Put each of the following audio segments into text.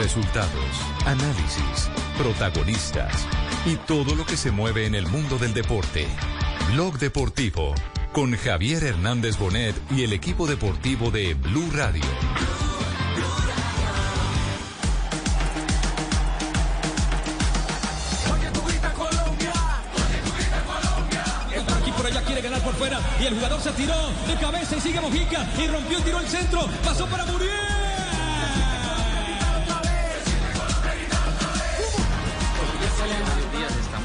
Resultados, análisis, protagonistas y todo lo que se mueve en el mundo del deporte. Blog Deportivo con Javier Hernández Bonet y el equipo deportivo de Blue Radio. Por fuera y el jugador se tiró de cabeza y sigue Mojica y rompió y tiró el centro, pasó para Muriel.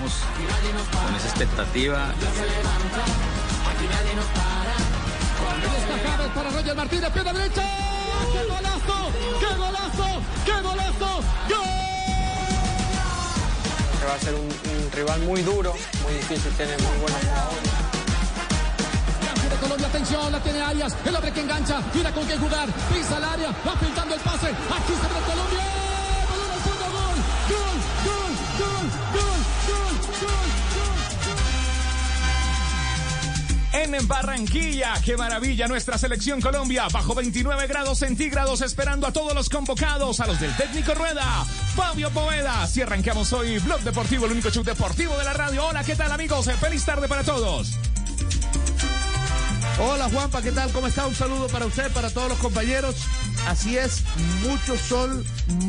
Estamos con esa expectativa. Para Roger Martínez, pierna derecha. ¡Qué golazo! ¡Qué golazo! ¡Qué golazo! ¡Gol! va a ser un, un rival muy duro, muy difícil, tiene muy buenos jugadores. de Colombia, atención, la tiene Arias, el hombre que engancha, mira con qué jugar, pisa el área, va pintando el pase, aquí se ve Colombia, En Barranquilla, qué maravilla nuestra selección Colombia, bajo 29 grados centígrados, esperando a todos los convocados, a los del técnico Rueda, Fabio Poveda. Si arrancamos hoy, Blog Deportivo, el único show deportivo de la radio. Hola, ¿qué tal amigos? Feliz tarde para todos. Hola Juanpa, ¿qué tal? ¿Cómo está? Un saludo para usted, para todos los compañeros. Así es, mucho sol,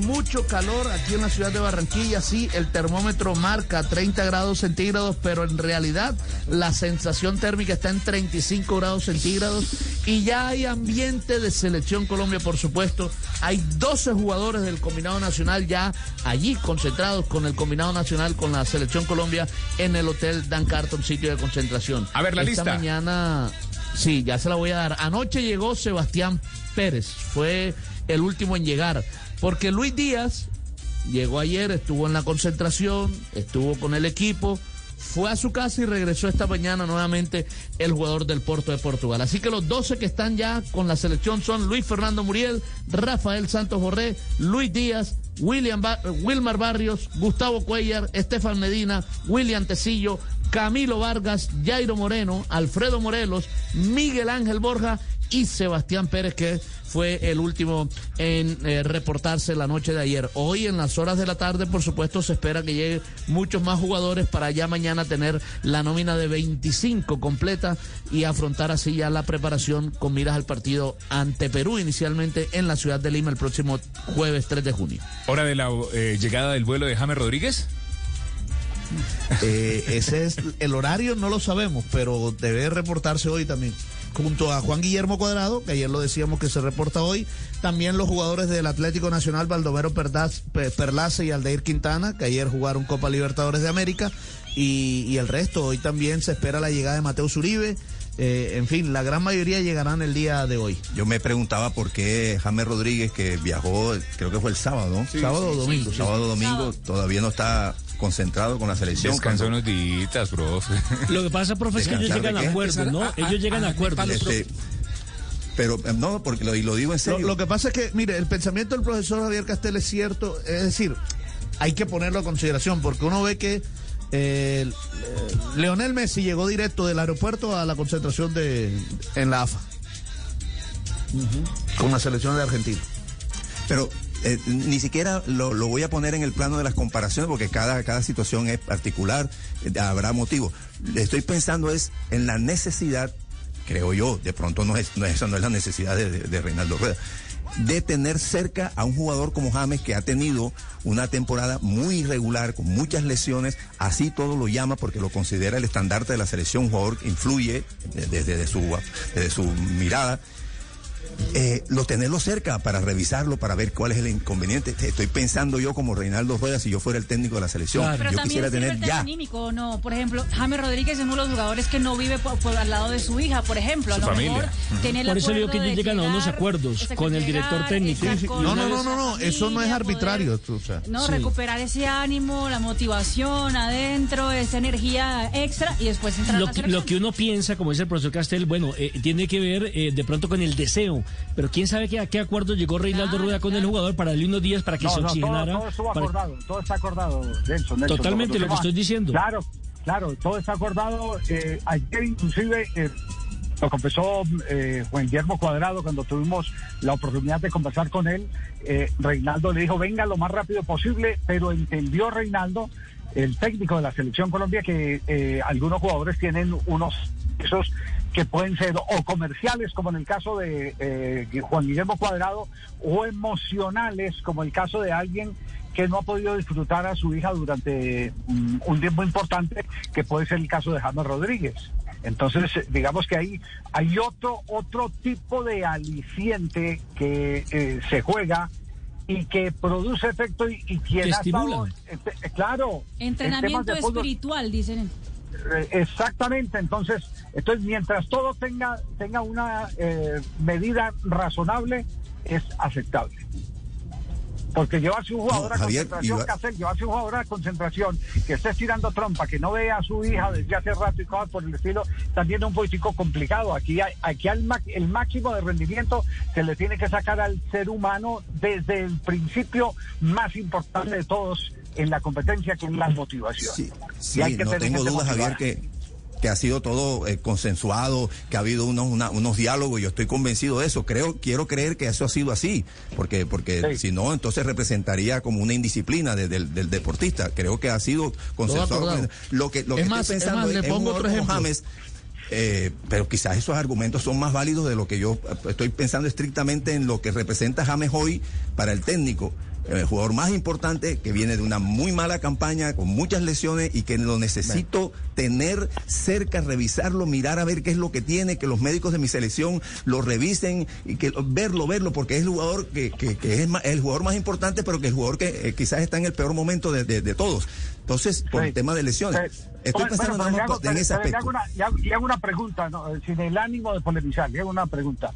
mucho calor aquí en la ciudad de Barranquilla. Sí, el termómetro marca 30 grados centígrados, pero en realidad la sensación térmica está en 35 grados centígrados. Y ya hay ambiente de selección Colombia, por supuesto. Hay 12 jugadores del combinado nacional ya allí concentrados con el combinado nacional, con la selección Colombia en el hotel Dan Carton, sitio de concentración. A ver la Esta lista. mañana, sí, ya se la voy a dar. Anoche llegó Sebastián Pérez, fue el último en llegar, porque Luis Díaz llegó ayer, estuvo en la concentración, estuvo con el equipo, fue a su casa y regresó esta mañana nuevamente el jugador del Porto de Portugal. Así que los 12 que están ya con la selección son Luis Fernando Muriel, Rafael Santos Borré, Luis Díaz, William Wilmar Barrios, Gustavo Cuellar, Estefan Medina, William Tecillo, Camilo Vargas, Jairo Moreno, Alfredo Morelos, Miguel Ángel Borja y Sebastián Pérez, que fue el último en eh, reportarse la noche de ayer. Hoy en las horas de la tarde, por supuesto, se espera que lleguen muchos más jugadores para ya mañana tener la nómina de 25 completa y afrontar así ya la preparación con miras al partido ante Perú, inicialmente en la ciudad de Lima el próximo jueves 3 de junio. Hora de la eh, llegada del vuelo de James Rodríguez. Eh, ese es el horario, no lo sabemos, pero debe reportarse hoy también. Junto a Juan Guillermo Cuadrado, que ayer lo decíamos que se reporta hoy, también los jugadores del Atlético Nacional, Baldomero Perdaz- Perlace y Aldeir Quintana, que ayer jugaron Copa Libertadores de América, y, y el resto, hoy también se espera la llegada de Mateo Uribe. Eh, en fin, la gran mayoría llegarán el día de hoy. Yo me preguntaba por qué James Rodríguez, que viajó, creo que fue el sábado, ¿no? Sábado o domingo. sí. sábado domingo, todavía no está concentrado con la selección. Descansa cuando- unos días, profe. Lo que pasa, profe, es que ellos ¿Descansar llegan a acuerdos, ¿no? Ellos llegan a acuerdos. Este, pero eh, no, porque lo, y lo digo en serio. lo que pasa es que, mire, el pensamiento del profesor Javier Castel es cierto, es decir, hay que ponerlo a consideración, porque uno ve que eh, el- eh, Leonel Messi llegó directo del aeropuerto a la concentración de en la AFA, con la selección de Argentina. Pero eh, ni siquiera lo, voy a poner en el plano de las comparaciones porque cada, cada situación es particular, eh, habrá motivo. Estoy pensando es en la necesidad, creo yo, de pronto no es, no es- esa no es la necesidad de, Reinaldo Rueda, de tener cerca a un jugador como James que ha tenido una temporada muy irregular, con muchas lesiones, así todo lo llama porque lo considera el estandarte de la selección, un jugador que influye desde su, desde su mirada eh, lo tenerlo cerca para revisarlo, para ver cuál es el inconveniente. Estoy pensando yo como Reinaldo Rueda, si yo fuera el técnico de la selección, Claro. Pero yo también quisiera el tener tema ya. anímico, ¿no? Por ejemplo, James Rodríguez es uno de los jugadores que no vive por, por al lado de su hija, por ejemplo. A lo familia. mejor tiene el Por eso digo acuerdo que ellos llegan a unos acuerdos con el director técnico. Sí, sí. No, no, no, no, no, eso no es arbitrario. poder, o sea. no, Sí. recuperar ese ánimo, la motivación adentro, esa energía extra y después entrar a Lo la que, selección. lo que uno piensa, como dice el profesor Castel, bueno, eh, tiene que ver eh, de pronto con el deseo, pero quién sabe que, a qué acuerdo llegó Reinaldo Rueda con el claro. jugador para darle unos días para que se oxigenara. todo, todo estuvo para- acordado, todo está acordado, Nelson. Nelson. Totalmente, lo que estoy diciendo. Claro, claro, todo está acordado. Eh, ayer inclusive eh, lo confesó eh, Juan Guillermo Cuadrado cuando tuvimos la oportunidad de conversar con él. Eh, Reinaldo le dijo, venga lo más rápido posible, pero entendió Reinaldo, el técnico de la selección Colombia, que eh, algunos jugadores tienen unos esos que pueden ser o comerciales, como en el caso de eh, Juan Guillermo Cuadrado, o emocionales, como el caso de alguien que no ha podido disfrutar a su hija durante mm, un tiempo importante, que puede ser el caso de James Rodríguez. Entonces, eh, digamos que ahí hay otro, otro tipo de aliciente que eh, se juega y que produce efecto y, y quien Que ha estado, eh, eh, claro, Entrenamiento espiritual, dicen. Eh, Exactamente, entonces, entonces mientras todo tenga tenga una eh, medida razonable es aceptable. Porque llevarse un jugador No, a Javier, concentración, iba- llevarse un jugador a concentración que esté tirando trompa, que no vea a su hija desde hace rato y cosas por el estilo, también es un político complicado. Aquí hay, aquí al ma- el máximo de rendimiento se le tiene que sacar al ser humano desde el principio más importante de todos en la competencia, que es la motivación. Sí, sí, hay que no tengo dudas, Javier, que, que ha sido todo eh, consensuado, que ha habido unos, una- unos diálogos, yo estoy convencido de eso. Creo, quiero creer que eso ha sido así, porque, porque si no, entonces representaría como una indisciplina de- del, del deportista. Creo que ha sido consensuado. Lo que, lo Es que más, estoy es pensando más, le es en un pongo otro ejemplo. James, eh, pero quizás esos argumentos son más válidos de lo que yo eh, estoy pensando estrictamente en lo que representa James hoy para el técnico. El jugador más importante que viene de una muy mala campaña, con muchas lesiones y que lo necesito tener cerca, revisarlo, mirar a ver qué es lo que tiene, que los médicos de mi selección lo revisen y que verlo, verlo, porque es el jugador que, que- que es el jugador más importante, pero que el jugador que eh, quizás está en el peor momento de, de- de todos. Entonces, por Sí. el tema de lesiones. Sí. Estoy Bueno, pensando nada más hago- en ese pero le aspecto. hago una- le hago- le hago una pregunta, ¿no? Eh, sin el ánimo de polemizar, le hago una pregunta.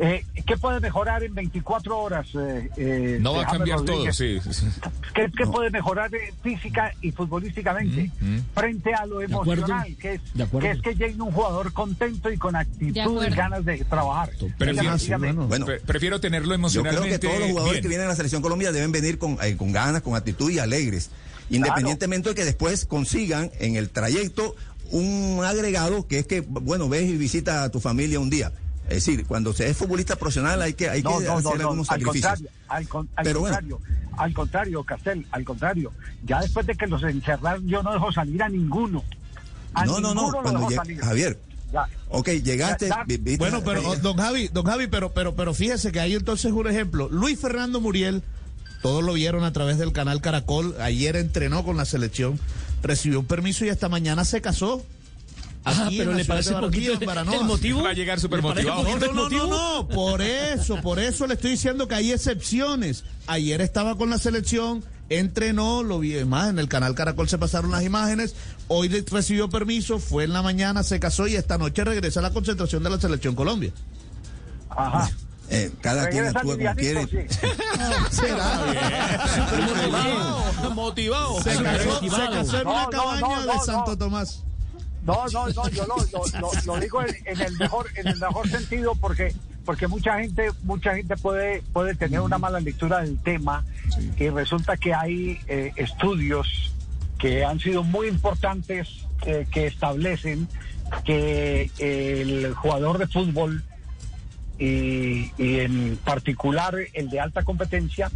Eh, ¿Qué puede mejorar en 24 horas? eh, eh, No va a cambiar todo, Rodríguez? sí. sí. ¿Qué, qué puede mejorar eh, física y futbolísticamente frente a lo emocional? Que es, que es que llegue un jugador contento y con actitud y ganas de trabajar. Sí, dígame. bueno. Bueno, Pre- Prefiero tenerlo Yo emocionalmente. creo que todos los jugadores bien. que vienen a la selección Colombia deben venir con, eh, con ganas, con actitud y alegres. Independientemente de que después consigan en el trayecto un agregado que es que, bueno, ves y visita a tu familia un día. Es decir, cuando se es futbolista profesional hay que, hay No, que no, hacer no, algunos al sacrificios. contrario, al, con- al Pero bueno. contrario, al contrario, Castel, al contrario. Ya después de que los encerraron, yo no dejo salir a ninguno. A no, no, no, cuando lleg-. Javier, Ya. ok, llegaste, Ya, ya. vi- viste- Bueno, pero don Javi, don Javi, pero, pero, pero fíjese que hay entonces un ejemplo. Luis Fernando Muriel, todos lo vieron a través del canal Caracol, ayer entrenó con la selección, recibió un permiso y hasta mañana se casó. Ah, Aquí en pero le parece poquito el motivo. Va a llegar ¿Le súper motivado. No, no, no, no, por eso, por eso le estoy diciendo que hay excepciones. Ayer estaba con la selección, entrenó, lo vi más en el canal Caracol se pasaron las imágenes, hoy recibió permiso, fue en la mañana, se casó y esta noche regresa a la concentración de la selección Colombia. Ajá. Eh, cada quien actúa como quiere. sí. Motivado, motivado. Se casó, se motivado. casó en No, una cabaña no, de no, Santo no. Tomás. No, no, no, yo lo, lo- lo- lo digo en, en el mejor, en el mejor sentido porque porque mucha gente, mucha gente puede, puede tener una mala lectura del tema y resulta que hay eh, estudios que han sido muy importantes eh, que establecen que el jugador de fútbol y, en particular el de alta competencia,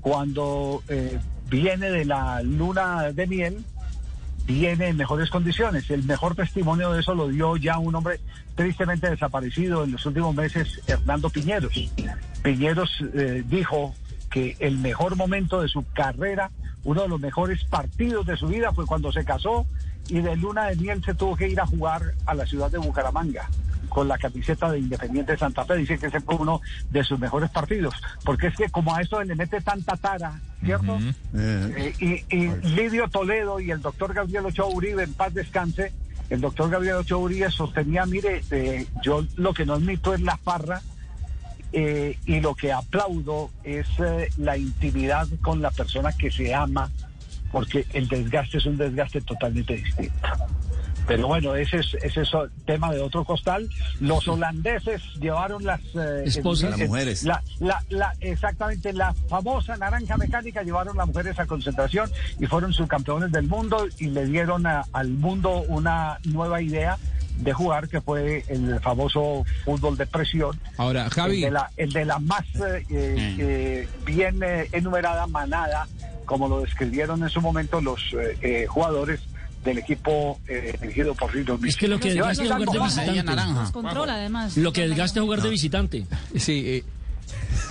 cuando eh, viene de la luna de miel, viene en mejores condiciones. El mejor testimonio de eso lo dio ya un hombre tristemente desaparecido en los últimos meses, Hernando Piñeros. Piñeros eh, dijo que el mejor momento de su carrera, uno de los mejores partidos de su vida fue cuando se casó y de luna de miel se tuvo que ir a jugar a la ciudad de Bucaramanga con la camiseta de Independiente Santa Fe. Dice que ese fue uno de sus mejores partidos, porque es que como a esto le mete tanta tara, ¿cierto? Eh, Eh, y, y Lidio Toledo y el doctor Gabriel Ochoa Uribe, en paz descanse, el doctor Gabriel Ochoa Uribe sostenía, mire, eh, yo lo que no admito es la farra eh, y lo que aplaudo es eh, la intimidad con la persona que se ama, porque el desgaste es un desgaste totalmente distinto. Pero bueno, ese es, ese es tema de otro costal. Los holandeses llevaron las... eh, Esposas. Las mujeres. La, la, la- exactamente, la famosa naranja mecánica llevaron las mujeres a concentración y fueron subcampeones del mundo y le dieron a- al mundo una nueva idea de jugar, que fue el famoso fútbol de presión. Ahora, Javi. El de la, el de la más eh, eh, bien eh, enumerada manada, como lo describieron en su momento los eh, eh, jugadores del equipo eh, dirigido por Rino Es que lo que desgaste jugar de visitante. Los controla además. Lo que desgaste jugar de visitante. Sí, eh,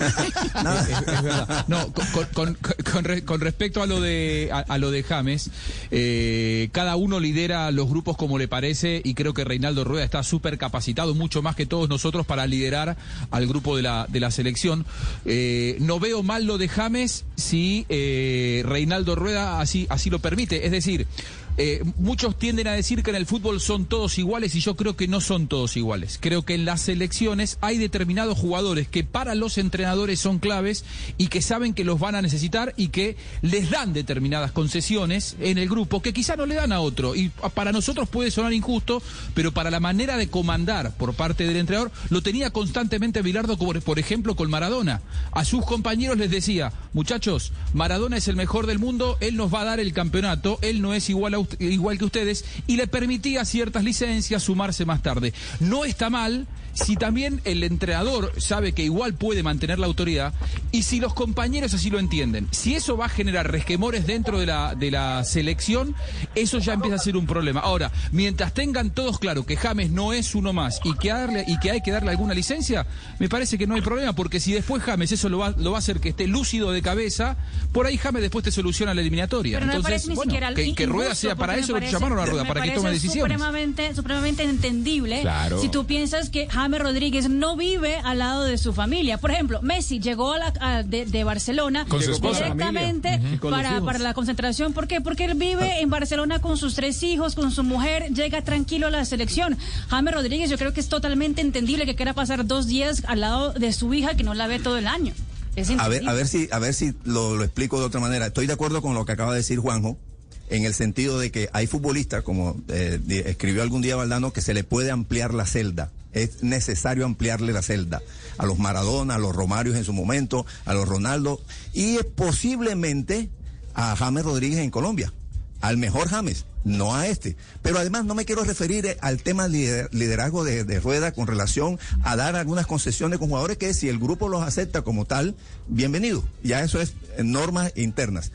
es, es verdad. No, con, con- con- con re- con respecto a lo de a, a lo de James, eh, cada uno lidera los grupos como le parece y creo que Reinaldo Rueda está súper capacitado, mucho más que todos nosotros para liderar al grupo de la de la selección. Eh, no veo mal lo de James si eh, Reinaldo Rueda así así lo permite, es decir. Eh, muchos tienden a decir que en el fútbol son todos iguales y yo creo que no son todos iguales. Creo que en las selecciones hay determinados jugadores que para los entrenadores son claves y que saben que los van a necesitar y que les dan determinadas concesiones en el grupo que quizá no le dan a otro. Y para nosotros puede sonar injusto, pero para la manera de comandar por parte del entrenador lo tenía constantemente Bilardo, por ejemplo con Maradona. A sus compañeros les decía, muchachos, Maradona es el mejor del mundo, él nos va a dar el campeonato, él no es igual, a ust- igual que ustedes, y le permitía ciertas licencias sumarse más tarde. No está mal si también el entrenador sabe que igual puede mantener la autoridad y si los compañeros así lo entienden. Si eso va a generar resquemores dentro de la, de la selección, eso ya empieza a ser un problema. Ahora, mientras tengan todos claro que James no es uno más y que, darle, y que hay que darle alguna licencia, me parece que no hay problema, porque si después James eso lo va, lo va a hacer que esté lúcido de cabeza, por ahí James después te soluciona la eliminatoria. Pero no me Entonces, parece ni bueno, siquiera que, que Rueda sea para eso me lo que parece- llamaron a Rueda, para que parece tome decisiones. Supremamente, supremamente entendible Claro. si tú piensas que James Rodríguez no vive al lado de su familia. Por ejemplo, Messi llegó a la, a- de, de Barcelona Con su esposa. directamente para, para la concentración. ¿Por qué? Porque él vive en Barcelona con sus tres hijos, con su mujer, llega tranquilo a la selección. James Rodríguez yo creo que es totalmente entendible que quiera pasar dos días al lado de su hija que no la ve todo el año. Es A ver, a ver si, a ver si lo, lo explico de otra manera. Estoy de acuerdo con lo que acaba de decir Juanjo, en el sentido de que hay futbolistas, como eh, escribió algún día Valdano, que se le puede ampliar la celda. Es necesario ampliarle la celda. A los Maradona, a los Romarios en su momento, a los Ronaldo, y posiblemente a James Rodríguez en Colombia. Al mejor James, no a este. Pero además no me quiero referir eh, al tema lider- liderazgo de, de Rueda con relación a dar algunas concesiones con jugadores que si el grupo los acepta como tal, bienvenido. Ya eso es normas internas.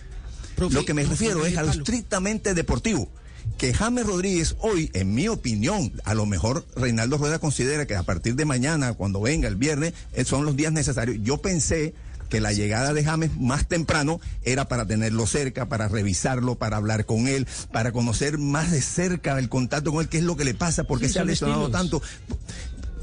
Lo que me refiero es a lo estrictamente deportivo. Que James Rodríguez hoy, en mi opinión, a lo mejor Reinaldo Rueda considera que a partir de mañana, cuando venga el viernes, eh, son los días necesarios. Yo pensé que la llegada de James más temprano era para tenerlo cerca, para revisarlo, para hablar con él, para conocer más de cerca el contacto con él, qué es lo que le pasa, por qué Sí, se ha lesionado estilos. tanto.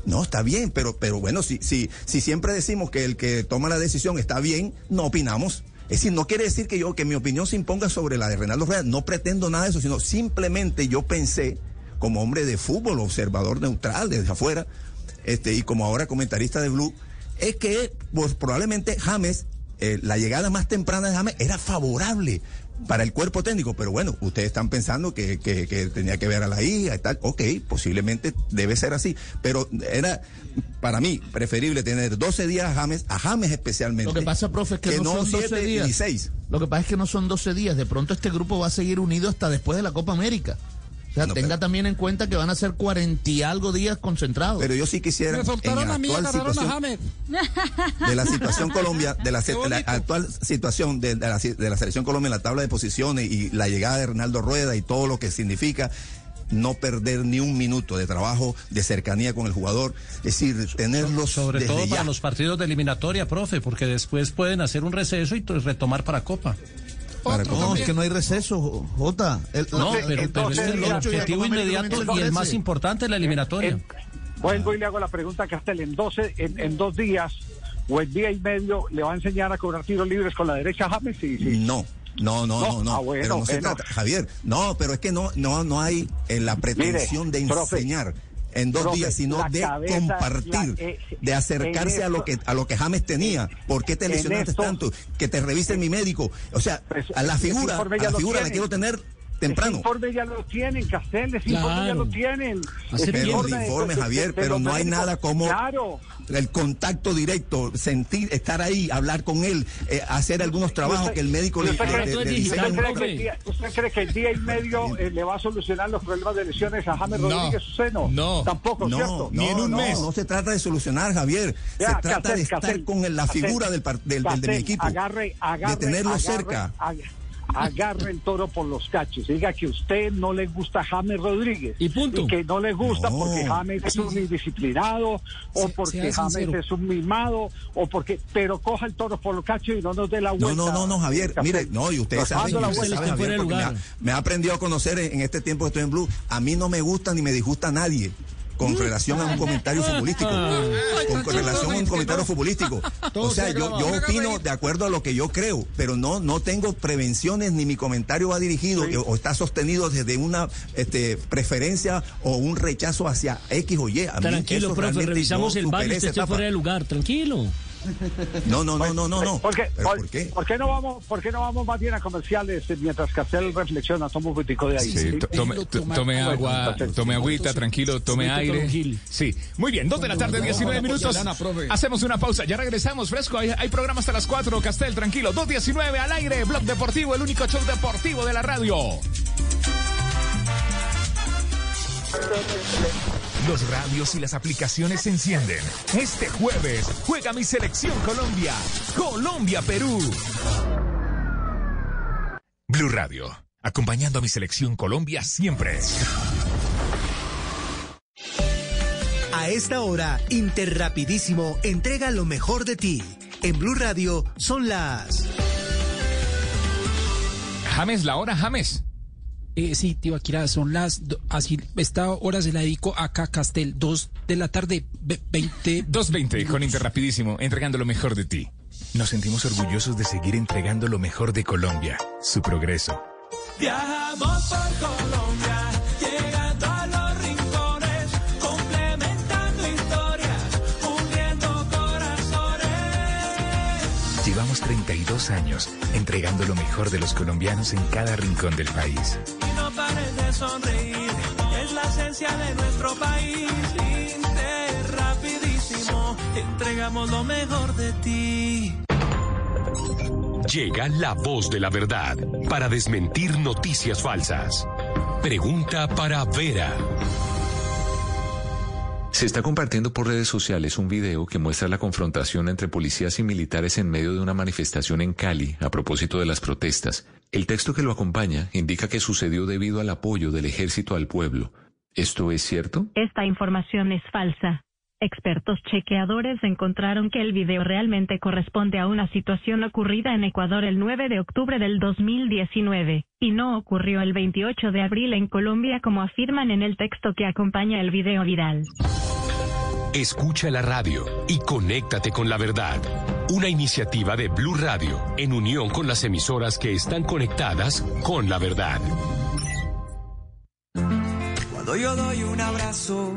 No, está bien, pero, pero bueno, si, si, si siempre decimos que el que toma la decisión está bien, no opinamos. Es decir, no quiere decir que yo, que mi opinión se imponga sobre la de Reinaldo Rueda. No pretendo nada de eso, sino simplemente yo pensé, como hombre de fútbol, observador neutral desde afuera, este, y como ahora comentarista de Blue, es que pues, probablemente James, eh, la llegada más temprana de James era favorable para el cuerpo técnico, pero bueno, ustedes están pensando que, que, que tenía que ver a la hija y tal, ok, posiblemente debe ser así, pero era para mí preferible tener 12 días a James, a James especialmente. Lo que pasa, profe, es que, no, son 12 siete días. Lo que pasa es que no son 12 días. De pronto este grupo va a seguir unido hasta después de la Copa América. O sea, No, tenga pero- también en cuenta que van a ser 40 y algo días concentrados. Pero yo sí quisiera Me soltaron en la a mí, actual agarraron a James. de la situación Colombia, de la, de actual situación de, de la, de la selección Colombia en la tabla de posiciones y la llegada de Ronaldo Rueda y todo lo que significa no perder ni un minuto de trabajo, de cercanía con el jugador, es decir, tenerlos Sobre desde todo ya. para los partidos de eliminatoria, profe, porque después pueden hacer un receso y to- retomar para Copa. Para no, es que no hay receso, Jota. El- No, el- pero, pero es entonces, el objetivo inmediato el y el más 13. importante es la eliminatoria. En- vuelvo y le hago la pregunta a Castel. En 12, en, en dos días o en día y medio, ¿le va a enseñar a cobrar tiros libres con la derecha a James? Sí, sí. No. No, no, No, no, no. ah, bueno, pero no se trata, Javier. No, pero es que no, no, no hay en la pretensión de profe, enseñar en dos profe, días, sino de cabeza, compartir, la- eh, de acercarse a lo que a lo que James tenía. ¿Por qué te lesionaste esto- tanto? Que te revise mi médico. O sea, Pues, a la figura, a la figura la quiero tener temprano. Ese informe ya lo tienen, Castel, ese informe ya Claro. lo tienen. Hacer Ese bien. informe Javier, de pero no hay médicos. nada como Claro. el contacto directo, sentir, estar ahí, hablar con él, eh, hacer algunos trabajos que el médico le, ¿Usted cree, le- le usted diseña un cree que el día, usted cree que el día y medio eh, le va a solucionar los problemas de lesiones a James No, Rodríguez? Usted no. no, Tampoco, no, ¿cierto? no, no, No se trata de solucionar, Javier. Ya, se trata Castel, de estar Castel, con la Castel, figura del, par- del- del- de mi Castel, equipo. Agarre, agarre, de tenerlo agarre, cerca. Ag- Agarre el toro por los cachos. Diga que usted no le gusta James Rodríguez. Y punto. que no le gusta No. porque James es un indisciplinado, o porque sea James sincero. es un mimado, o porque. Pero coja el toro por los cachos y no nos dé la vuelta. no, no, no, Javier. Mire, no, y ustedes saben, la y usted sabe, Javier, porque me ha, me ha aprendido a conocer en, en este tiempo que estoy en Blue. A mí no me gusta ni me disgusta nadie con relación a un comentario futbolístico. Con, con relación a un comentario futbolístico. O sea, se yo, yo opino de acuerdo a lo que yo creo, pero no, no tengo prevenciones ni mi comentario va dirigido o está sostenido desde una este, preferencia o un rechazo hacia X o Y. A mí Tranquilo, eso profe, revisamos el baño, usted está fuera de lugar, tranquilo. No, no, no, no, no, no. ¿Por qué, ¿Pero por, por qué? por qué no vamos, ¿Por qué no vamos más bien a comerciales eh, mientras Castel reflexiona? Toma un poquitico de ahí. Sí, to- tome, to- tome agua, tome agüita, tranquilo, tome aire. Sí, muy bien, dos de la tarde, 19 minutos. Hacemos una pausa, ya regresamos fresco. Hay, hay programa hasta las 4, Castel, tranquilo. 2.19 al aire, Blog Deportivo, el único show deportivo de la radio. Los radios y las aplicaciones se encienden. Este jueves juega mi selección Colombia. Colombia-Perú. Blue Radio, acompañando a mi selección Colombia siempre. A esta hora, Interrapidísimo entrega lo mejor de ti. En Blue Radio son las... James, la hora, James. Eh, sí, tío Akira, son las... do- Así, esta hora se la dedico acá, Castel, 2 de la tarde, ve- 20... 2.20 con Interrapidísimo, entregando lo mejor de ti. Nos sentimos orgullosos de seguir entregando lo mejor de Colombia, su progreso. Viajamos por Colombia, Llevamos 32 años entregando lo mejor de los colombianos en cada rincón del país. Y no pares de sonreír, es la esencia de nuestro país. Inter, rapidísimo, entregamos lo mejor de ti. Llega la voz de la verdad para desmentir noticias falsas. Pregunta para Vera. Se está compartiendo por redes sociales un video que muestra la confrontación entre policías y militares en medio de una manifestación en Cali a propósito de las protestas. El texto que lo acompaña indica que sucedió debido al apoyo del ejército al pueblo. ¿Esto es cierto? Esta información es falsa. Expertos chequeadores encontraron que el video realmente corresponde a una situación ocurrida en Ecuador el 9 de octubre del 2019, y no ocurrió el 28 de abril en Colombia como afirman en el texto que acompaña el video viral. Escucha la radio y conéctate con la verdad. Una iniciativa de Blue Radio en unión con las emisoras que están conectadas con la verdad. Cuando yo doy un abrazo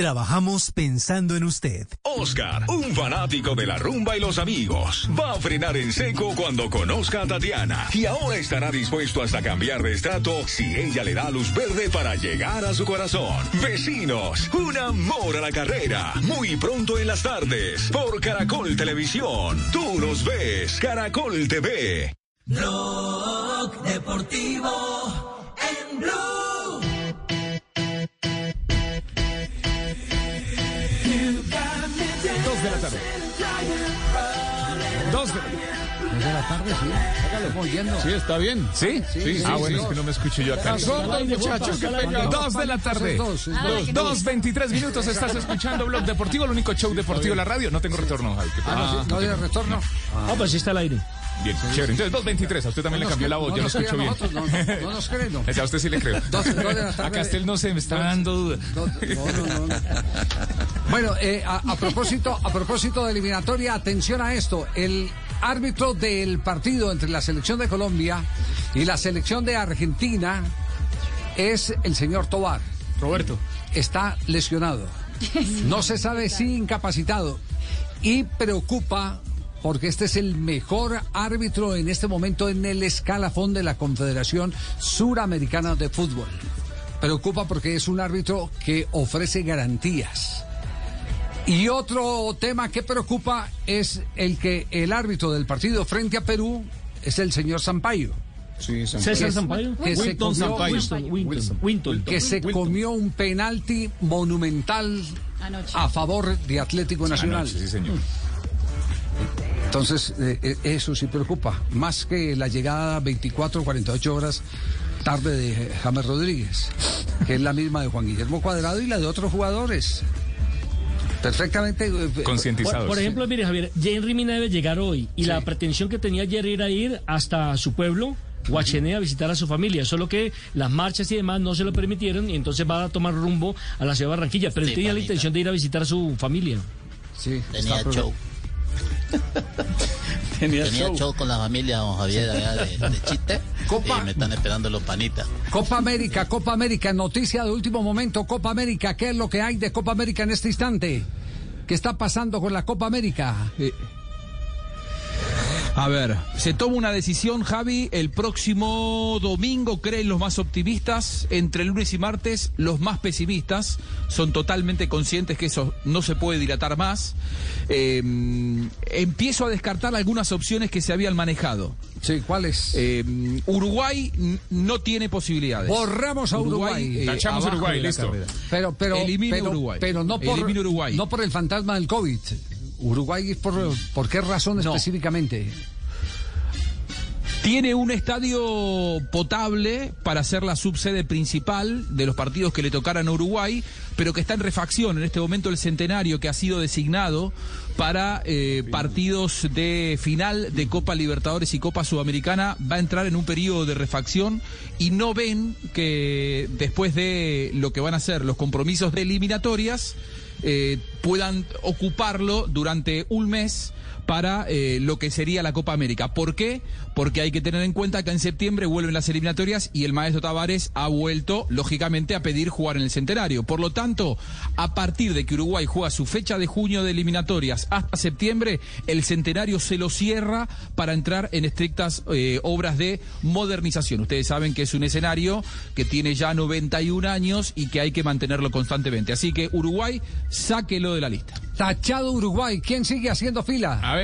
Trabajamos pensando en usted. Oscar, un fanático de la rumba y los amigos, va a frenar en seco cuando conozca a Tatiana y ahora estará dispuesto hasta cambiar de estrato si ella le da luz verde para llegar a su corazón. Vecinos, un amor a la carrera, muy pronto en las tardes, por Caracol Televisión. Tú nos ves, Caracol TV. Blog Deportivo en Blue. Dos de la tarde. Dos de Dos de la tarde, sí. Hágalo, yendo. Sí, está bien. ¿Sí? Sí, ah, sí, bueno, sí. es que no me escucho yo acá. Sordas, muchachos, que Dos de la tarde. Dos, Dos, dos. dos, 23 minutos. Estás escuchando Blog Deportivo, el único show deportivo de la radio. No tengo retorno, Javi. ¿qué Ah, no, sí, no de retorno. Ah, pues sí está al aire. Bien, chévere. Entonces, 2.23, a usted también No le cambió la voz, creen, yo no lo escucho bien. nosotros, no, no nos creen, no. A usted sí le creo. Dos- dos de la tarde. A Castel no se me está dando duda. Bueno, eh, a, a propósito, a propósito de eliminatoria, atención a esto. El árbitro del partido entre la selección de Colombia y la selección de Argentina es el señor Tobar. Roberto. Está lesionado. No se sabe si incapacitado. Y preocupa porque este es el mejor árbitro en este momento en el escalafón de la Confederación Suramericana de Fútbol. Preocupa porque es un árbitro que ofrece garantías. Y otro tema que preocupa es el que el árbitro del partido frente a Perú es el señor Sampaio. César Sampaio. Que se Winton comió, Sampaio. Winston, Winston, Winton. que se comió un penalti monumental Anoche. a favor de Atlético Nacional. Anoche, sí, señor. Entonces, eh, eh, eso sí preocupa, más que la llegada 24 48 horas tarde de James Rodríguez, que es la misma de Juan Guillermo Cuadrado y la de otros jugadores. Perfectamente eh, Por, por ejemplo, mire, Javier, Henry Mina debe llegar hoy y la pretensión que tenía ayer era ir hasta su pueblo. Guachené a visitar a su familia, solo que las marchas y demás no se lo permitieron y entonces va a tomar rumbo a la ciudad de Barranquilla, pero él tenía la intención de ir a visitar a su familia. Sí, Tenía show. Tenía show. show. con la familia don Javier allá de, de Chiste. Copa. Y me están esperando los panitas. Copa América, Copa América, noticia de último momento, Copa América, ¿qué es lo que hay de Copa América en este instante? ¿Qué está pasando con la Copa América? A ver, se toma una decisión, Javi, el próximo domingo, creen los más optimistas, entre lunes y martes los más pesimistas, son totalmente conscientes que eso no se puede dilatar más. Eh, empiezo a descartar algunas opciones que se habían manejado. Sí, ¿cuáles? Uruguay n- no tiene posibilidades. Borramos a Uruguay. eh, Tachamos Uruguay, listo. Pero, pero, Elimina pero, Uruguay. pero no por, Elimina Uruguay. no por el fantasma del COVID. Uruguay, ¿por, por qué razón específicamente? Tiene un estadio potable para ser la subsede principal de los partidos que le tocaran a Uruguay, pero que está en refacción. En este momento el centenario que ha sido designado para eh, partidos de final de Copa Libertadores y Copa Sudamericana va a entrar en un periodo de refacción y no ven que después de lo que van a ser los compromisos de eliminatorias eh, puedan ocuparlo durante un mes para eh, lo que sería la Copa América. ¿Por qué? Porque hay que tener en cuenta que en septiembre vuelven las eliminatorias y el maestro Tavares ha vuelto, lógicamente, a pedir jugar en el centenario. Por lo tanto, a partir de que Uruguay juega su fecha de junio de eliminatorias hasta septiembre, el centenario se lo cierra para entrar en estrictas eh, obras de modernización. Ustedes saben que es un escenario que tiene ya 91 años y que hay que mantenerlo constantemente. Así que Uruguay, sáquelo de la lista. Tachado Uruguay, ¿quién sigue haciendo fila? A ver.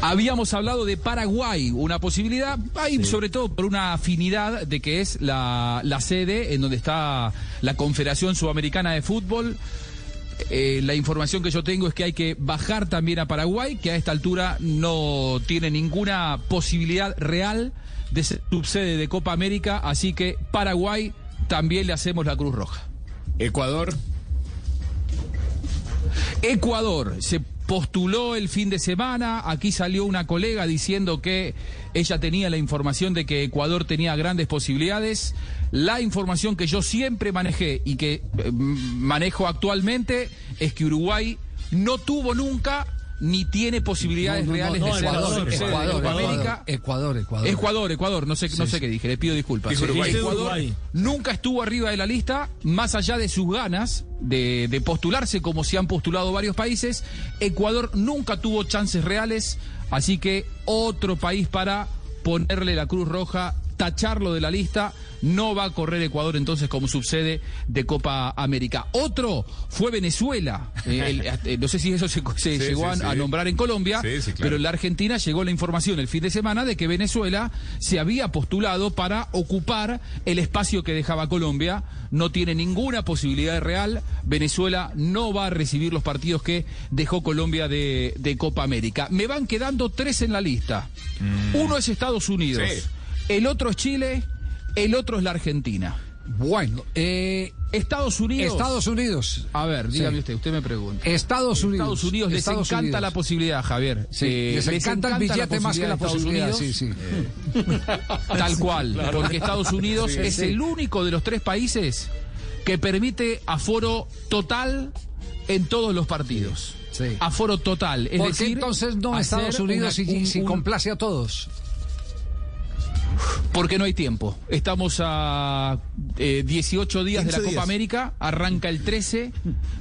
Habíamos hablado de Paraguay, una posibilidad, sobre todo por una afinidad de que es la, la sede en donde está la Confederación Sudamericana de Fútbol. Eh, la información que yo tengo es que hay que bajar también a Paraguay, que a esta altura no tiene ninguna posibilidad real de ser subsede de Copa América, así que Paraguay también le hacemos la Cruz Roja. Ecuador. Ecuador se postuló el fin de semana. Aquí salió una colega diciendo que ella tenía la información de que Ecuador tenía grandes posibilidades. La información que yo siempre manejé y que eh, manejo actualmente es que Uruguay no tuvo nunca ni tiene posibilidades No, no, no, reales no, de ser Ecuador, Ecuador, Ecuador, América. Ecuador, Ecuador. Ecuador, Ecuador, no sé, no sé sí. qué dije, le pido disculpas. Uruguay. Ecuador Uruguay. nunca estuvo arriba de la lista, más allá de sus ganas de, de postularse, como se han postulado varios países. Ecuador nunca tuvo chances reales, así que otro país para ponerle la Cruz Roja, tacharlo de la lista. No va a correr Ecuador entonces como subsede de Copa América. Otro fue Venezuela. Eh, el- eh, no sé si eso se, se Sí, llegó sí, a, sí. nombrar en Colombia, claro. pero en la Argentina llegó la información el fin de semana de que Venezuela se había postulado para ocupar el espacio que dejaba Colombia. No tiene ninguna posibilidad real. Venezuela no va a recibir los partidos que dejó Colombia de, de Copa América. Me van quedando tres en la lista. Uno es Estados Unidos. El otro es Chile, el otro es la Argentina. Bueno, eh, Estados Unidos. Estados Unidos. A ver, dígame Sí. usted, usted me pregunta. Estados Unidos. Estados Unidos les Estados encanta Unidos. la posibilidad, Javier. Sí, Eh, les encanta el billete más que la posibilidad, sí, sí. Tal cual, Claro. porque Estados Unidos Sí, es el único de los tres países que permite aforo total en todos los partidos. Aforo total. Es ¿Por qué decir, entonces no Estados Unidos una- si, un- si un- complace a todos? Porque no hay tiempo. Estamos a eh, 18 días de la 15 Copa días. América, arranca el 13,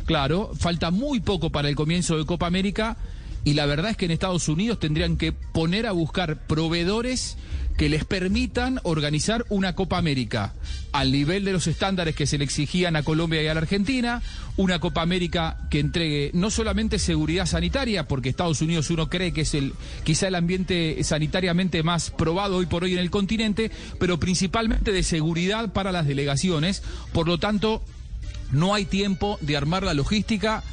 claro, falta muy poco para el comienzo de Copa América y la verdad es que en Estados Unidos tendrían que poner a buscar proveedores que les permitan organizar una Copa América al nivel de los estándares que se le exigían a Colombia y a la Argentina, una Copa América que entregue no solamente seguridad sanitaria, porque Estados Unidos uno cree que es el quizá el ambiente sanitariamente más probado hoy por hoy en el continente, pero principalmente de seguridad para las delegaciones, por lo tanto no hay tiempo de armar la logística.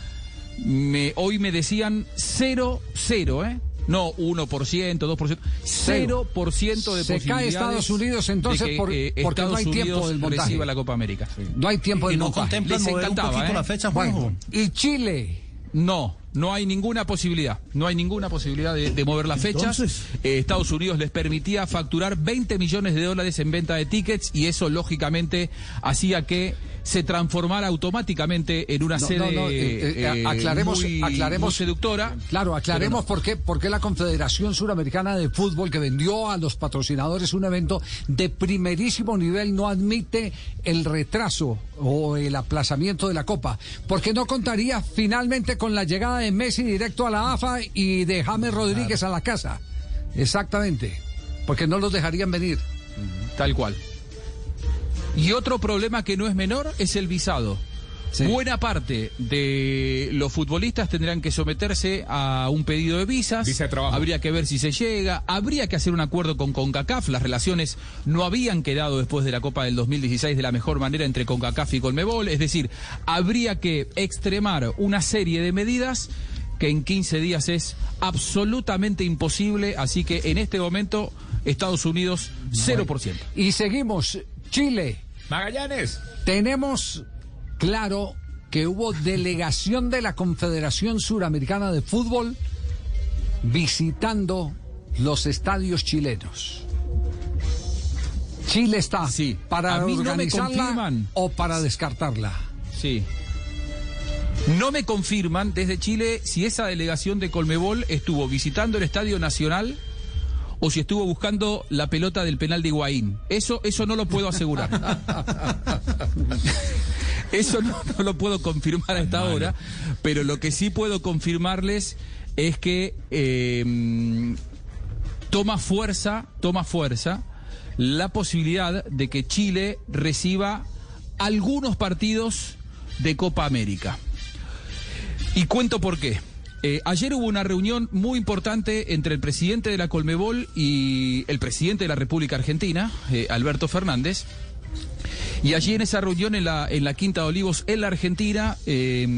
Me, hoy me decían 0, 0, ¿eh? No 1%, 2%, 0% de Se cae Estados Unidos, entonces, de que, por- eh, porque no Estados hay tiempo Unidos del montaje. reciba la Copa América. No hay tiempo Y del no montaje. contemplan Les mover un encantaba, poquito ¿eh? la fecha. Bueno, ¿Y Chile? No, no hay ninguna posibilidad. No hay ninguna posibilidad de, de mover la fecha. Entonces- Eh, Estados Unidos les permitía facturar 20 millones de dólares en venta de tickets y eso lógicamente hacía que se transformara automáticamente en una No, sede no, no, eh, eh, eh, aclaremos, muy- aclaremos, muy seductora. Claro, aclaremos por qué, por qué la Confederación Suramericana de Fútbol que vendió a los patrocinadores un evento de primerísimo nivel no admite el retraso o el aplazamiento de la Copa, porque no contaría finalmente con la llegada de Messi directo a la AFA y de James Rodríguez a la casa. Exactamente, porque no los dejarían venir. Tal cual. Y otro problema que no es menor es el visado. Buena parte de los futbolistas tendrán que someterse a un pedido de visas. Visa de trabajo. Habría que ver si se llega. Habría que hacer un acuerdo con CONCACAF. Las relaciones no habían quedado después de la Copa del 2016 de la mejor manera entre CONCACAF y CONMEBOL. Es decir, habría que extremar una serie de medidas que en 15 días es absolutamente imposible. Así que en este momento, Estados Unidos, 0%. Y seguimos, Chile. Magallanes. Tenemos claro que hubo delegación de la Confederación Suramericana de Fútbol visitando los estadios chilenos. Chile está para a mí organizarla o para descartarla. Sí. No me confirman desde Chile si esa delegación de Colmebol estuvo visitando el Estadio Nacional o si estuvo buscando la pelota del penal de Higuaín. Eso, eso no lo puedo asegurar. Eso no, no lo puedo confirmar a esta hora, pero lo que sí puedo confirmarles es que eh, toma fuerza, toma fuerza la posibilidad de que Chile reciba algunos partidos de Copa América. Y cuento por qué. Eh, ayer hubo una reunión muy importante entre el presidente de la Colmebol y el presidente de la República Argentina, eh, Alberto Fernández. Y allí en esa reunión en la, en la Quinta de Olivos, en la Argentina, eh,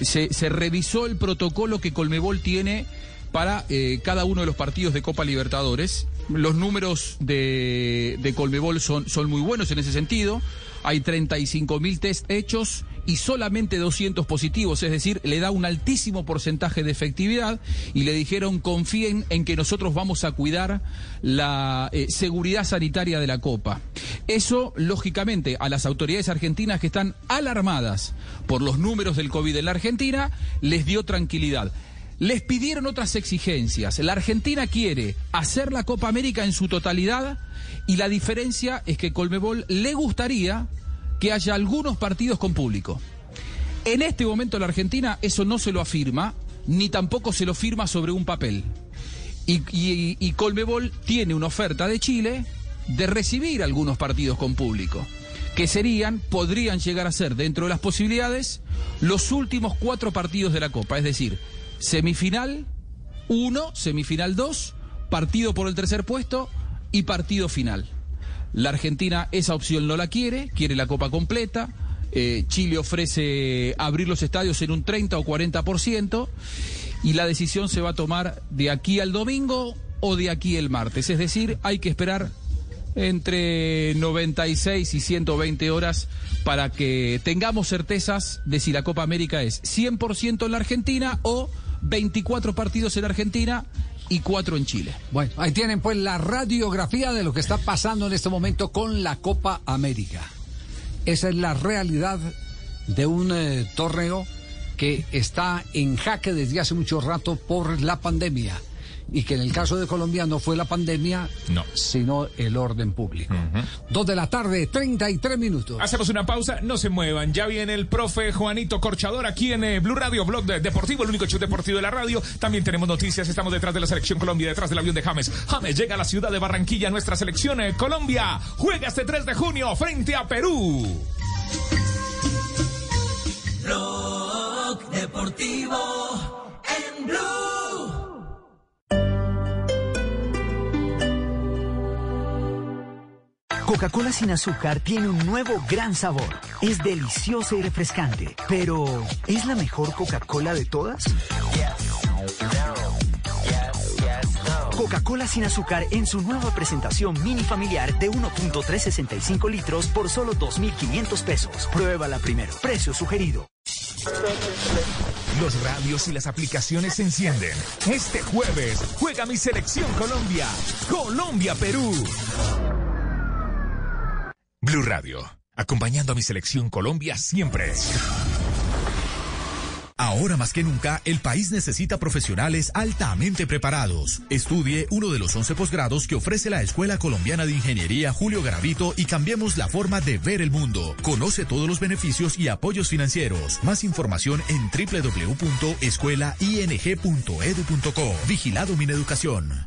se, revisó el protocolo que Colmebol tiene para cada uno de los partidos de Copa Libertadores. Los números de, de Colmebol son, son muy buenos en ese sentido. Hay 35 mil test hechos y solamente 200 positivos, es decir, le da un altísimo porcentaje de efectividad y le dijeron confíen en que nosotros vamos a cuidar la eh, seguridad sanitaria de la Copa. Eso, lógicamente, a las autoridades argentinas que están alarmadas por los números del COVID en la Argentina, les dio tranquilidad. Les pidieron otras exigencias. La Argentina quiere hacer la Copa América en su totalidad y la diferencia es que Colmebol le gustaría que haya algunos partidos con público. En este momento la Argentina eso no se lo afirma, ni tampoco se lo firma sobre un papel. Y, y- y Colmebol tiene una oferta de Chile de recibir algunos partidos con público, que serían, podrían llegar a ser dentro de las posibilidades, los últimos cuatro partidos de la Copa, es decir, semifinal 1, semifinal 2, partido por el tercer puesto y partido final. La Argentina esa opción no la quiere, quiere la Copa completa. Eh, Chile ofrece abrir los estadios en un 30 o 40% y la decisión se va a tomar de aquí al domingo o de aquí el martes. Es decir, hay que esperar entre 96 y 120 horas para que tengamos certezas de si la Copa América es 100% en la Argentina o 24 partidos en Argentina y 4 en Chile. Bueno, ahí tienen pues la radiografía de lo que está pasando en este momento con la Copa América. Esa es la realidad de un eh, torneo que está en jaque desde hace mucho rato por la pandemia y que en el caso de Colombia no fue la pandemia, sino el orden público. Dos de la tarde, 33 minutos. Hacemos una pausa, no se muevan. Ya viene el profe Juanito Corchador aquí en eh, Blue Radio, blog de- deportivo, el único show deportivo de la radio. También tenemos noticias, estamos detrás de la selección Colombia, detrás del avión de James. James llega a la ciudad de Barranquilla, nuestra selección eh, Colombia. Juega este 3 de junio frente a Perú. Blog Deportivo en Blue. Coca-Cola sin azúcar tiene un nuevo gran sabor. Es deliciosa y refrescante. Pero, ¿es la mejor Coca-Cola de todas? Coca-Cola sin azúcar en su nueva presentación mini familiar de 1.365 litros por solo 2.500 pesos. Pruébala primero. Precio sugerido. Los radios y las aplicaciones se encienden. Este jueves juega mi selección Colombia. Colombia-Perú. Blue Radio, acompañando a mi selección Colombia siempre. Ahora más que nunca, el país necesita profesionales altamente preparados. Estudie uno de los 11 posgrados que ofrece la Escuela Colombiana de Ingeniería Julio Garavito y cambiemos la forma de ver el mundo. Conoce todos los beneficios y apoyos financieros. Más información en www.escuelaing.edu.co. Vigilado Mineducación.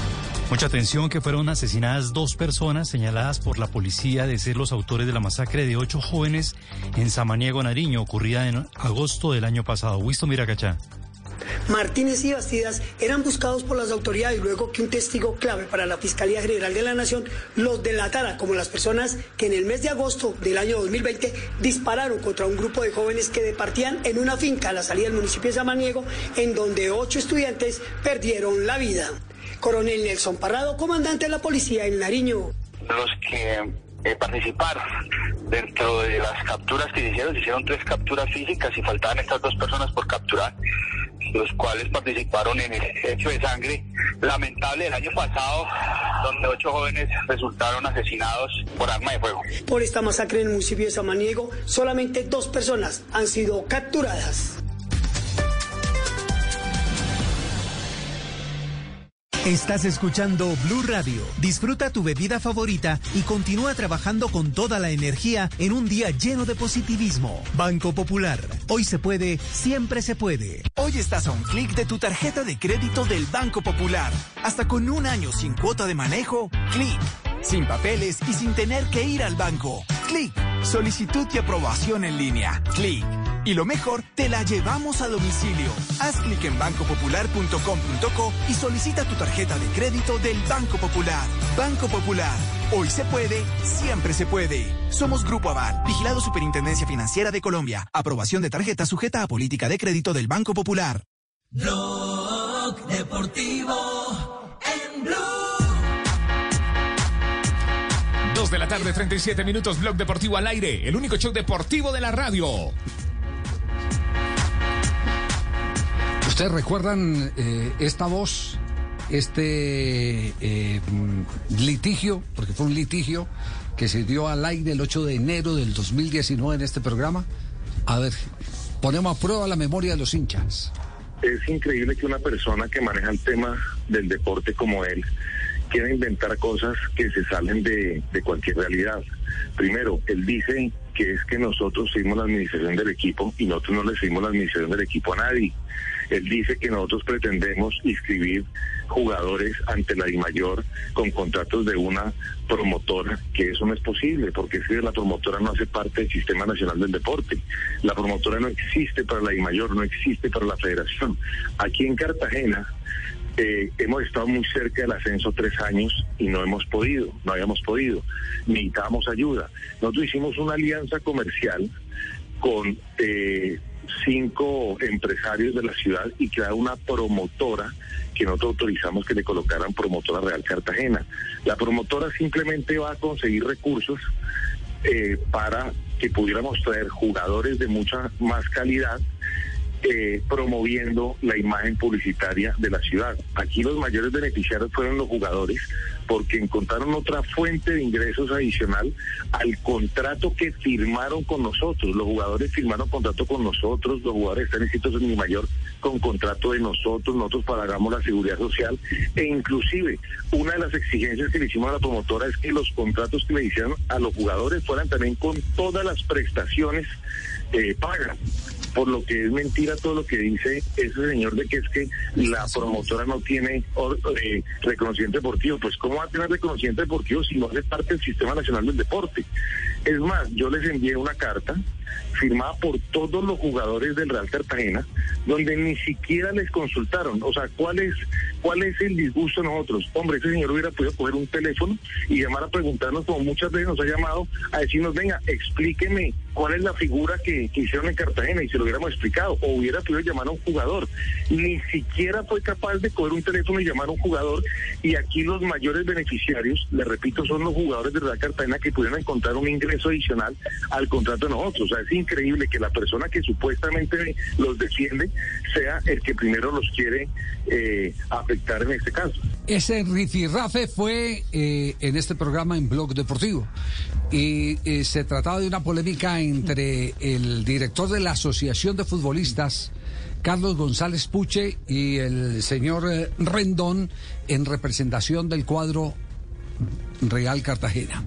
Mucha atención que fueron asesinadas dos personas señaladas por la policía de ser los autores de la masacre de ocho jóvenes en Samaniego, Nariño, ocurrida en agosto del año pasado. Wisto Miracachá. Martínez y Bastidas eran buscados por las autoridades luego que un testigo clave para la Fiscalía General de la Nación los delatara como las personas que en el mes de agosto del año 2020 dispararon contra un grupo de jóvenes que departían en una finca a la salida del municipio de Samaniego en donde ocho estudiantes perdieron la vida. Coronel Nelson Parrado, comandante de la policía en Nariño. los que eh, participaron dentro de las capturas que se hicieron, se hicieron tres capturas físicas y faltaban estas dos personas por capturar, los cuales participaron en el hecho de sangre lamentable del año pasado, donde ocho jóvenes resultaron asesinados por arma de fuego. Por esta masacre en el municipio de Samaniego, solamente dos personas han sido capturadas. Estás escuchando Blue Radio. Disfruta tu bebida favorita y continúa trabajando con toda la energía en un día lleno de positivismo. Banco Popular. Hoy se puede, siempre se puede. Hoy estás a un clic de tu tarjeta de crédito del Banco Popular. Hasta con un año sin cuota de manejo, clic. Sin papeles y sin tener que ir al banco. Clic. Solicitud y aprobación en línea. Clic. Y lo mejor, te la llevamos a domicilio. Haz clic en bancopopular.com.co y solicita tu tarjeta de crédito del Banco Popular. Banco Popular. Hoy se puede, siempre se puede. Somos Grupo Aval, vigilado Superintendencia Financiera de Colombia. Aprobación de tarjeta sujeta a política de crédito del Banco Popular. Deportivo en. Dos de la tarde, 37 minutos, Blog Deportivo al aire, el único show deportivo de la radio. ¿Ustedes recuerdan eh, esta voz, este eh, litigio, porque fue un litigio que se dio al aire el 8 de enero del 2019 en este programa? A ver, ponemos a prueba la memoria de los hinchas. Es increíble que una persona que maneja el tema del deporte como él quiera inventar cosas que se salen de, cualquier realidad. Primero, él dice que es que nosotros seguimos la administración del equipo y nosotros no le seguimos la administración del equipo a nadie. Él dice que nosotros pretendemos inscribir jugadores ante la DIMAYOR con contratos de una promotora, que eso no es posible, porque que la promotora no hace parte del Sistema Nacional del Deporte. La promotora no existe para la DIMAYOR, no existe para la federación. Aquí en Cartagena, eh, hemos estado muy cerca del ascenso tres años y no hemos podido, no habíamos podido, necesitábamos ayuda. Nosotros hicimos una alianza comercial con eh, cinco empresarios de la ciudad y crear una promotora que nosotros autorizamos que le colocaran promotora Real Cartagena. La promotora simplemente va a conseguir recursos eh, para que pudiéramos traer jugadores de mucha más calidad eh, promoviendo la imagen publicitaria de la ciudad. Aquí los mayores beneficiarios fueron los jugadores porque encontraron otra fuente de ingresos adicional al contrato que firmaron con nosotros. Los jugadores firmaron contrato con nosotros, los jugadores están inscritos en mi mayor con contrato de nosotros, nosotros pagamos la seguridad social e inclusive una de las exigencias que le hicimos a la promotora es que los contratos que le hicieron a los jugadores fueran también con todas las prestaciones eh, pagas por lo que es mentira todo lo que dice ese señor de que es que la promotora no tiene or- eh, reconocimiento deportivo. Pues ¿cómo va a tener reconocimiento deportivo si no hace parte del Sistema Nacional del Deporte? Es más, yo les envié una carta firmada por todos los jugadores del Real Cartagena, donde ni siquiera les consultaron. O sea, ¿cuál es, cuál es el disgusto de nosotros? Hombre, ese señor hubiera podido coger un teléfono y llamar a preguntarnos, como muchas veces nos ha llamado, a decirnos, venga, explíqueme cuál es la figura que, que hicieron en Cartagena y se lo hubiéramos explicado. O hubiera podido llamar a un jugador. Ni siquiera fue capaz de coger un teléfono y llamar a un jugador. Y aquí los mayores beneficiarios, le repito, son los jugadores del Real Cartagena que pudieron encontrar un ingreso adicional al contrato de nosotros. O sea, es increíble que la persona que supuestamente los defiende sea el que primero los quiere eh, afectar en este caso. Ese rifirrafe fue eh, en este programa en Blog Deportivo. Y eh, se trataba de una polémica entre el director de la Asociación de Futbolistas, Carlos González Puche, y el señor Rendón en representación del cuadro Real Cartagena.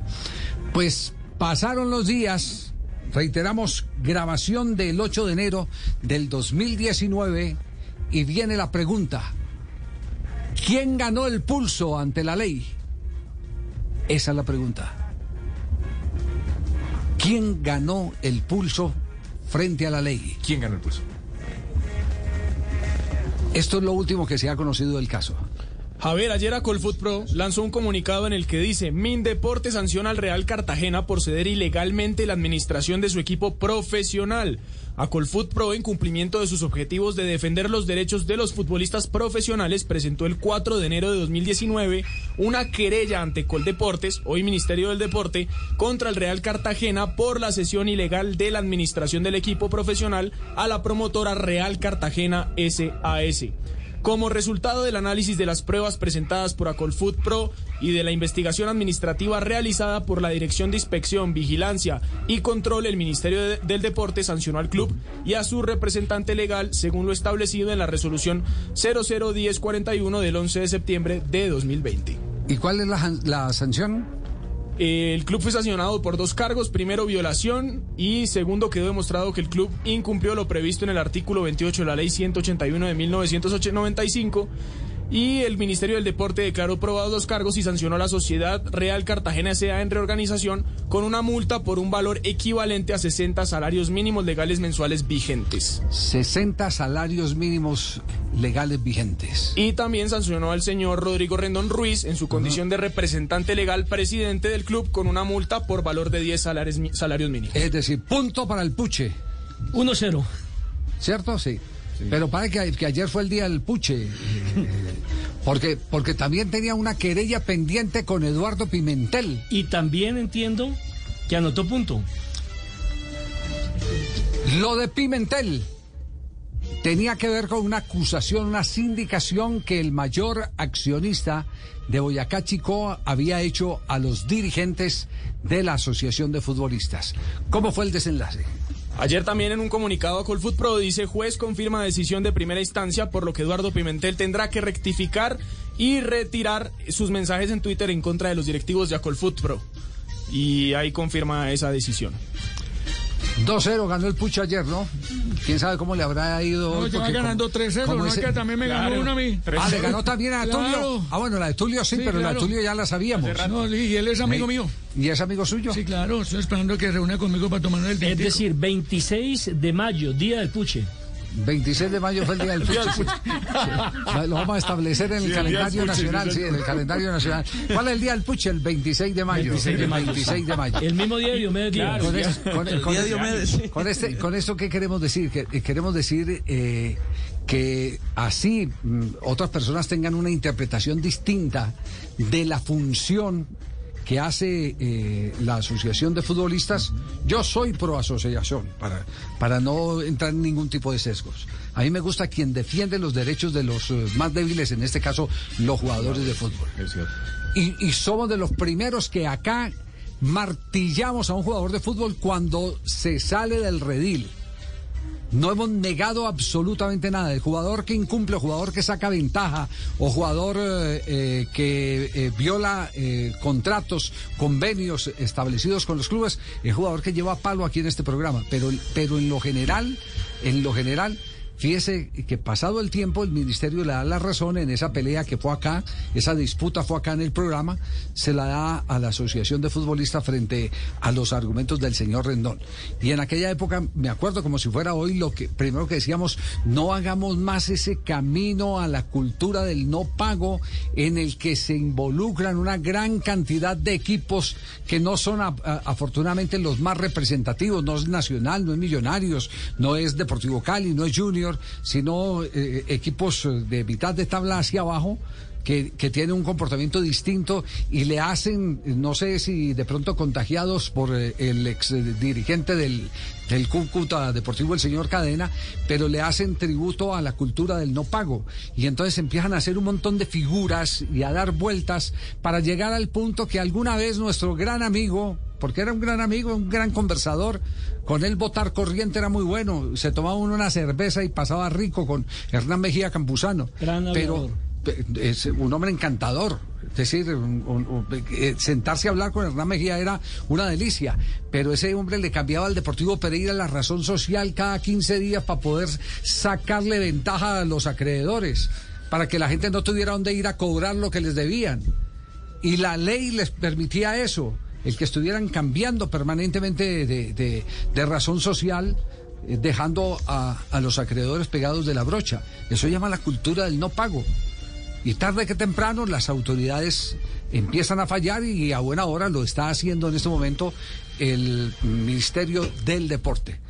Pues pasaron los días, reiteramos, grabación del 8 de enero del 2019 y viene la pregunta. ¿Quién ganó el pulso ante la ley? Esa es la pregunta. ¿Quién ganó el pulso frente a la ley? ¿Quién ganó el pulso? Esto es lo último que se ha conocido del caso. Javier, ayer a Colfoot Pro lanzó un comunicado en el que dice, Mindeporte sanciona al Real Cartagena por ceder ilegalmente la administración de su equipo profesional. A Colfoot Pro, en cumplimiento de sus objetivos de defender los derechos de los futbolistas profesionales, presentó el 4 de enero de 2019 una querella ante Coldeportes, hoy Ministerio del Deporte, contra el Real Cartagena por la cesión ilegal de la administración del equipo profesional a la promotora Real Cartagena SAS. Como resultado del análisis de las pruebas presentadas por Acolfood Pro y de la investigación administrativa realizada por la Dirección de Inspección, Vigilancia y Control, el Ministerio de- del Deporte sancionó al club y a su representante legal según lo establecido en la resolución 001041 del 11 de septiembre de 2020. ¿Y cuál es la sanción? El club fue sancionado por dos cargos, primero violación. Y segundo quedó demostrado que el club incumplió lo previsto en el artículo 28 de la ley 181 de 1995 y el Ministerio del Deporte declaró probados los cargos y sancionó a la Sociedad Real Cartagena S.A. en reorganización con una multa por un valor equivalente a 60 salarios mínimos legales mensuales vigentes. 60 salarios mínimos legales vigentes. Y también sancionó al señor Rodrigo Rendón Ruiz en su condición de representante legal presidente del club con una multa por valor de 10 salarios, salarios mínimos. Es decir, punto para el puche. 1-0. ¿Cierto? Sí. Pero parece que, que ayer fue el día del puche. porque, porque también tenía una querella pendiente con Eduardo Pimentel. Y también entiendo que anotó punto. Lo de Pimentel tenía que ver con una acusación, una sindicación que el mayor accionista de Boyacá Chico había hecho a los dirigentes de la Asociación de Futbolistas. ¿Cómo fue el desenlace? Ayer también en un comunicado a Colfoot Pro dice juez confirma decisión de primera instancia por lo que Eduardo Pimentel tendrá que rectificar y retirar sus mensajes en Twitter en contra de los directivos de Colfoot Pro. y ahí confirma esa decisión. 2-0 ganó el Pucho ayer, ¿no? ¿Quién sabe cómo le habrá ido? No, va Porque ganando como- 3-0, como ¿no? ese- Que también me ganó Claro. una a mí. Ah, le ganó también a Claro. Tulio. Ah, bueno, la de Tulio sí, Sí, pero la de. Tulio ya la sabíamos. No, y él es amigo mío. ¿Y es amigo suyo? Sí, claro, estoy esperando que reúna conmigo para tomar el Es tintico. decir, 26 de mayo, día del puche. 26 de mayo fue el día del Puche. sí. Lo vamos a establecer en el Sí, calendario nacional, sí, en el calendario nacional. ¿Cuál es el día del Puche? El 26 de mayo. 26 de mayo. 26 de mayo. El mismo día de Diomedes. Con, es- con- El con- día de Diomedes. con este, con esto, ¿qué queremos decir? Que, eh, queremos decir eh, que así mm, otras personas tengan una interpretación distinta de la función que hace eh, la Asociación de Futbolistas. Yo soy pro asociación, para, para no entrar en ningún tipo de sesgos. A mí me gusta quien defiende los derechos de los eh, más débiles, en este caso los jugadores de fútbol. Y, y somos de los primeros que acá martillamos a un jugador de fútbol cuando se sale del redil. No hemos negado absolutamente nada. El jugador que incumple, o jugador que saca ventaja, o jugador eh, eh, que eh, viola contratos, convenios establecidos con los clubes, el jugador que lleva palo aquí en este programa. Pero, pero en lo general, en lo general, Fíjese que pasado el tiempo el ministerio le da la razón en esa pelea que fue acá, esa disputa fue acá en el programa, se la da a la Asociación de Futbolistas frente a los argumentos del señor Rendón. Y en aquella época, me acuerdo como si fuera hoy, lo que primero que decíamos, no hagamos más ese camino a la cultura del no pago en el que se involucran una gran cantidad de equipos que no son afortunadamente los más representativos, no es Nacional, no es Millonarios, no es Deportivo Cali, no es Junior, sino eh, equipos de mitad de tabla hacia abajo. Que, que tienen un comportamiento distinto y le hacen, no sé si de pronto contagiados por eh, el ex eh, dirigente del, del Cúcuta Deportivo, el señor Cadena, pero le hacen tributo a la cultura del no pago. Y entonces empiezan a hacer un montón de figuras y a dar vueltas para llegar al punto que alguna vez nuestro gran amigo, porque era un gran amigo, un gran conversador, con él votar corriente era muy bueno, se tomaba uno una cerveza y pasaba rico con Hernán Mejía Campuzano. Gran pero es un hombre encantador. Es decir, eh, sentarse a hablar con Hernán Mejía era una delicia, pero ese hombre le cambiaba al Deportivo Pereira la razón social cada 15 días para poder sacarle ventaja a los acreedores, para que la gente no tuviera dónde ir a cobrar lo que les debían. Y la ley les permitía eso, el que estuvieran cambiando permanentemente de razón social, eh, dejando a, a los acreedores pegados de la brocha. Eso llama la cultura del no pago. Y tarde que temprano las autoridades empiezan a fallar y a buena hora lo está haciendo en este momento el Ministerio del Deporte.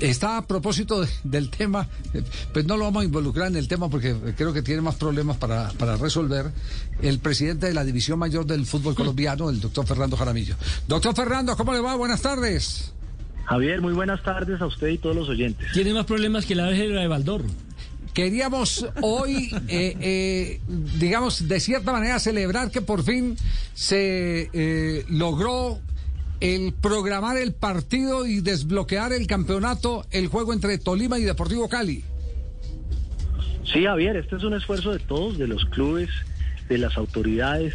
Está a propósito de- del tema, pues no lo vamos a involucrar en el tema porque creo que tiene más problemas para, para resolver, el presidente de la División Mayor del Fútbol Colombiano, el doctor Fernando Jaramillo. Doctor Fernando, ¿cómo le va? Buenas tardes. Javier, muy buenas tardes a usted y todos los oyentes. Tiene más problemas que la de Baldor. Queríamos hoy, eh, eh, digamos, de cierta manera celebrar que por fin se eh, logró el programar el partido y desbloquear el campeonato, el juego entre Tolima y Deportivo Cali. Sí, Javier, este es un esfuerzo de todos, de los clubes, de las autoridades,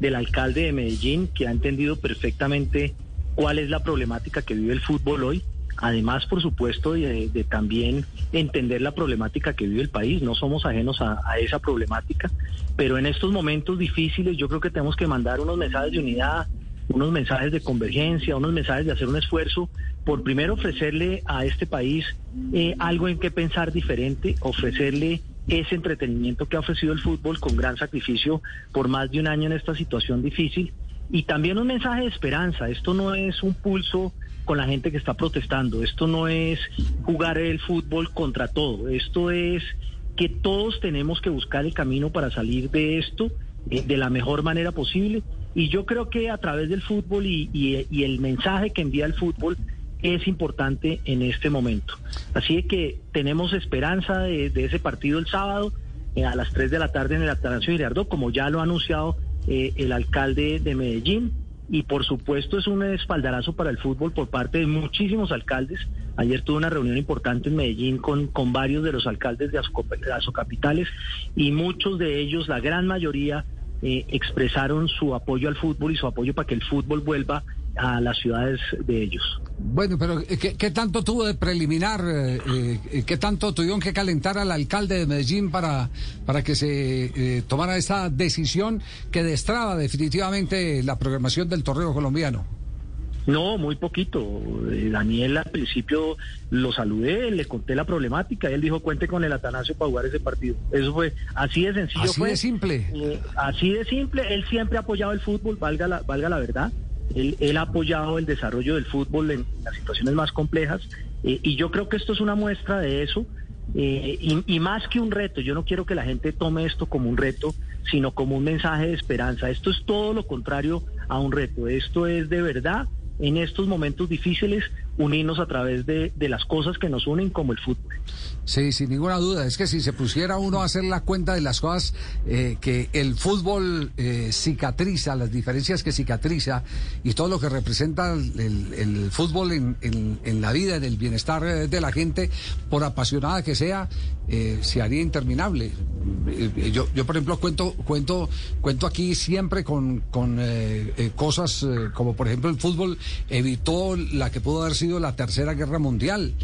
del alcalde de Medellín, que ha entendido perfectamente cuál es la problemática que vive el fútbol hoy. Además, por supuesto, de, también entender la problemática que vive el país. No somos ajenos a, a esa problemática, pero en estos momentos difíciles yo creo que tenemos que mandar unos mensajes de unidad, unos mensajes de convergencia, unos mensajes de hacer un esfuerzo por primero ofrecerle a este país eh, algo en que pensar diferente, ofrecerle ese entretenimiento que ha ofrecido el fútbol con gran sacrificio por más de un año en esta situación difícil y también un mensaje de esperanza. Esto no es un pulso con la gente que está protestando, esto no es jugar el fútbol contra todo, esto es que todos tenemos que buscar el camino para salir de esto eh, de la mejor manera posible. Y yo creo que a través del fútbol y, y- el mensaje que envía el fútbol es importante en este momento. Así que tenemos esperanza de, de ese partido el sábado eh, a las 3 de la tarde en el Atanasio Girardot, como ya lo ha anunciado eh, el alcalde de Medellín. Y por supuesto es un espaldarazo para el fútbol por parte de muchísimos alcaldes. Ayer tuve una reunión importante en Medellín con, con varios de los alcaldes de Azocapitales y muchos de ellos, la gran mayoría, eh, expresaron su apoyo al fútbol y su apoyo para que el fútbol vuelva a las ciudades de ellos. Bueno, pero eh, ¿qué, qué tanto tuvo de preliminar? eh, eh, ¿Qué tanto tuvieron que calentar al alcalde de Medellín para, para que se eh, tomara esta decisión que destraba definitivamente la programación del torneo colombiano? No, muy poquito. Daniel al principio lo saludé, le conté la problemática y él dijo cuente con el Atanasio para jugar ese partido. Eso fue así de sencillo. Así fue. de simple. Eh, así de simple. Él siempre ha apoyado el fútbol, valga la, valga la verdad. Él, él ha apoyado el desarrollo del fútbol en las situaciones más complejas eh, y yo creo que esto es una muestra de eso. Eh, y, y más que un reto, yo no quiero que la gente tome esto como un reto, sino como un mensaje de esperanza. Esto es todo lo contrario a un reto. Esto es de verdad en estos momentos difíciles unirnos a través de, de las cosas que nos unen como el fútbol. Sí, sin ninguna duda. Es que si se pusiera uno a hacer la cuenta de las cosas eh, que el fútbol eh, cicatriza, las diferencias que cicatriza y todo lo que representa el, el- fútbol en, en- la vida, en el bienestar eh, de la gente, por apasionada que sea, eh, se haría interminable. Eh, Yo, yo por ejemplo, cuento, cuento, cuento aquí siempre con, con cosas como, por ejemplo, el fútbol evitó la que pudo haber sido la Tercera Guerra Mundial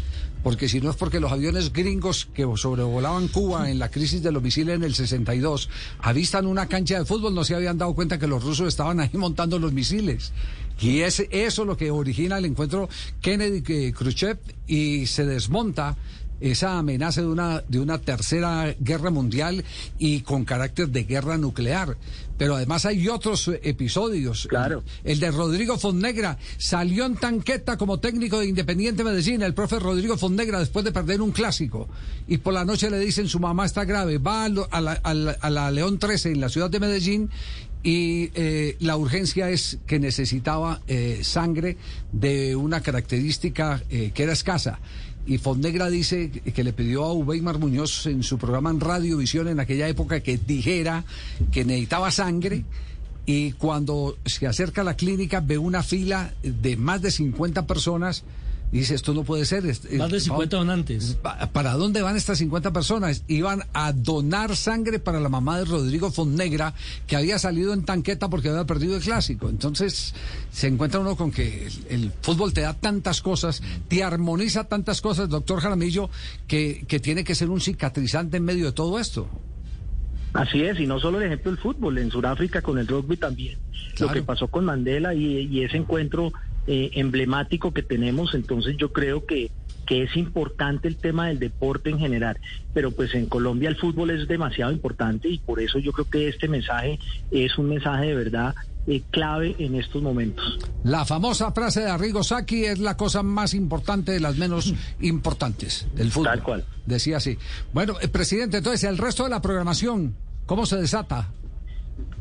porque si no es porque los aviones gringos que sobrevolaban Cuba en la crisis de los misiles en el 62 avistan una cancha de fútbol, no se habían dado cuenta que los rusos estaban ahí montando los misiles. Y es eso lo que origina el encuentro Kennedy-Khrushchev y se desmonta esa amenaza de una, de una tercera guerra mundial y con carácter de guerra nuclear. Pero además hay otros episodios. Claro. El, de Rodrigo Fonnegra salió en tanqueta como técnico de Independiente Medellín, el profe Rodrigo Fonnegra, después de perder un clásico. Y por la noche le dicen su mamá está grave. Va a, lo- a la, a la- a la León 13 en la ciudad de Medellín y eh, la urgencia es que necesitaba eh, sangre de una característica eh, que era escasa. Y Fonnegra dice que le pidió a Uweimar Muñoz en su programa en Radiovisión en aquella época que dijera que necesitaba sangre. Y cuando se acerca a la clínica ve una fila de más de 50 personas. Y dice, esto no puede ser. es- Más de es- 50 donantes. ¿Pa- ¿Para dónde van estas 50 personas? Iban a donar sangre para la mamá de Rodrigo Fonnegra, que había salido en tanqueta porque había perdido el clásico. Entonces, se encuentra uno con que el, el fútbol te da tantas cosas, te armoniza tantas cosas, doctor Jaramillo, que, que tiene que ser un cicatrizante en medio de todo esto. Así es, y no solo el ejemplo del fútbol, en Sudáfrica con el rugby también. Lo que pasó con Mandela y, y ese encuentro eh, emblemático que tenemos, entonces yo creo que, que es importante el tema del deporte en general, pero pues en Colombia el fútbol es demasiado importante y por eso yo creo que este mensaje es un mensaje de verdad eh, clave en estos momentos. La famosa frase de Arrigo Sacchi es la cosa más importante de las menos importantes del fútbol. Tal cual. Decía así. Bueno, eh, presidente, entonces el resto de la programación, ¿cómo se desata?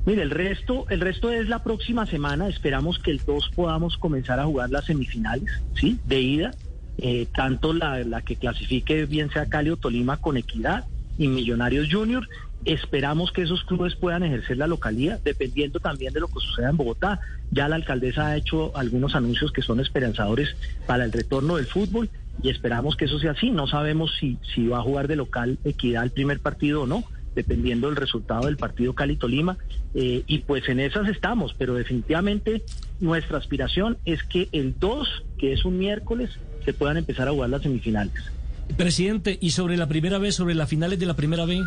Mire, el resto, el resto es la próxima semana. Esperamos que el 2 podamos comenzar a jugar las semifinales, ¿sí? De ida. Eh, tanto la, la que clasifique, bien sea Cali o Tolima, con equidad y Millonarios Junior. Esperamos que esos clubes puedan ejercer la localía, dependiendo también de lo que suceda en Bogotá. Ya la alcaldesa ha hecho algunos anuncios que son esperanzadores para el retorno del fútbol y esperamos que eso sea así. No sabemos si, si va a jugar de local equidad el primer partido o no dependiendo del resultado del partido Cali-Tolima. Eh, y pues en esas estamos, pero definitivamente nuestra aspiración es que el 2, que es un miércoles, se puedan empezar a jugar las semifinales. Presidente, y sobre la primera vez, sobre las finales de la primera vez.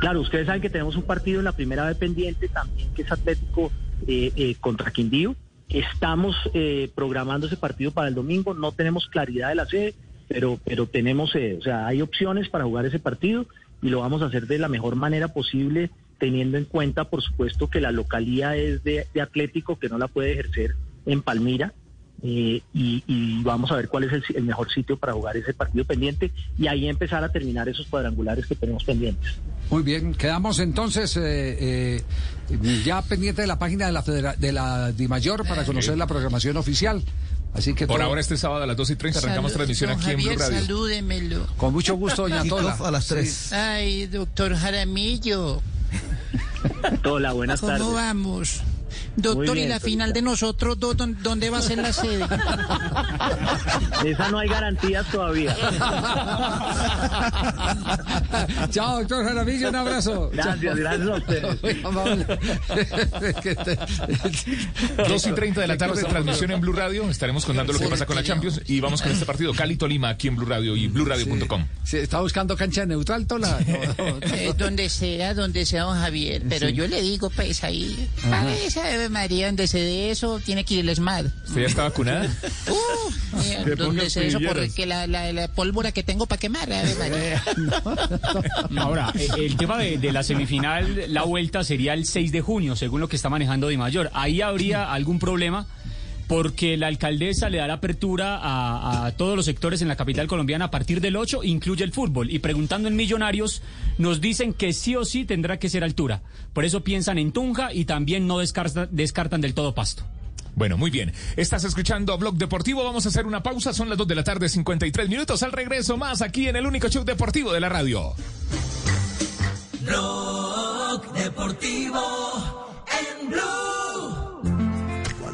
Claro, ustedes saben que tenemos un partido en la primera vez pendiente también, que es Atlético eh, eh, contra Quindío. Estamos eh, programando ese partido para el domingo, no tenemos claridad de la sede, pero, pero tenemos, eh, o sea, hay opciones para jugar ese partido y lo vamos a hacer de la mejor manera posible, teniendo en cuenta, por supuesto, que la localía es de, de Atlético, que no la puede ejercer en Palmira. eh, y, y vamos a ver cuál es el, el mejor sitio para jugar ese partido pendiente y ahí empezar a terminar esos cuadrangulares que tenemos pendientes. Muy bien, quedamos entonces eh, eh, ya pendiente de la página de la Federa- de la DIMAYOR para conocer la programación oficial. Así que Por todo- ahora este sábado a las 2 y 30 arrancamos Salud, transmisión aquí en Blue Javier, Radio. salúdemelo. Con mucho gusto, doña Tola. a las Sí. tres. Ay, doctor Jaramillo. Hola, buenas ¿Cómo tardes. vamos? Doctor, ¿y la final de nosotros dos, dón- dónde va a ser la sede? Esa no hay garantías todavía. Chao, doctor Jaramillo, un abrazo. Gracias, gracias a ustedes. Muy amable. 2 y 30 de la tarde, transmisión en Blue Radio. Estaremos contando lo que pasa con la Champions y vamos con este partido Cali-Tolima aquí en Blue Radio y BlueRadio.com. Sí, está buscando cancha neutral, Tola. Eh, donde sea, donde sea, don Javier. Pero Sí. yo le digo, pues ahí, esa Ave María, donde se dé eso, tiene que ir el. ¿Usted ya está vacunada? Uh, Que donde se eso, pilleras. porque la, la, la pólvora que tengo para quemar, Ave María. Ahora, eh, el tema de, de la semifinal, la vuelta sería el 6 de junio, según lo que está manejando Di Mayor. Ahí habría algún problema porque la alcaldesa le da la apertura a, a todos los sectores en la capital colombiana a partir del 8, incluye el fútbol. Y preguntando en Millonarios, nos dicen que sí o sí tendrá que ser altura. Por eso piensan en Tunja y también no descarta- descartan del todo Pasto. Bueno, muy bien. Estás escuchando Blog Deportivo. Vamos a hacer una pausa. Son las 2 de la tarde, 53 minutos. Al regreso, más aquí en el único show deportivo de la radio. Blog Deportivo en Blue.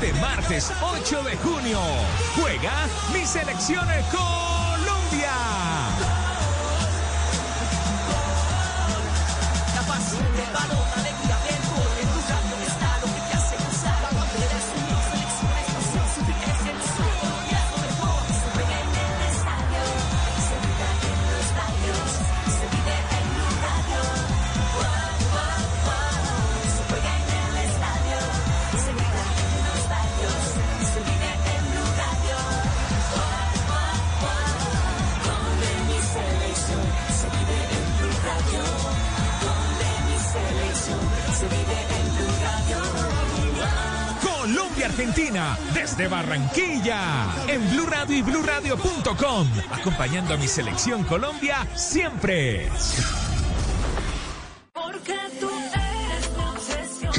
Este martes 8 de junio juega mi selección Colombia. La pasión Colombia-Argentina desde Barranquilla en Blue Radio y BlueRadio.com acompañando a mi selección Colombia siempre.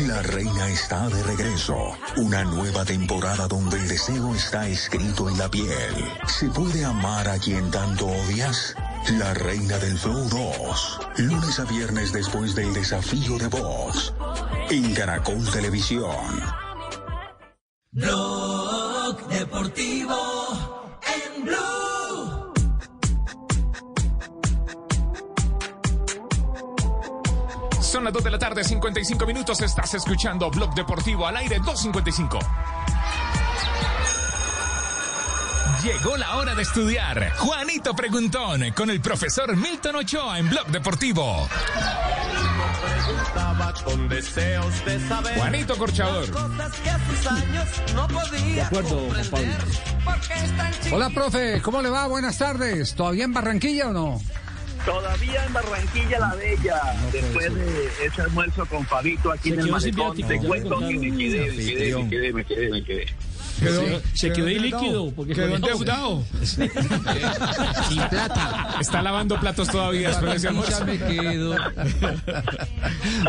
La reina está de regreso. Una nueva temporada donde el deseo está escrito en la piel. ¿Se puede amar a quien tanto odias? La reina del Flow 2. Lunes a viernes después del desafío de Vox. En Caracol Televisión. Blog Deportivo en Blue. Son las 2 de la tarde, 55 minutos. Estás escuchando Blog Deportivo al aire 255. Llegó la hora de estudiar. Juanito Preguntón con el profesor Milton Ochoa en Blog Deportivo. Con deseos de saber Juanito Corchador. cosas que a sus años no podía De acuerdo. Hola, profe, ¿cómo le va? Buenas tardes. ¿Todavía en Barranquilla o no? Todavía en Barranquilla la Bella, después de ese almuerzo con Fabito aquí Se en el malecón, te cuento que me quedé, me quedé, me quedé, me quedé, me quedé. Se- se quedó ilíquido. Porque quedó endeudado. Sin plata. Está lavando platos todavía después de ese almuerzo. me quedo.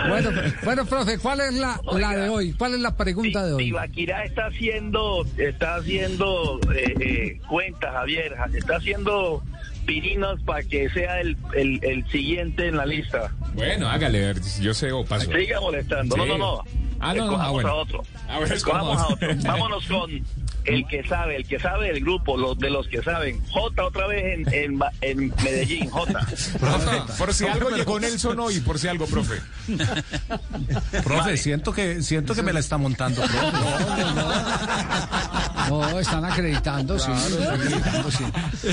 bueno, bueno, profe, ¿cuál es la, la de hoy? ¿Cuál es la pregunta de hoy? Tibaquirá está haciendo, está haciendo eh, eh, cuentas, Javier, está haciendo pirinos para que sea el, el, el siguiente en la lista. Bueno, hágale, yo sé o paso. Siga molestando, no, no, no. Ah, no, no, Escojamos ah, bueno. a otro. Ah, Escojamos escojamos. a otro. Vámonos con el que sabe, el que sabe del grupo, los de los que saben. J otra vez en, en, Ba- en Medellín, J. Por si algo llegó Nelson hoy, por si algo, profe. Profe, siento que siento que me la está montando, profe. No, están acreditando, sí, están acreditando, sí.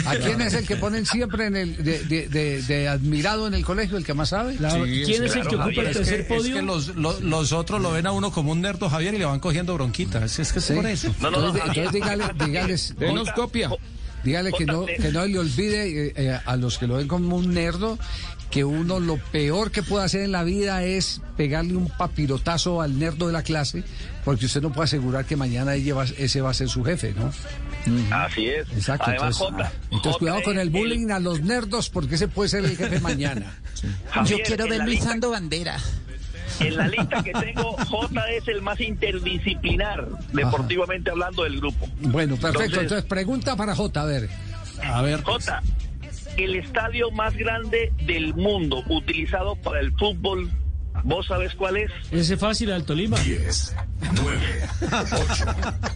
¿A quién es el que ponen siempre en el de, de- de- de admirado en el colegio, el que más sabe? Sí, Javier, es que- Es que los, los, los otros lo ven a uno como un nerdo, Javier, y le van cogiendo bronquita. Es, es que es Sí. por eso. No, no, no, Entonces, entonces dígale- dígales- Denos copia. Dígale que no, que no le olvide eh, eh, a los que lo ven como un nerdo que uno lo peor que puede hacer en la vida es pegarle un papirotazo al nerdo de la clase, porque usted no puede asegurar que mañana ella va- ese va a ser su jefe, ¿no? Así es. Exacto. Además, entonces, Jota, entonces Jota cuidado con el bullying a los nerdos, porque ese puede ser el jefe mañana. Yo quiero verlo lista- izando bandera. En la lista que tengo, J es el más interdisciplinar, deportivamente hablando del grupo. Bueno, perfecto. Entonces- Entonces, pregunta para J, a ver. A ver. J, el estadio más grande del mundo utilizado para el fútbol, ¿vos sabés cuál es? Ese es fácil, Alto Lima. 10, 9, 8,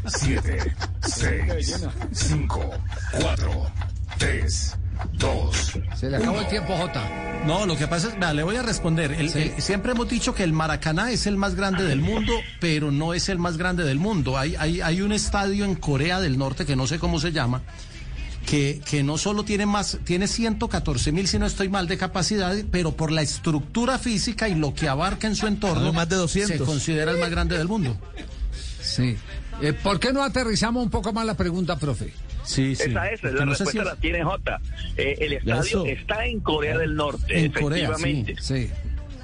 7, 6, 5, 4, 3, 2. Se le acabó el tiempo, J. No, lo que pasa es, vea, le voy a responder. El- el- siempre hemos dicho que el Maracaná es el más grande del mundo, pero no es el más grande del mundo. Hay, hay, hay un estadio en Corea del Norte que no sé cómo se llama, que, que no solo tiene más, tiene 114 mil, si no estoy mal, de capacidad, pero por la estructura física y lo que abarca en su entorno, más de 200. se considera el más grande del mundo. Sí. Eh, ¿Por qué no aterrizamos un poco más la pregunta, profe? Sí, Esa es, Porque la no respuesta si es- la tiene J. Eh, el estadio está en Corea del Norte, En Corea, efectivamente. Sí.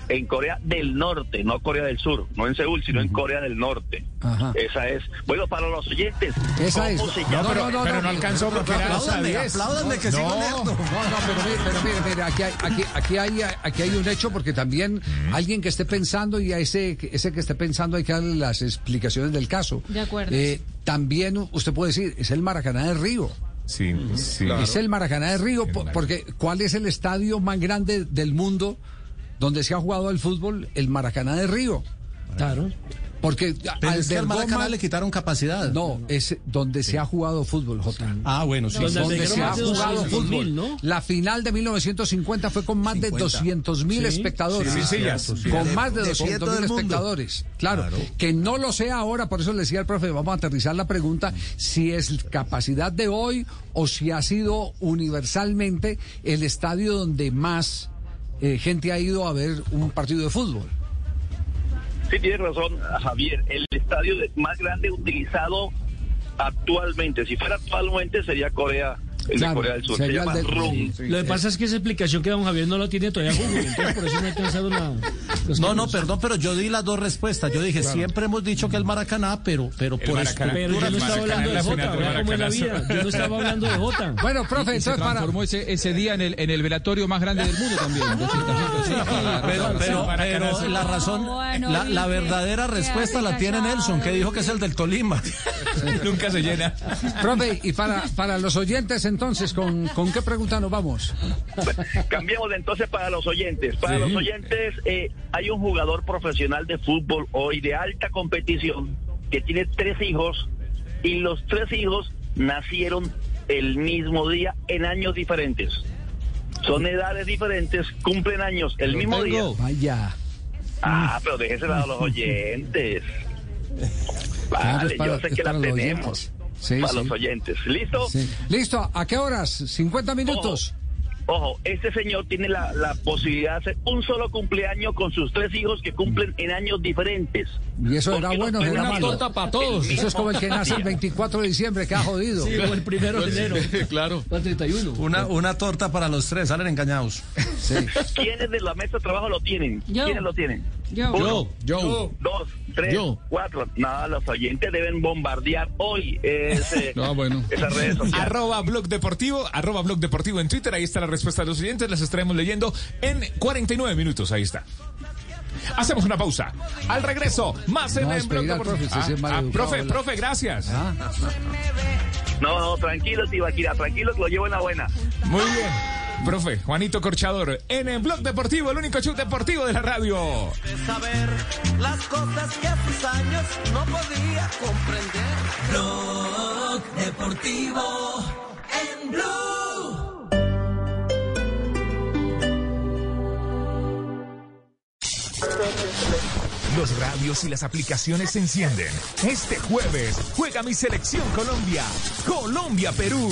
En Corea del Norte, no Corea del Sur, no en Seúl, sino en Corea del Norte. Ajá. Esa es. Bueno, para los oyentes, Esa es. ¿cómo se No, llama? no, no, pero no, no alcanzó porque era Apláudanme, esa 10. apláudanme que no. sigo. No, no, pero mire, pero mire, mire, aquí hay, aquí, aquí hay, aquí hay un hecho porque también alguien que esté pensando y a ese, ese que esté pensando hay que darle las explicaciones del caso. De acuerdo. Eh, también usted puede decir, es el Maracaná de Río. Sí, sí. Es el Maracaná de Río, po- porque ¿cuál es el estadio más grande del mundo donde se ha jugado el fútbol? El Maracaná de Río. Claro. Porque Pero al es que del Goma- le quitaron capacidad. no, es donde se ha jugado fútbol, J. Ah, bueno, sí. Donde donde se ha jugado 200 fútbol. mil, ¿no? La final de 1950 fue con más de 50. 200 mil Sí, espectadores. sí, sí. Con más de De pie 200 todo mil espectadores. Claro, que no lo sea ahora, por eso le decía al profe, vamos a aterrizar la pregunta, si es capacidad de hoy o si ha sido universalmente el estadio donde más eh, gente ha ido a ver un partido de fútbol. Sí, tienes razón, Javier. El estadio más grande utilizado actualmente, si fuera actualmente, sería Corea, el Claro, de Corea del Sur. Se llama de- RUM. Lo que pasa es que esa explicación que don Javier no la tiene todavía Google, entonces por eso no he alcanzado la... No, no, perdón, pero yo di las dos respuestas. Yo dije, siempre hemos dicho que el Maracaná, pero, pero por Maracaná. Pero yo no estaba hablando en de la Jota, del es la vida. Yo no estaba hablando de Jota. Bueno, profe, entonces para... transformó ese, ese día en el, en el velatorio más grande del mundo también. 200 gente, sí, claro. Pero, pero, pero la razón, Bueno, la, la ¿y qué- verdadera respuesta la tiene? Nelson, que dijo que es el del Tolima. Nunca se llena. Profe, y para, para los oyentes entonces, ¿con, ¿con qué pregunta nos vamos? Cambiemos entonces para los oyentes. Para Sí. los oyentes, eh, hay un jugador profesional de fútbol hoy de alta competición que tiene tres hijos y los tres hijos nacieron el mismo día en años diferentes. Son edades diferentes, cumplen años el mismo día. Vaya. Ah, pero déjese a los oyentes. Claro, Vale, es para- yo sé que la tenemos. oyentes. Sí, para sí. los oyentes. ¿Listo? Sí. Listo, ¿a qué horas? ¿50 minutos? Ojo, este señor tiene la, la posibilidad de hacer un solo cumpleaños con sus tres hijos que cumplen en años diferentes. ¿Y eso ¿Por era bueno era una malo? torta para todos. Eso es como el que nace el 24 de diciembre, que ha jodido. Sí, o el primero de enero. claro. El 31. Una, una torta para los tres, salen engañados. Sí. ¿Quiénes de la mesa de trabajo lo tienen? Yo. ¿Quiénes lo tienen? Yo. Uno, Yo, yo. dos, tres, Yo. cuatro. No, los oyentes deben bombardear hoy ese, No, bueno. esas redes sociales. Arroba Blog Deportivo, arroba Blog Deportivo en Twitter. Ahí está la respuesta de los oyentes. Las estaremos leyendo en 49 minutos. Ahí está. Hacemos una pausa. Al regreso, más en No, el despedir Blog Deportivo. profe, Ah, ah, profe, profe, gracias. Ah, No, no, tranquilo, Tibaquira, tranquilo que lo llevo en la buena. Muy bien. Profe, Juanito Corchador, en el Blog Deportivo, el único show deportivo de la radio. saber las cosas que sus años no podía comprender. Blog Deportivo en Blue. Los radios y las aplicaciones se encienden. Este jueves juega mi selección Colombia. Colombia-Perú.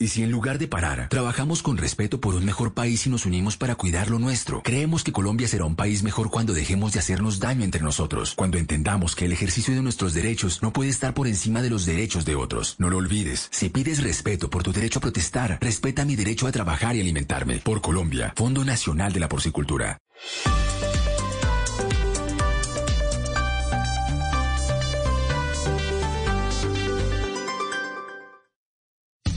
¿Y si en lugar de parar, trabajamos con respeto por un mejor país y nos unimos para cuidar lo nuestro? Creemos que Colombia será un país mejor cuando dejemos de hacernos daño entre nosotros, cuando entendamos que el ejercicio de nuestros derechos no puede estar por encima de los derechos de otros. No lo olvides, si pides respeto por tu derecho a protestar, respeta mi derecho a trabajar y alimentarme. Por Colombia, Fondo Nacional de la Porcicultura.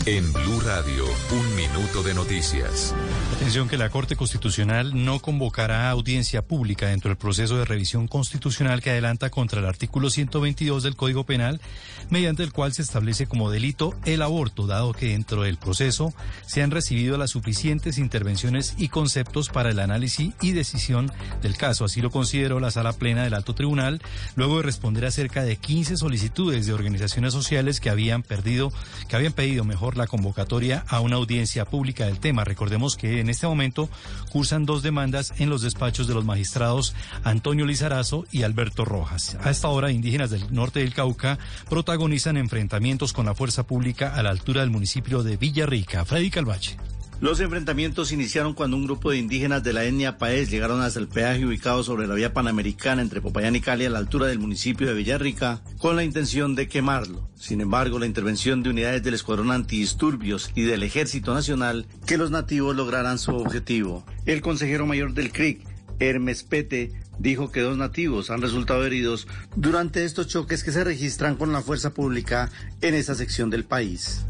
En Blue Radio, un minuto de noticias. Atención que la Corte Constitucional no convocará audiencia pública dentro del proceso de revisión constitucional que adelanta contra el artículo 122 del Código Penal, mediante el cual se establece como delito el aborto, dado que dentro del proceso se han recibido las suficientes intervenciones y conceptos para el análisis y decisión del caso. Así lo consideró la Sala Plena del Alto Tribunal, luego de responder a cerca de 15 solicitudes de organizaciones sociales que habían perdido, que habían pedido mejor la convocatoria a una audiencia pública del tema. Recordemos que en este momento cursan dos demandas en los despachos de los magistrados Antonio Lizarazo y Alberto Rojas. A esta hora, indígenas del norte del Cauca protagonizan enfrentamientos con la fuerza pública a la altura del municipio de Villarrica. Freddy Calvache. Los enfrentamientos iniciaron cuando un grupo de indígenas de la etnia Paez llegaron hasta el peaje ubicado sobre la vía panamericana entre Popayán y Cali a la altura del municipio de Villarrica con la intención de quemarlo. Sin embargo, la intervención de unidades del Escuadrón Antidisturbios y del Ejército Nacional que los nativos lograran su objetivo. El consejero mayor del CRIC, Hermes Pete, dijo que dos nativos han resultado heridos durante estos choques que se registran con la fuerza pública en esa sección del país.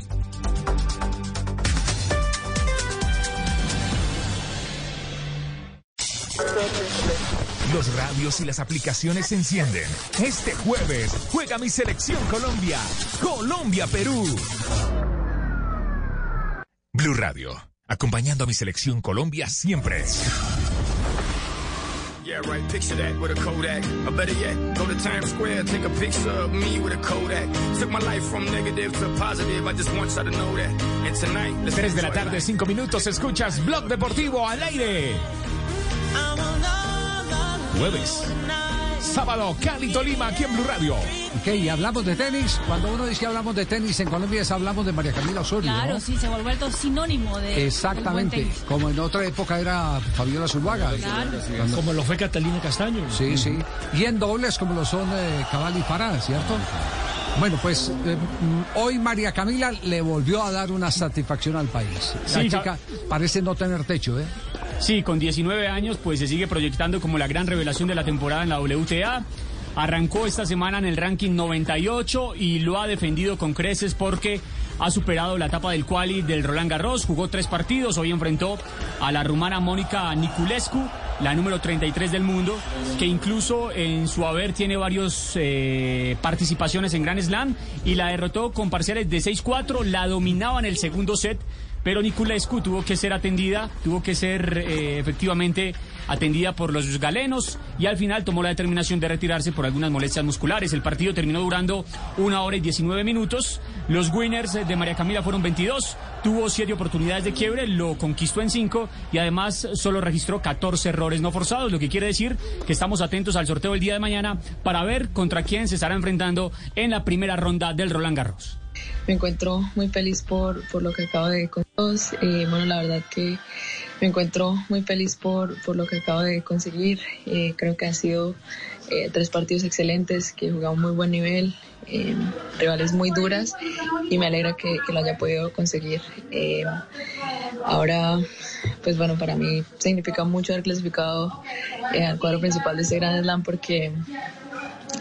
Los radios y las aplicaciones se encienden. Este jueves juega mi selección Colombia. Colombia-Perú. Blue Radio, acompañando a mi selección Colombia siempre. Yeah, right. Picture that with a Kodak. Or better yet, go to Times Square, take a picture of me with a Kodak. Took my life from negative to positive. I just want you to know that. And tonight, let's 3 de la tarde, 5 minutos, escuchas Blog Deportivo al aire. Jueves. Sábado, Cali, Tolima, aquí en Blue Radio. Ok, y hablamos de tenis. Cuando uno dice que hablamos de tenis en Colombia es hablamos de María Camila Osorio. Claro, ¿no? sí, se vuelve vuelto sinónimo de. del buen Exactamente, tenis. como en otra época era Fabiola Zuluaga. Claro. Cuando- Como lo fue Catalina Castaño. Sí, sí. Y en dobles como lo son eh, Cabal y Farah, ¿cierto? Bueno, pues eh, mm, hoy María Camila le volvió a dar una satisfacción al país. La Sí, chica parece no tener techo, ¿eh? Sí, con 19 años, pues se sigue proyectando como la gran revelación de la temporada en la WTA. Arrancó esta semana en el ranking 98 y lo ha defendido con creces porque ha superado la etapa del quali del Roland Garros, jugó tres partidos, hoy enfrentó a la rumana Mónica Niculescu, la número 33 del mundo, que incluso en su haber tiene varios eh, participaciones en Grand Slam y la derrotó con parciales de 6-4, la dominaba en el segundo set. Pero Niculescu tuvo que ser atendida, tuvo que ser eh, efectivamente atendida por los galenos y al final tomó la determinación de retirarse por algunas molestias musculares. El partido terminó durando una hora y 19 minutos. Los winners de María Camila fueron 22, tuvo 7 oportunidades de quiebre, lo conquistó en 5 y además solo registró 14 errores no forzados, lo que quiere decir que estamos atentos al sorteo del día de mañana para ver contra quién se estará enfrentando en la primera ronda del Roland Garros. Me encuentro muy feliz por, por lo que acabo de conseguir. Eh, bueno, la verdad que me encuentro muy feliz por, por lo que acabo de conseguir. Eh, creo que han sido eh, tres partidos excelentes, que he jugado un muy buen nivel, eh, rivales muy duras y me alegra que, lo haya podido conseguir. Ahora, pues bueno, para mí significa mucho haber clasificado al cuadro principal de este Gran Slam porque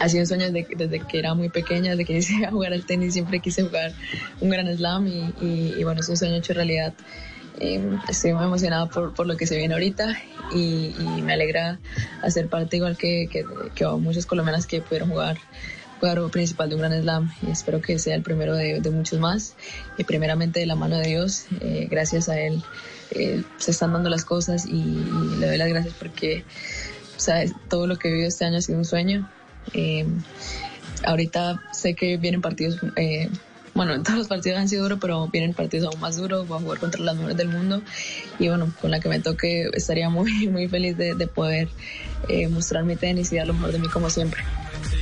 ha sido un sueño desde, desde que era muy pequeña, desde que quise jugar al tenis, siempre quise jugar un gran slam y, y- y bueno, es un sueño hecho realidad. Eh, estoy muy emocionada por, por lo que se viene ahorita y, y me alegra hacer parte igual que, que, que muchas colombianas que pudieron jugar cuadro principal de un gran slam y espero que sea el primero de, de muchos más. Y primeramente de la mano de Dios, eh, gracias a Él eh, se están dando las cosas y, y le doy las gracias porque o sea, todo lo que he vivido este año ha sido un sueño. Eh, ahorita sé que vienen partidos, eh, bueno, todos los partidos han sido duros, pero vienen partidos aún más duros. Voy a jugar contra las mejores del mundo y bueno, con la que me toque estaría muy, muy feliz de, de poder eh, mostrar mi tenis y dar lo mejor de mí como siempre.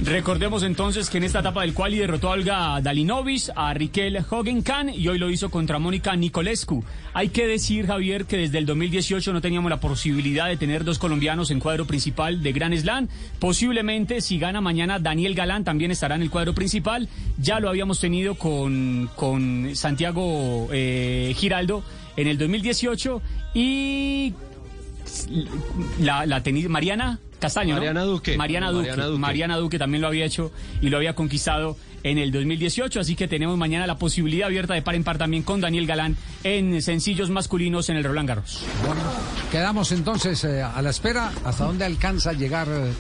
Recordemos entonces que en esta etapa del quali derrotó a Olga Dalinovic, a Riquel Hogenkan y hoy lo hizo contra Mónica Nicolescu. Hay que decir, Javier, que desde el 2018 no teníamos la posibilidad de tener dos colombianos en cuadro principal de Gran Slam. Posiblemente, si gana mañana, Daniel Galán también estará en el cuadro principal. Ya lo habíamos tenido con, con Santiago eh, Giraldo en el 2018 y la, la tenis Mariana Castaño, ¿no? Mariana Duque. Mariana Duque. Mariana Duque. Mariana Duque también lo había hecho y lo había conquistado en el 2018, así que tenemos mañana la posibilidad abierta de par en par también con Daniel Galán en sencillos masculinos en el Roland Garros. Bueno, quedamos entonces eh, a la espera hasta dónde alcanza a llegar. eh,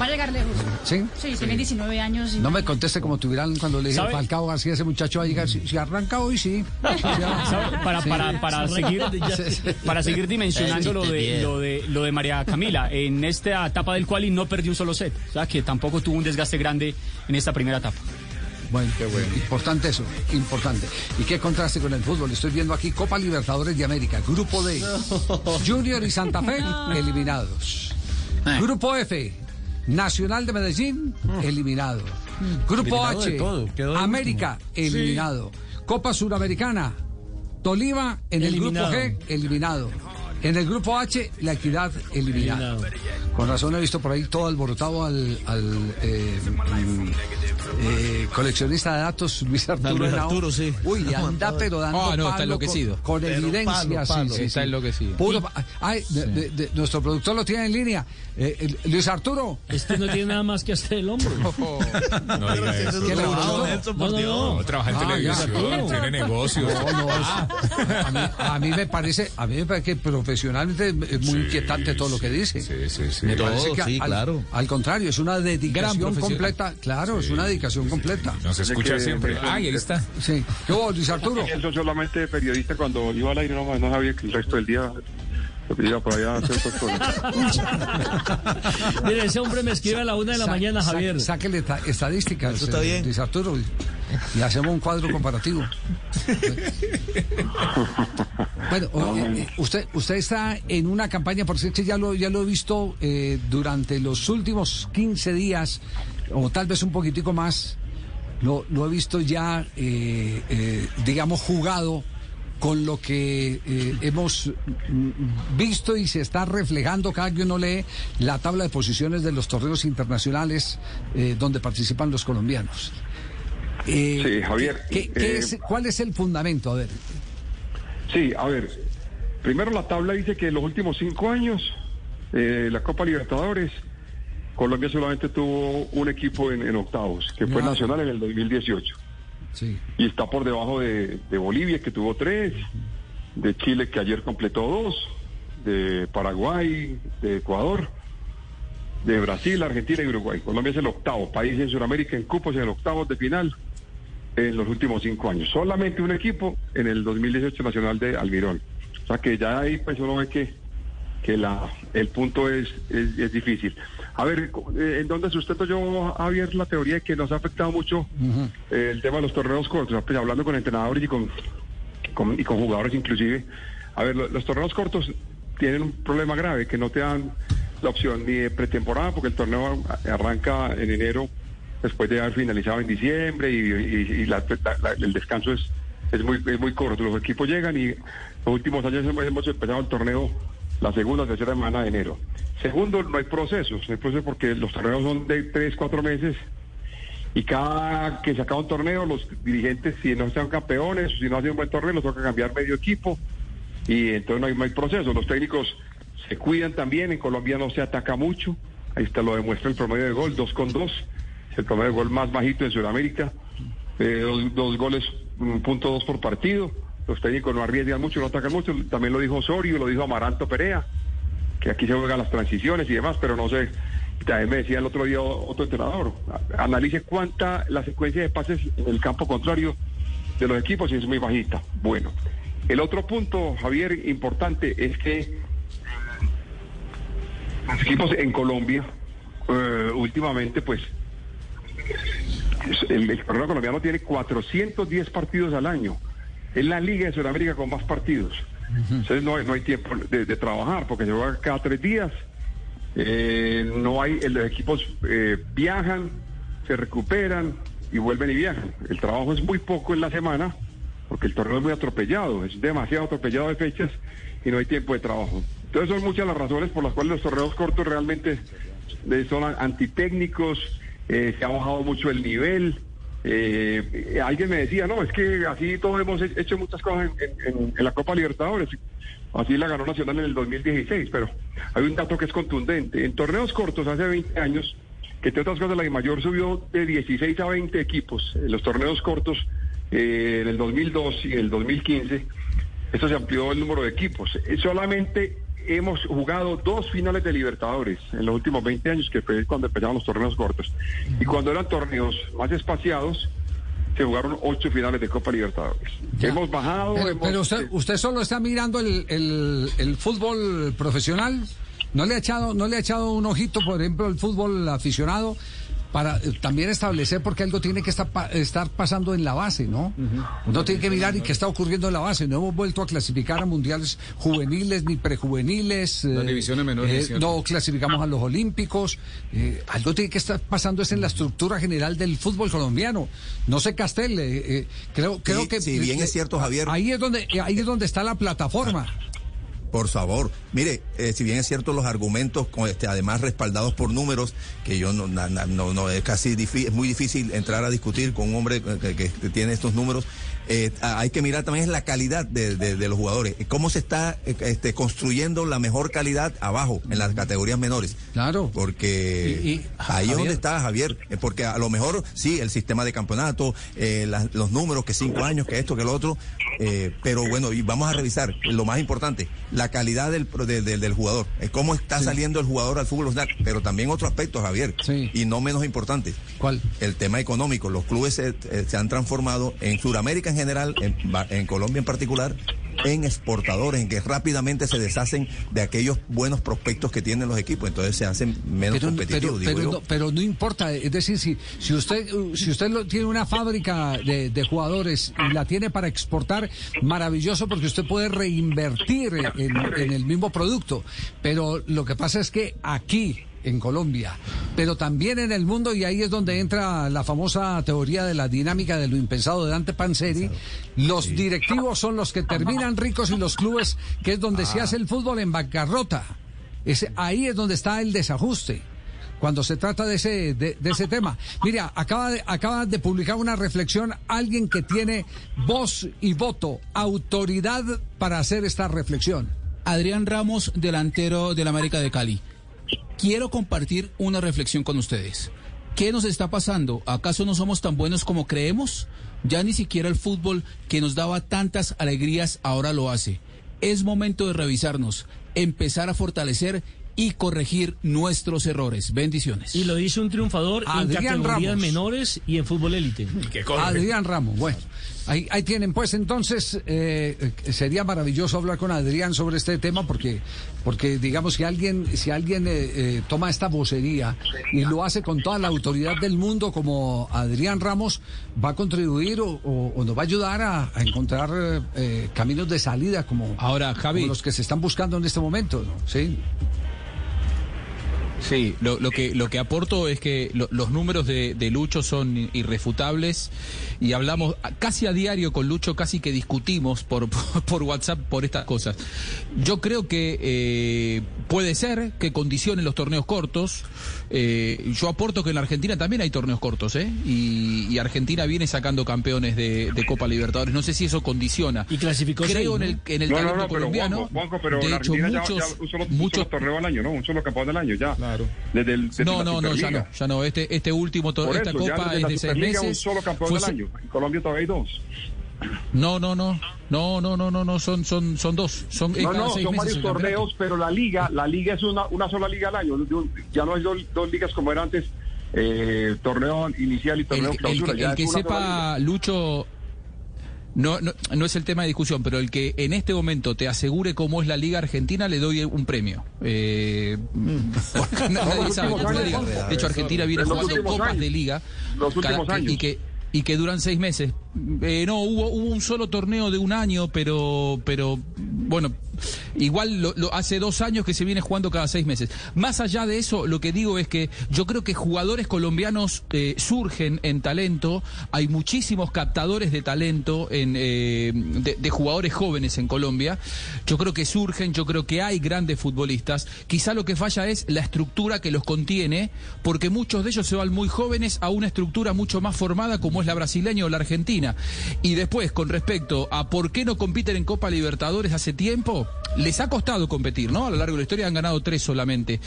Va a llegar lejos. ¿Sí? Sí, tiene 19 años. y No me conteste como tuvieran cuando le dije ¿Sabe? Falcao García, ese muchacho va a llegar. Si, si arranca hoy, sí. Para, Sí. para, para, seguir, para seguir dimensionando lo de, lo, de, lo de María Camila, en esta etapa del quali no perdió un solo set, o sea que tampoco tuvo un desgaste grande en esta primera etapa. Bueno, importante eso, importante. ¿Y qué contraste con el fútbol? Estoy viendo aquí Copa Libertadores de América, Grupo D. Junior y Santa Fe, eliminados. Grupo F, Nacional de Medellín, eliminado. Grupo Eliminado H, todo, quedó el América, último. eliminado. Copa Suramericana, Tolima en el. Grupo G, eliminado. En el Grupo H, La Equidad, eliminado. Con razón he visto por ahí todo alborotado al, al eh, mm, eh, coleccionista de datos, Luis Arturo. Luis. Arturo, sí. Uy, anda pero dando Ah, no, está enloquecido. Con, evidencia, palo, palo. sí, sí, Está sí. enloquecido. Puro pa- ay, de- de- de- nuestro productor lo tiene en línea. Eh, el- Luis Arturo. Este no tiene nada más que hacer el hombro. No diga eso. ¿Qué pasó? No, no, no. No, trabaja en Ah, ya. televisión, tiene negocios. No, no, es- a, mí, a mí me parece, a mí me parece que profesionalmente es muy inquietante todo lo que dice. Sí, sí, sí. Me Todo, parece que sí, al, claro. al contrario, es una dedicación completa. Claro, es una dedicación completa. Nos escucha que- siempre. Ay, ahí está. Sí. ¿Qué hubo, Luis Arturo? Eso solamente periodista cuando iba al aire no, no sabía que el resto del día iba por allá a hacer otras cosas. Mire, ese hombre me escribe a la una de la Sa- mañana, sa- Javier. Sáquele esta- estadísticas, Eso está eh, bien. Luis Arturo, y, y hacemos un cuadro comparativo. bueno, o- eh, usted, usted está en una campaña, por si ya lo, ya lo he visto eh, durante los últimos 15 días, o tal vez un poquitico más, lo, lo he visto ya, eh, eh, digamos, jugado con lo que eh, hemos visto y se está reflejando cada que uno lee la tabla de posiciones de los torneos internacionales eh, donde participan los colombianos. Eh, Sí, Javier, ¿qué- qué eh, es- ¿Cuál es el fundamento? A ver. Sí, a ver, primero la tabla dice que en los últimos cinco años, eh, la Copa Libertadores, Colombia solamente tuvo un equipo en, en octavos, que fue Ya. Nacional en el 2018. Y está por debajo de, Bolivia, que tuvo tres, de Chile, que ayer completó dos, de Paraguay, de Ecuador, de Brasil, Argentina y Uruguay. Colombia es el octavo país en Sudamérica en cupos en el octavo de final en los últimos cinco años. Solamente un equipo en el 2018 Nacional de Almirón. O sea que ya ahí pues uno ve que, que la, el punto es, es difícil. A ver, eh, ¿en dónde sustento yo, Javier, la teoría de que nos ha afectado mucho eh, el tema de los torneos cortos? Pues, hablando con entrenadores y con, con- y con jugadores inclusive. A ver, lo- los torneos cortos tienen un problema grave, que no te dan la opción ni de pretemporada, porque el torneo arranca en enero después de haber finalizado en diciembre y, y- y la- la- la- el descanso es, es, muy, es muy corto. Los equipos llegan y los últimos años hemos, hemos empezado el torneo la segunda o tercera semana de enero. Segundo, no hay procesos, no hay procesos porque los torneos son de tres, cuatro meses y cada que se acaba un torneo, los dirigentes, si no están campeones, si no hacen un buen torneo, los toca cambiar medio equipo y entonces no hay, no hay proceso. Los técnicos se cuidan también, en Colombia no se ataca mucho, ahí está lo demuestra el promedio de gol, dos con dos, es el promedio de gol más bajito en Sudamérica, eh, dos, dos goles, un punto dos por partido, los técnicos no arriesgan mucho, no atacan mucho, también lo dijo Osorio, lo dijo Amaranto Perea, que aquí se juegan las transiciones y demás, pero no sé También me decía el otro día otro entrenador, analice cuánta la secuencia de pases en el campo contrario de los equipos y es muy bajita. Bueno, el otro punto, Javier, importante es que los equipos en Colombia, eh, últimamente, pues, es- el, el colombiano tiene 410 partidos al año. Es la liga de Sudamérica con más partidos. Entonces no hay, no hay tiempo de, trabajar porque se cada tres días. Eh, no hay, los equipos eh, viajan, se recuperan y vuelven y viajan. El trabajo es muy poco en la semana porque el torneo es muy atropellado, es demasiado atropellado de fechas y no hay tiempo de trabajo. Entonces son muchas las razones por las cuales los torneos cortos realmente eh, son antitécnicos, eh, se ha bajado mucho el nivel. Eh, eh, alguien me decía, no, es que así todos hemos he- hecho muchas cosas en la Copa Libertadores. Así la ganó Nacional en el 2016, pero hay un dato que es contundente. En torneos cortos hace 20 años, que entre otras cosas la mayor subió de 16 a 20 equipos en los torneos cortos eh, en el 2002 y en el 2015. Esto se amplió el número de equipos. Eh, solamente hemos jugado dos finales de Libertadores en los últimos 20 años, que fue cuando empezaron los torneos cortos. Y cuando eran torneos más espaciados, se jugaron ocho finales de Copa Libertadores. Hemos bajado, Pero, hemos- pero usted, usted solo está mirando el, el- el fútbol profesional. ¿No le ha echado, no le ha echado un ojito, por ejemplo, el fútbol aficionado? Para eh, también establecer porque algo tiene que estar, pa- estar pasando en la base, ¿no? Uno tiene que mirar y qué está ocurriendo en la base. No hemos vuelto a clasificar a mundiales juveniles ni prejuveniles. Las eh, divisiones menores, eh, no clasificamos a los olímpicos. eh, algo tiene que estar pasando es en la estructura general del fútbol colombiano. No se castele. eh, eh, creo, creo Sí, que si bien es cierto, Javier. Ahí es donde, ahí es donde está la plataforma. Por favor, mire, eh, si bien es cierto los argumentos, con este, además respaldados por números, que yo no, na- na- no, no es casi difí- es muy difícil entrar a discutir con un hombre que, que- tiene estos números. eh, hay que mirar también la calidad de, de- de los jugadores, cómo se está eh, este, construyendo la mejor calidad abajo en las categorías menores. Claro. Porque Y- y, ahí es donde está Javier, eh, porque a lo mejor sí, el sistema de campeonato, eh, los números, que cinco años, que esto, que lo otro, eh, pero bueno, y vamos a revisar lo más importante, la calidad del, de- de- del jugador, eh, cómo está saliendo el jugador al fútbol pero también otro aspecto, Javier, y no menos importante. ¿Cuál? El tema económico. Los clubes se, eh, se han transformado en Sudamérica en general, en Colombia en particular, en exportadores, en que rápidamente se deshacen de aquellos buenos prospectos que tienen los equipos, entonces se hacen menos Pero, competitivos, pero, digo pero yo. no, pero no importa, es decir, si, si usted si usted lo- tiene una fábrica de, de jugadores y la tiene para exportar, maravilloso porque usted puede reinvertir en, en el mismo producto. Pero lo que pasa es que aquí, en Colombia, pero también en el mundo, y ahí es donde entra la famosa teoría de la dinámica de lo impensado de Dante Panzeri, los directivos son los que terminan ricos y los clubes, que es donde se hace el fútbol en bancarrota. Ese- ahí es donde está el desajuste cuando se trata de ese, de, de ese tema. Mira, acaba de, acaba de publicar una reflexión alguien que tiene voz y voto, autoridad para hacer esta reflexión. Adrián Ramos, delantero del América de Cali. Quiero compartir una reflexión con ustedes. ¿Qué nos está pasando? ¿Acaso no somos tan buenos como creemos? Ya ni siquiera el fútbol que nos daba tantas alegrías ahora lo hace. Es momento de revisarnos, empezar a fortalecer y corregir nuestros errores. Bendiciones. Y lo dice un triunfador Adrián en categorías Ramos. menores y en fútbol élite. Adrián Ramos, bueno. Ahí, ahí tienen, pues entonces eh, eh, sería maravilloso hablar con Adrián sobre este tema porque, porque digamos, si alguien, si alguien eh, eh, toma esta vocería y lo hace con toda la autoridad del mundo como Adrián Ramos, va a contribuir o, o- o nos va a ayudar a, a encontrar caminos de salida como, Ahora, Javi. como los que se están buscando en este momento, ¿no? Sí. Sí, lo, lo que lo que aporto es que lo- los números de, de Lucho son irrefutables y hablamos casi a diario con Lucho, casi que discutimos por, por, WhatsApp por estas cosas. Yo creo que eh, puede ser que condicionen los torneos cortos. Eh, yo aporto que en la Argentina también hay torneos cortos, ¿eh? Y, y Argentina viene sacando campeones de, de Copa Libertadores. No sé si eso condiciona. Y clasificó Creo seis, en ¿no? el, en el no, no, talento no, pero colombiano. Juanjo, Juanjo, pero de en hecho, Argentina ya- muchos, ya, un solo, un muchos solo torneo al año, ¿no? Un solo campeón del año, ya. Claro. Desde el, desde No, no, no, ya no, ya no. Este, este último, esta eso, ya copa desde es la de seis meses. un solo campeón Fue del año. En Colombia todavía hay dos. No, no, no. No, no, no, no, no, son, son, son dos. Son, No, no, seis son meses varios torneos, pero la liga, la liga es una, una sola liga al año. Ya no hay dos, dos ligas como era antes, eh, torneo inicial y El, torneo el clausura. que, ya el que sepa, Lucho, no, no, no es el tema de discusión, pero el que en este momento te asegure cómo es la Liga Argentina, le doy un premio. Eh, porque nadie sabe cómo es la Liga. De hecho, Argentina viene jugando copas años. de Liga Los últimos cada- años. y que y que duran seis meses. Eh, no, hubo, hubo un solo torneo de un año, pero, pero bueno, igual lo, hace dos años que se viene jugando cada seis meses. Más allá de eso, lo que digo es que yo creo que jugadores colombianos eh, surgen en talento, hay muchísimos captadores de talento en, eh, de jugadores jóvenes en Colombia. Yo creo que surgen, yo creo que hay grandes futbolistas. Quizá lo que falla es la estructura que los contiene, porque muchos de ellos se van muy jóvenes a una estructura mucho más formada como es la brasileña o la argentina. Y después, con respecto a por qué no compiten en Copa Libertadores hace tiempo, les ha costado competir, ¿no? A lo largo de la historia han ganado tres solamente.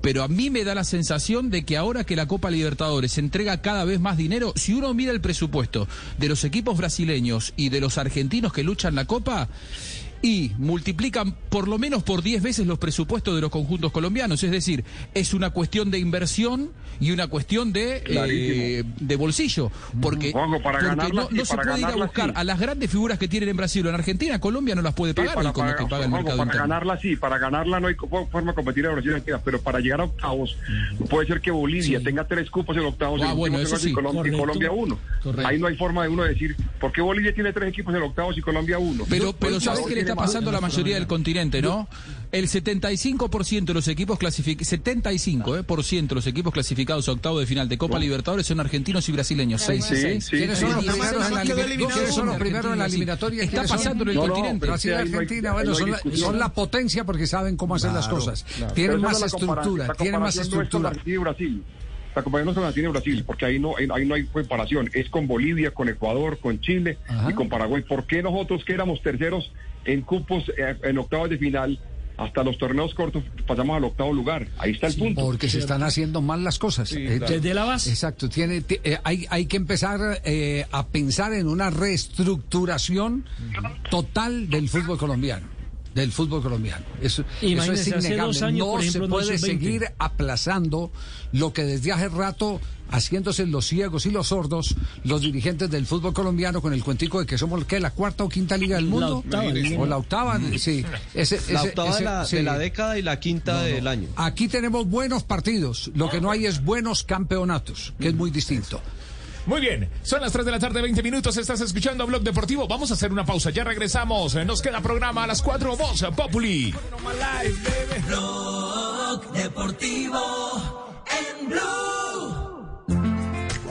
Pero a mí me da la sensación de que ahora que la Copa Libertadores entrega cada vez más dinero, si uno mira el presupuesto de los equipos brasileños y de los argentinos que luchan la Copa, y multiplican por lo menos por 10 veces los presupuestos de los conjuntos colombianos. Es decir, es una cuestión de inversión y una cuestión de, eh, de bolsillo. Porque, para no, se puede ir a buscar sí. a las grandes figuras que tienen en Brasil o en Argentina. Colombia no las puede Sí, pagar para, con lo para- que paga el Juanjo, mercado para interno. ganarla sí, para ganarla no hay forma de competir a Brasil y Argentina, pero para llegar a octavos puede ser que Bolivia tenga tres cupos en octavos Ah, y, bueno, eso. Colombia, y Correcto. Colombia uno. Correcto. Ahí no hay forma de uno decir por qué Bolivia tiene tres equipos en octavos y Colombia uno. Pero, pero ¿sabes tiene está pasando la mayoría del continente, no? El 75% de los equipos clasificados, 75% eh, por ciento de los equipos clasificados a octavo de final de Copa Libertadores son argentinos y brasileños. Seis, Sí, seis. sí, ¿Quiénes son los primeros en la eliminatoria? ¿Quiénes son los primeros en la? Está pasando en el continente. Brasil y Argentina, bueno, son la, la potencia porque saben cómo hacer las cosas. Tienen más la estructura, la tienen más estructura. Brasil. La comparación no Argentina y Brasil, porque ahí no, ahí, ahí no hay comparación. Es con Bolivia, con Ecuador, con Chile y con Paraguay. ¿Por qué nosotros que éramos terceros en cupos eh, en octavos de final hasta los torneos cortos pasamos al octavo lugar? Ahí está el punto. Porque se están haciendo mal las cosas. Eh, claro. Desde la base. Exacto. Tiene, ti- eh, hay, hay que empezar eh, a pensar en una reestructuración total del fútbol colombiano. Del fútbol colombiano. Eso, eso es innegable. años, no ejemplo, se puede hizo 20. seguir aplazando lo que desde hace rato, haciéndose los ciegos y los sordos, los dirigentes del fútbol colombiano con el cuentico de que somos ¿qué, la cuarta o quinta liga del La mundo. octava liga. o la octava, sí. Ese- La ese- octava ese- de, la, sí. de la década y la quinta No, no. del año. Aquí tenemos buenos partidos. Lo que no hay es buenos campeonatos, que es muy distinto. Muy bien, son las 3 de la tarde, 20 minutos. Estás escuchando Blog Deportivo. Vamos a hacer una pausa. Ya regresamos. Eh, Nos queda programa a las 4. Voz Populi. Blog Deportivo en Blue.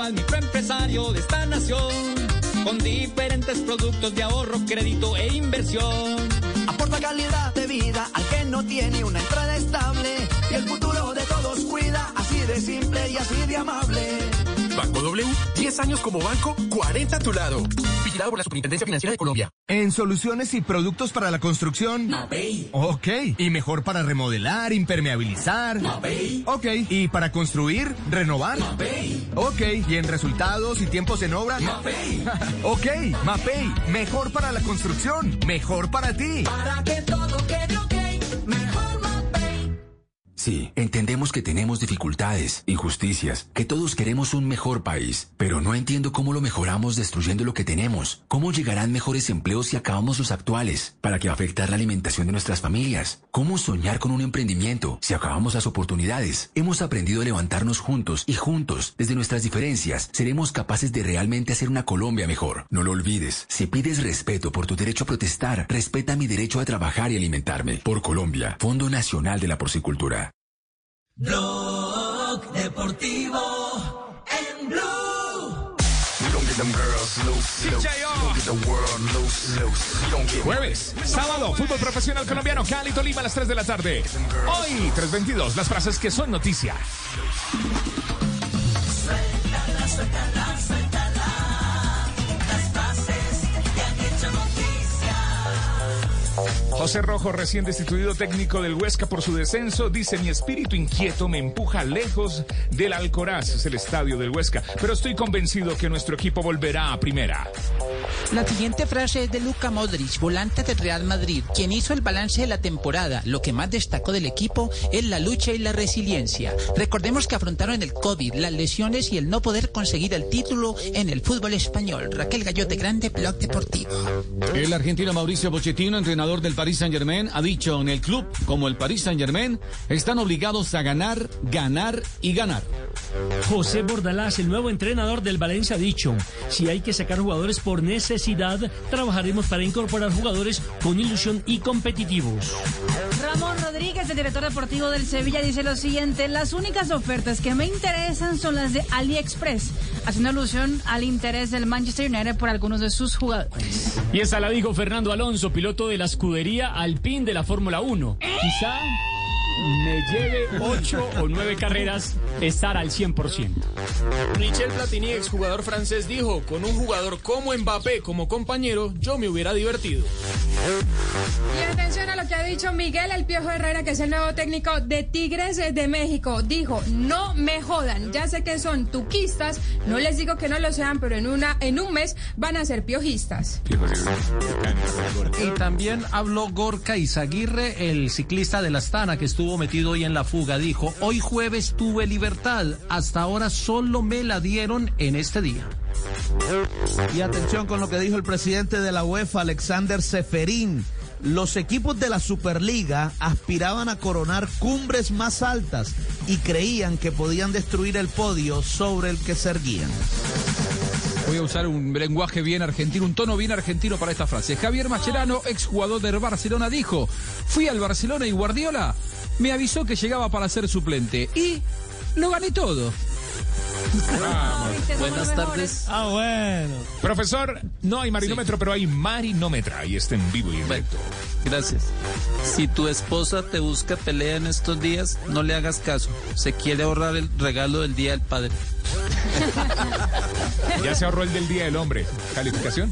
al microempresario de esta nación con diferentes productos de ahorro, crédito e inversión. Aporta calidad de vida al que no tiene una entrada estable y el futuro de todos cuida, así de simple y así de amable. Banco W, 10 años como banco, 40 a tu lado. Vigilado por la Superintendencia Financiera de Colombia. En soluciones y productos para la construcción. Ok. Y mejor para remodelar, impermeabilizar. Ok. Y para construir, renovar. Ok. Y en resultados y tiempos en obra. ok. Mapei. Mejor para la construcción. Mejor para ti. Para que todo quede Mapei. Sí, entendemos que tenemos dificultades, injusticias, que todos queremos un mejor país, pero no entiendo cómo lo mejoramos destruyendo lo que tenemos. ¿Cómo llegarán mejores empleos si acabamos los actuales? ¿Para qué afectar la alimentación de nuestras familias? ¿Cómo soñar con un emprendimiento si acabamos las oportunidades? Hemos aprendido a levantarnos juntos y juntos, desde nuestras diferencias, seremos capaces de realmente hacer una Colombia mejor. No lo olvides. Si pides respeto por tu derecho a protestar, respeta mi derecho a trabajar y alimentarme. Por Colombia, Fondo Nacional de la Porcicultura. Blog Deportivo en Blue. Colombia es Jueves, sábado, fútbol profesional colombiano, Cali, Tolima a las 3 de la tarde. Hoy, 3.22, las frases que son noticia. Suéltala, suéltala, suéltala. José Rojo, recién destituido técnico del Huesca por su descenso, dice mi espíritu inquieto me empuja lejos del Alcoraz, es el estadio del Huesca, pero estoy convencido que nuestro equipo volverá a primera. La siguiente frase es de Luca Modric, volante del Real Madrid, quien hizo el balance de la temporada. Lo que más destacó del equipo es la lucha y la resiliencia. Recordemos que afrontaron el COVID, las lesiones y el no poder conseguir el título en el fútbol español. Raquel Gallote Grande, Blog Deportivo. El argentino Mauricio Pochettino, entrenador del Paris Saint-Germain, ha dicho en el club como el Paris Saint-Germain están obligados a ganar, ganar y ganar. José Bordalás, el nuevo entrenador del Valencia, ha dicho, si hay que sacar jugadores por necesidad, trabajaremos para incorporar jugadores con ilusión y competitivos. Ramón Rodríguez, el director deportivo del Sevilla, dice lo siguiente: Las únicas ofertas que me interesan son las de AliExpress, haciendo alusión al interés del Manchester United por algunos de sus jugadores. Y esa la dijo Fernando Alonso, piloto de la escudería Alpine de la Fórmula 1. Quizá me lleve ocho o nueve carreras estar al 100%. Michel Platini, exjugador francés, dijo, con un jugador como Mbappé como compañero, yo me hubiera divertido. Y atención a lo que ha dicho Miguel El Piojo Herrera, que es el nuevo técnico de Tigres de México. Dijo, no me jodan, ya sé que son tuquistas, no les digo que no lo sean, pero en, una, en un mes van a ser piojistas. Y también habló Gorka Izaguirre, el ciclista de la Astana que estuvo metido hoy en la fuga. Dijo, hoy jueves tuve libertad, hasta ahora solo me la dieron en este día. Y atención con lo que dijo el presidente de la UEFA, Alexander Seferín. Los equipos de la Superliga aspiraban a coronar cumbres más altas y creían que podían destruir el podio sobre el que se erguían. Voy a usar un lenguaje bien argentino, un tono bien argentino para esta frase. Javier Mascherano, exjugador del Barcelona, dijo, fui al Barcelona y Guardiola me avisó que llegaba para ser suplente y lo gané todo. Buenas tardes. Ah, bueno. Profesor, no hay marinómetro, pero hay marinómetra y está en vivo y en directo. Gracias. Si tu esposa te busca pelea en estos días, no le hagas caso. Se quiere ahorrar el regalo del Día del Padre. Ya se ahorró el del Día del Hombre. ¿Calificación?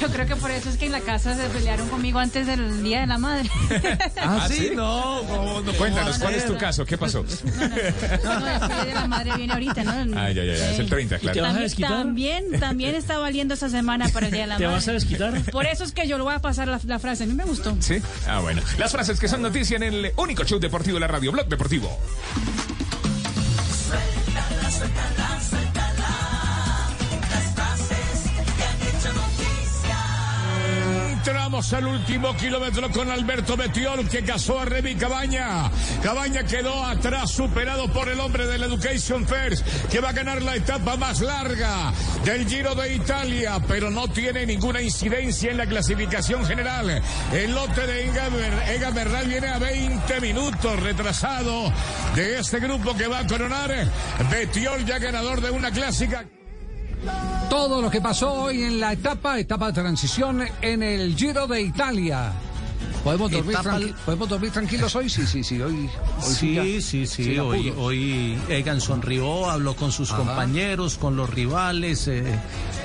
Yo creo que por eso es que en la casa se pelearon conmigo antes del Día de la Madre. ¿Ah, sí? No, no, no. Cuéntanos, ¿cuál es tu caso? ¿Qué pasó? No, es que el Día de la Madre viene ahorita, ¿no? Ah, ya, ya, ya. Es el 30, claro. También, también, también está valiendo esta semana para el Día de la ¿Te Madre. vas a desquitar? Por eso es que yo le voy a pasar la, la frase. A mí me gustó. ¿Sí? Ah, bueno. Las frases que son noticia en el único show deportivo de la radio, Blog Deportivo. Suéltala, suéltala, Entramos al último kilómetro con Alberto Betiol que casó a Remy Cabaña. Cabaña quedó atrás, superado por el hombre del Education First, que va a ganar la etapa más larga del Giro de Italia, pero no tiene ninguna incidencia en la clasificación general. El lote de Egan Bernal viene a 20 minutos retrasado de este grupo que va a coronar. Betiol ya ganador de una clásica. Todo lo que pasó hoy en la etapa, etapa de transición en el Giro de Italia. ¿Podemos dormir, tranqui- ¿podemos dormir tranquilos hoy? Sí, sí, sí. Hoy, hoy Sí, sí, sí. hoy, hoy Egan sonrió, habló con sus Ajá. compañeros, con los rivales, eh,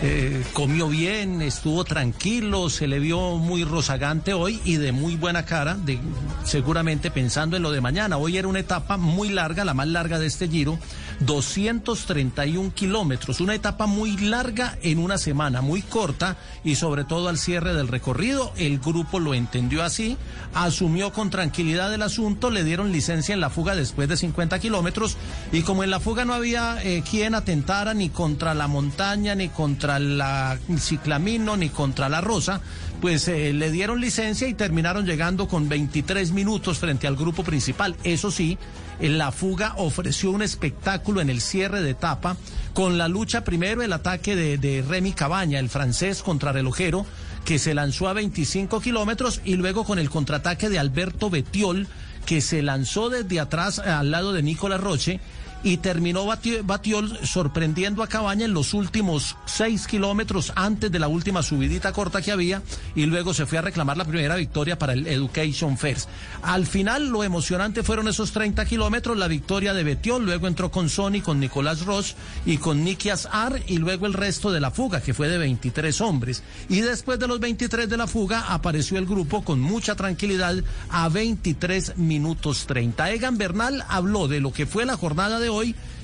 eh, comió bien, estuvo tranquilo, se le vio muy rozagante hoy y de muy buena cara, de, seguramente pensando en lo de mañana. Hoy era una etapa muy larga, la más larga de este giro, 231 kilómetros, una etapa muy larga en una semana, muy corta y sobre todo al cierre del recorrido. El grupo lo entendió así, asumió con tranquilidad el asunto, le dieron licencia en la fuga después de 50 kilómetros y como en la fuga no había eh, quien atentara ni contra la montaña, ni contra la ciclamino, ni contra la rosa, pues eh, le dieron licencia y terminaron llegando con 23 minutos frente al grupo principal. Eso sí, en la fuga ofreció un espectáculo en el cierre de etapa con la lucha primero el ataque de, Remy Cabaña, el francés contrarrelojero, que se lanzó a 25 kilómetros y luego con el contraataque de Alberto Betiol, que se lanzó desde atrás al lado de Nicolás Roche y terminó Bati- Batiol sorprendiendo a Cabaña en los últimos seis kilómetros antes de la última subidita corta que había y luego se fue a reclamar la primera victoria para el Education First. Al final lo emocionante fueron esos 30 kilómetros, la victoria de Betiol, luego entró con Sony, con Nicolás Ross y con Nikias Ar y luego el resto de la fuga que fue de 23 hombres. Y después de los 23 de la fuga apareció el grupo con mucha tranquilidad a 23 minutos 30. Egan Bernal habló de lo que fue la jornada de hoy,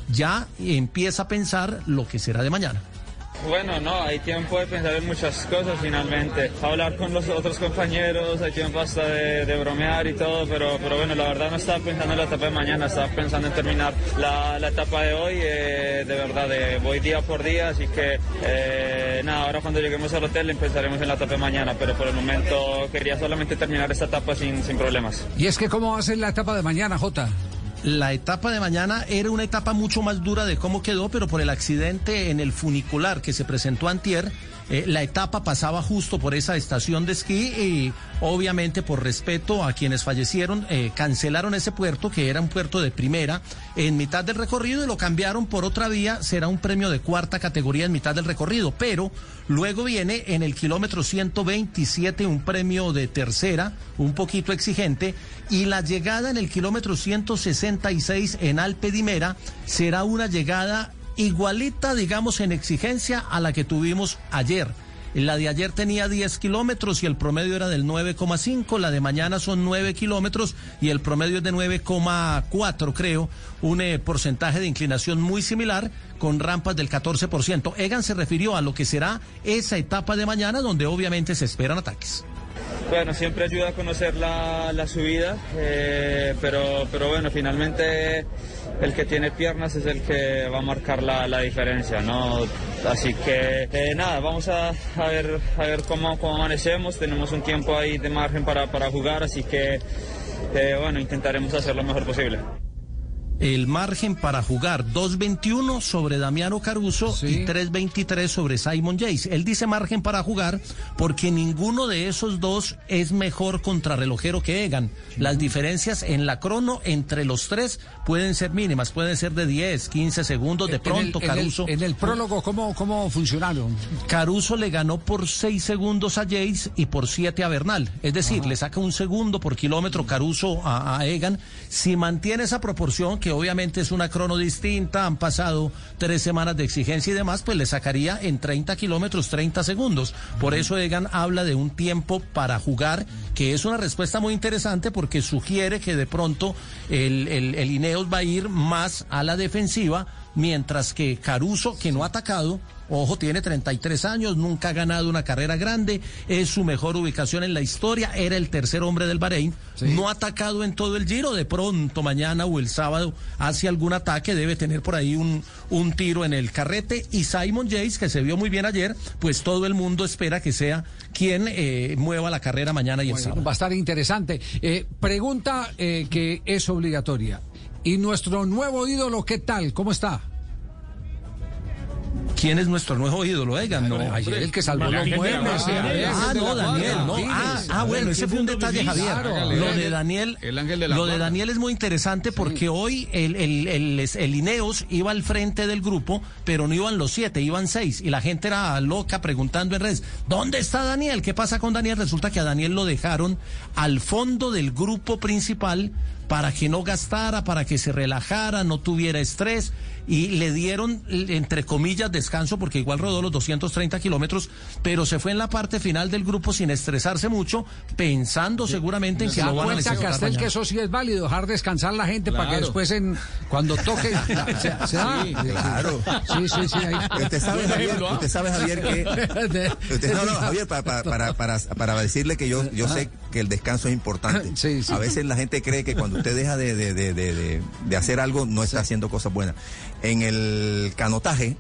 ya empieza a pensar lo que será de mañana. Bueno, no, hay tiempo de pensar en muchas cosas finalmente. Hablar con los otros compañeros, hay tiempo hasta de, de bromear y todo, pero, pero bueno, la verdad no estaba pensando en la etapa de mañana, estaba pensando en terminar la, la etapa de hoy, eh, de verdad, de, voy día por día, así que eh, nada, ahora cuando lleguemos al hotel empezaremos en la etapa de mañana, pero por el momento quería solamente terminar esta etapa sin, sin problemas. Y es que, ¿cómo va a ser la etapa de mañana, Jota? La etapa de mañana era una etapa mucho más dura de cómo quedó, pero por el accidente en el funicular que se presentó antier, eh, la etapa pasaba justo por esa estación de esquí y obviamente por respeto a quienes fallecieron, eh, cancelaron ese puerto que era un puerto de primera en mitad del recorrido y lo cambiaron por otra vía, será un premio de cuarta categoría en mitad del recorrido, pero luego viene en el kilómetro 127 un premio de tercera, un poquito exigente, y la llegada en el kilómetro 166 en Alpedimera será una llegada igualita, digamos, en exigencia a la que tuvimos ayer. La de ayer tenía 10 kilómetros y el promedio era del 9,5. La de mañana son 9 kilómetros y el promedio es de 9,4, creo. Un eh, porcentaje de inclinación muy similar con rampas del 14%. Egan se refirió a lo que será esa etapa de mañana donde obviamente se esperan ataques. Bueno, siempre ayuda a conocer la, la subida, eh, pero, pero bueno, finalmente el que tiene piernas es el que va a marcar la, la diferencia, ¿no? Así que eh, nada, vamos a, a ver, a ver cómo, cómo amanecemos, tenemos un tiempo ahí de margen para, para jugar, así que eh, bueno, intentaremos hacer lo mejor posible. El margen para jugar 2.21 sobre Damiano Caruso y 3.23 sobre Simon Yates. Él dice margen para jugar porque ninguno de esos dos es mejor contrarrelojero que Egan. Las diferencias en la crono entre los tres pueden ser mínimas, pueden ser de 10, 15 segundos. De pronto en el, Caruso. En el, en el prólogo, ¿cómo, ¿cómo funcionaron? Caruso le ganó por 6 segundos a Yates y por 7 a Bernal. Es decir, le saca un segundo por kilómetro Caruso a, a Egan. Si mantiene esa proporción, que obviamente es una crono distinta, han pasado tres semanas de exigencia y demás, pues le sacaría en 30 kilómetros 30 segundos. Por eso Egan habla de un tiempo para jugar, que es una respuesta muy interesante porque sugiere que de pronto el, el, el Ineos va a ir más a la defensiva, mientras que Caruso, que no ha atacado, Ojo, tiene 33 años, nunca ha ganado una carrera grande, es su mejor ubicación en la historia, era el tercer hombre del Bahrein, no ha atacado en todo el giro, de pronto mañana o el sábado hace algún ataque, debe tener por ahí un, un tiro en el carrete y Simon Yates, que se vio muy bien ayer, pues todo el mundo espera que sea quien eh, mueva la carrera mañana y el Bueno, sábado. Va a estar interesante. Eh, pregunta eh, que es obligatoria. ¿Y nuestro nuevo ídolo qué tal? ¿Cómo está? ¿Quién es nuestro nuevo ídolo? Egan, no. Ayer el que salvó los muebles. Ah, no, Daniel, no. Ah, ah, bueno, ese fue un detalle, Javier. Lo de Daniel, lo de. Daniel es muy interesante porque hoy el, el, el, el Ineos iba al frente del grupo, pero no iban los siete, iban seis. Y la gente era loca preguntando en redes, ¿dónde está Daniel? ¿Qué pasa con Daniel? Resulta que a Daniel lo dejaron al fondo del grupo principal para que no gastara, para que se relajara, no tuviera estrés y le dieron, entre comillas, descanso porque igual rodó los 230 kilómetros, pero se fue en la parte final del grupo sin estresarse mucho, pensando seguramente en que ¿Se da lo van a necesitar Castel, que eso sí es válido, dejar descansar la gente para que Claro. después, en, cuando toque, se, se da? Sí, claro. Sí, sí, sí. ahí- Usted sabe, Javier, ejemplo, ¿ah? usted sabe, Javier, que... Usted, no, no, Javier, para, para, para, para, para decirle que yo, yo sé que el descanso es importante. A veces la gente cree que cuando usted deja de, de, de, de, de- de hacer algo, no está haciendo cosas buenas. En el canotaje,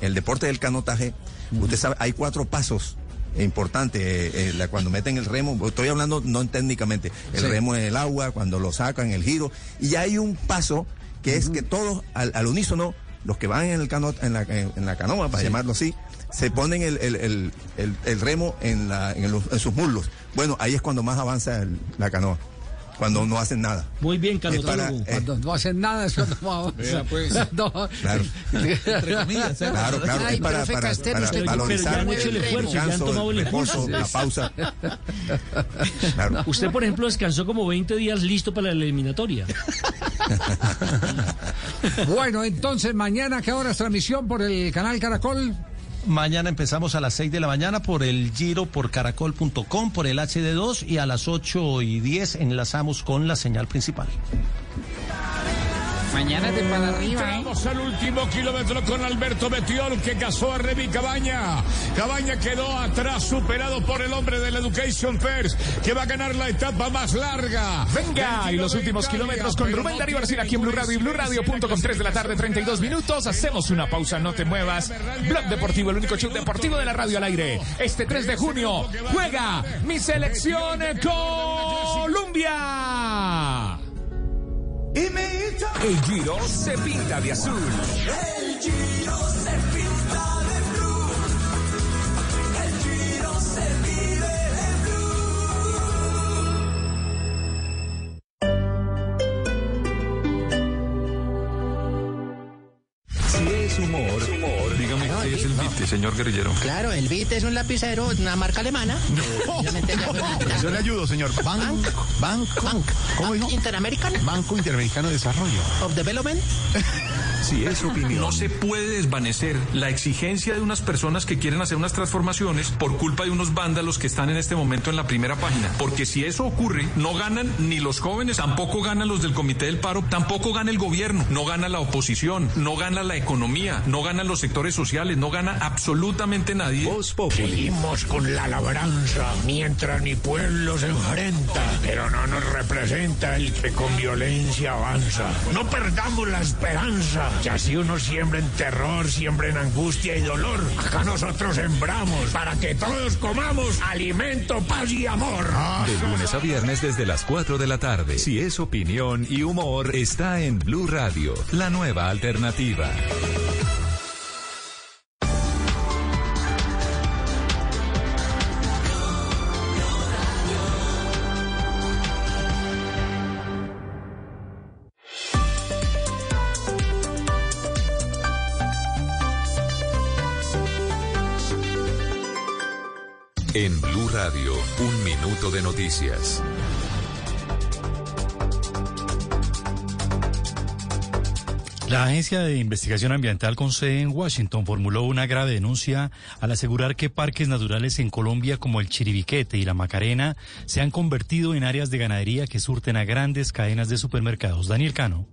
el deporte del canotaje, usted sabe, hay cuatro pasos importantes. eh, eh, la- cuando meten el remo, estoy hablando no técnicamente, el Sí. remo en el agua, cuando lo sacan, el giro, y hay un paso que es que todos al, al unísono, los que van en el cano, en la, en, la canoa, para Sí. llamarlo así, se ponen el, el, el, el- el remo en, la, en, los- en sus muslos. Bueno, ahí es cuando más avanza el- la canoa. Cuando no hacen nada. Muy bien, Es para- Carlos. eh, Cuando no hacen nada es cuando vamos. Vea, pues. No. Claro. Entre comillas, ¿eh? Claro, claro, Ay, es para- para- Castelo, para usted- valorizar ya han hecho el esfuerzo, ya han descanso, tomado el el impulso. la pausa. Usted, por ejemplo, descansó como 20 días listo para la eliminatoria. Bueno, entonces mañana, ¿qué hora es transmisión por el canal Caracol? Mañana empezamos a las 6 de la mañana por el Giro, por caracol.com, por el HD2 y a las 8 y 10 enlazamos con la señal principal. Mañana de para arriba, Entramos al último kilómetro con Alberto Betiol que casó a Remy Cabaña. Cabaña quedó atrás, superado por el hombre del Education First, que va a ganar la etapa más larga. Venga, y los últimos kilómetros con Rubén Darío García aquí en Blue Radio y Blue Radio.com 3 de la tarde, 32 minutos. Hacemos una pausa, no te muevas. Blog Deportivo, el único show deportivo de la radio al aire. Este 3 de junio juega mi selección Colombia. El Giro se pinta de azul. El Giro se pinta qué es el Vite, señor guerrillero. Claro, el BIT es un lapicero, una marca alemana. Yo le ayudo, señor. Banco, banco, ¿Cómo dijo? Interamerican. Banco Interamericano de Desarrollo. Of Development. Si es opinión. No se puede desvanecer la exigencia de unas personas que quieren hacer unas transformaciones por culpa de unos vándalos que están en este momento en la primera página. Porque si eso ocurre, no ganan ni los jóvenes, tampoco ganan los del Comité del Paro, tampoco gana el gobierno, no gana la oposición, no gana la economía, no ganan los sectores sociales, no gana absolutamente nadie. Seguimos con la labranza mientras mi pueblo se enfrenta, pero no nos representa el que con violencia avanza. No perdamos la esperanza, que así unos siembren terror, siembren angustia y dolor. Acá nosotros sembramos para que todos comamos alimento, paz y amor. De lunes a viernes desde las 4 de la tarde. Si es opinión y humor, está en Blue Radio, la nueva alternativa. En Blue Radio, un minuto de noticias. La Agencia de Investigación Ambiental con sede en Washington formuló una grave denuncia al asegurar que parques naturales en Colombia como el Chiribiquete y la Macarena se han convertido en áreas de ganadería que surten a grandes cadenas de supermercados. Daniel Cano.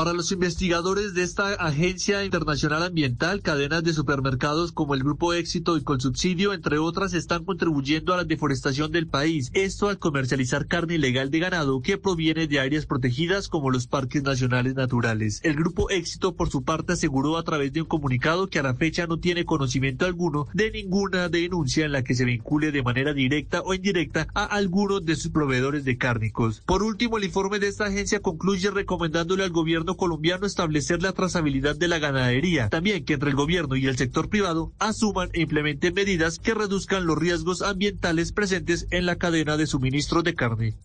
Para los investigadores de esta Agencia Internacional Ambiental, cadenas de supermercados como el Grupo Éxito y Colsubsidio, entre otras, están contribuyendo a la deforestación del país. Esto al comercializar carne ilegal de ganado que proviene de áreas protegidas como los parques nacionales naturales. El Grupo Éxito, por su parte, aseguró a través de un comunicado que a la fecha no tiene conocimiento alguno de ninguna denuncia en la que se vincule de manera directa o indirecta a alguno de sus proveedores de cárnicos. Por último, el informe de esta agencia concluye recomendándole al gobierno colombiano establecer la trazabilidad de la ganadería. También que entre el gobierno y el sector privado asuman e implementen medidas que reduzcan los riesgos ambientales presentes en la cadena de suministro de carne.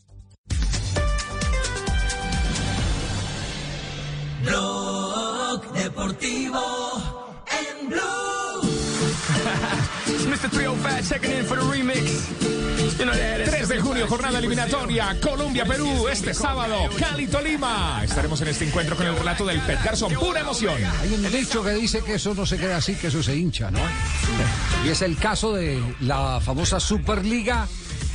Mr. 305 checking in for the remix. You know that is- 3 de junio, jornada eliminatoria, Colombia-Perú, este sábado, Cali-Tolima. Estaremos en este encuentro con el relato del Pet Garzón, pura emoción. Hay un dicho que dice que eso no se queda así, que eso se hincha, ¿no? Y es el caso de la famosa Superliga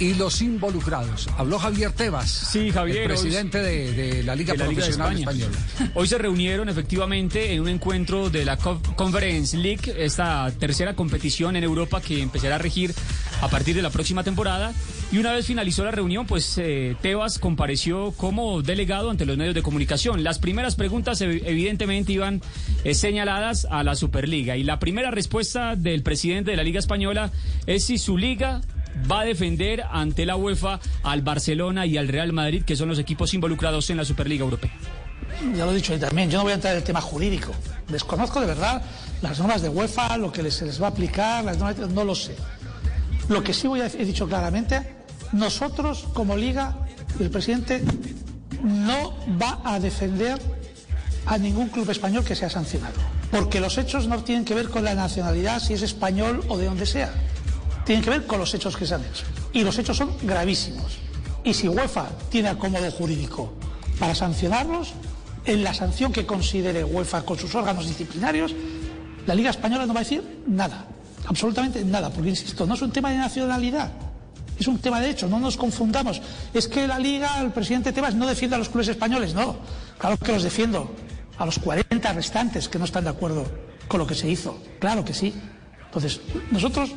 y los involucrados. Habló Javier Tebas, Sí, Javier, el hoy- presidente de, de la Liga de la Profesional España. Española. Hoy se reunieron efectivamente en un encuentro de la Co- Conference League, esta tercera competición en Europa que empezará a regir a partir de la próxima temporada. Y una vez finalizó la reunión, pues eh, Tebas compareció como delegado ante los medios de comunicación. Las primeras preguntas ev- evidentemente iban eh, señaladas a la Superliga. Y la primera respuesta del presidente de la Liga Española es si su liga va a defender ante la UEFA al Barcelona y al Real Madrid, que son los equipos involucrados en la Superliga Europea. Ya lo he dicho ahí también, yo no voy a entrar en el tema jurídico. Desconozco de verdad las normas de UEFA, lo que se les va a aplicar, las normas- no lo sé. Lo que sí voy a, he dicho claramente, nosotros como liga el presidente no va a defender a ningún club español que sea sancionado. Porque los hechos no tienen que ver con la nacionalidad, si es español o de donde sea. Tienen que ver con los hechos que se han hecho. Y los hechos son gravísimos. Y si UEFA tiene acomodo jurídico para sancionarlos, en la sanción que considere UEFA con sus órganos disciplinarios, la Liga Española no va a decir nada, absolutamente nada, porque insisto, no es un tema de nacionalidad, es un tema de hecho, no nos confundamos. Es que la Liga, el presidente Tebas no defiende a los clubes españoles, no, claro que los defiendo, a los 40 restantes que no están de acuerdo con lo que se hizo, claro que sí. Entonces, nosotros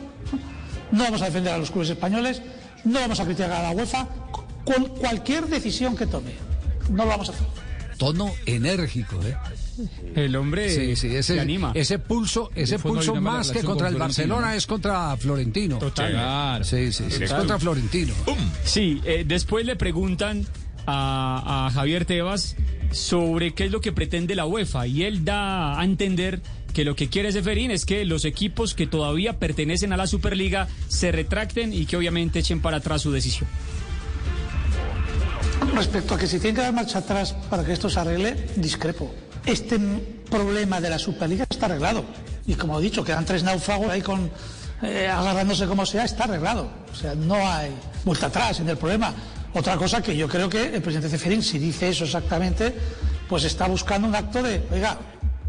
no vamos a defender a los clubes españoles, no vamos a criticar a la UEFA con cualquier decisión que tome, no lo vamos a hacer tono enérgico, ¿eh? El hombre sí, sí, ese, anima. Ese pulso, ese pulso más que contra el Barcelona es contra Florentino. Total. Sí, sí, sí. Es contra Florentino. Sí, eh, después le preguntan a, a Javier Tebas sobre qué es lo que pretende la UEFA y él da a entender que lo que quiere Seferín es que los equipos que todavía pertenecen a la Superliga se retracten y que obviamente echen para atrás su decisión. Respecto a que si tiene que dar marcha atrás para que esto se arregle, discrepo. Este problema de la Superliga está arreglado. Y como he dicho, quedan tres náufragos ahí con eh, agarrándose como sea, está arreglado. O sea, no hay vuelta atrás en el problema. Otra cosa que yo creo que el presidente Ceferín, si dice eso exactamente, pues está buscando un acto de, oiga,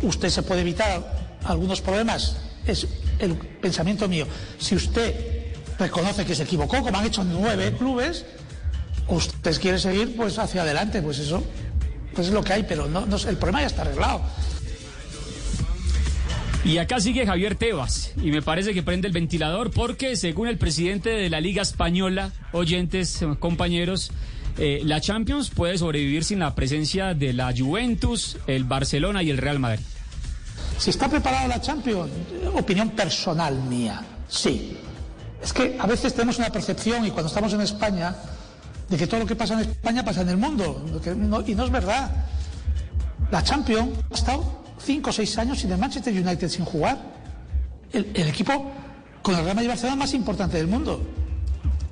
usted se puede evitar algunos problemas. Es el pensamiento mío. Si usted reconoce que se equivocó, como han hecho nueve clubes, usted quiere seguir pues hacia adelante, pues eso pues es lo que hay, pero no, el problema ya está arreglado. Y acá sigue Javier Tebas, y me parece que prende el ventilador porque según el presidente de la Liga Española, oyentes, compañeros, eh, la Champions puede sobrevivir sin la presencia de la Juventus, el Barcelona y el Real Madrid. Si está preparada la Champions, opinión personal mía, sí. Es que a veces tenemos una percepción y cuando estamos en España de que todo lo que pasa en España pasa en el mundo. y no es verdad. La Champions ha estado cinco o seis años sin el Manchester United sin jugar. El, equipo con el Real Madrid Barcelona más importante del mundo.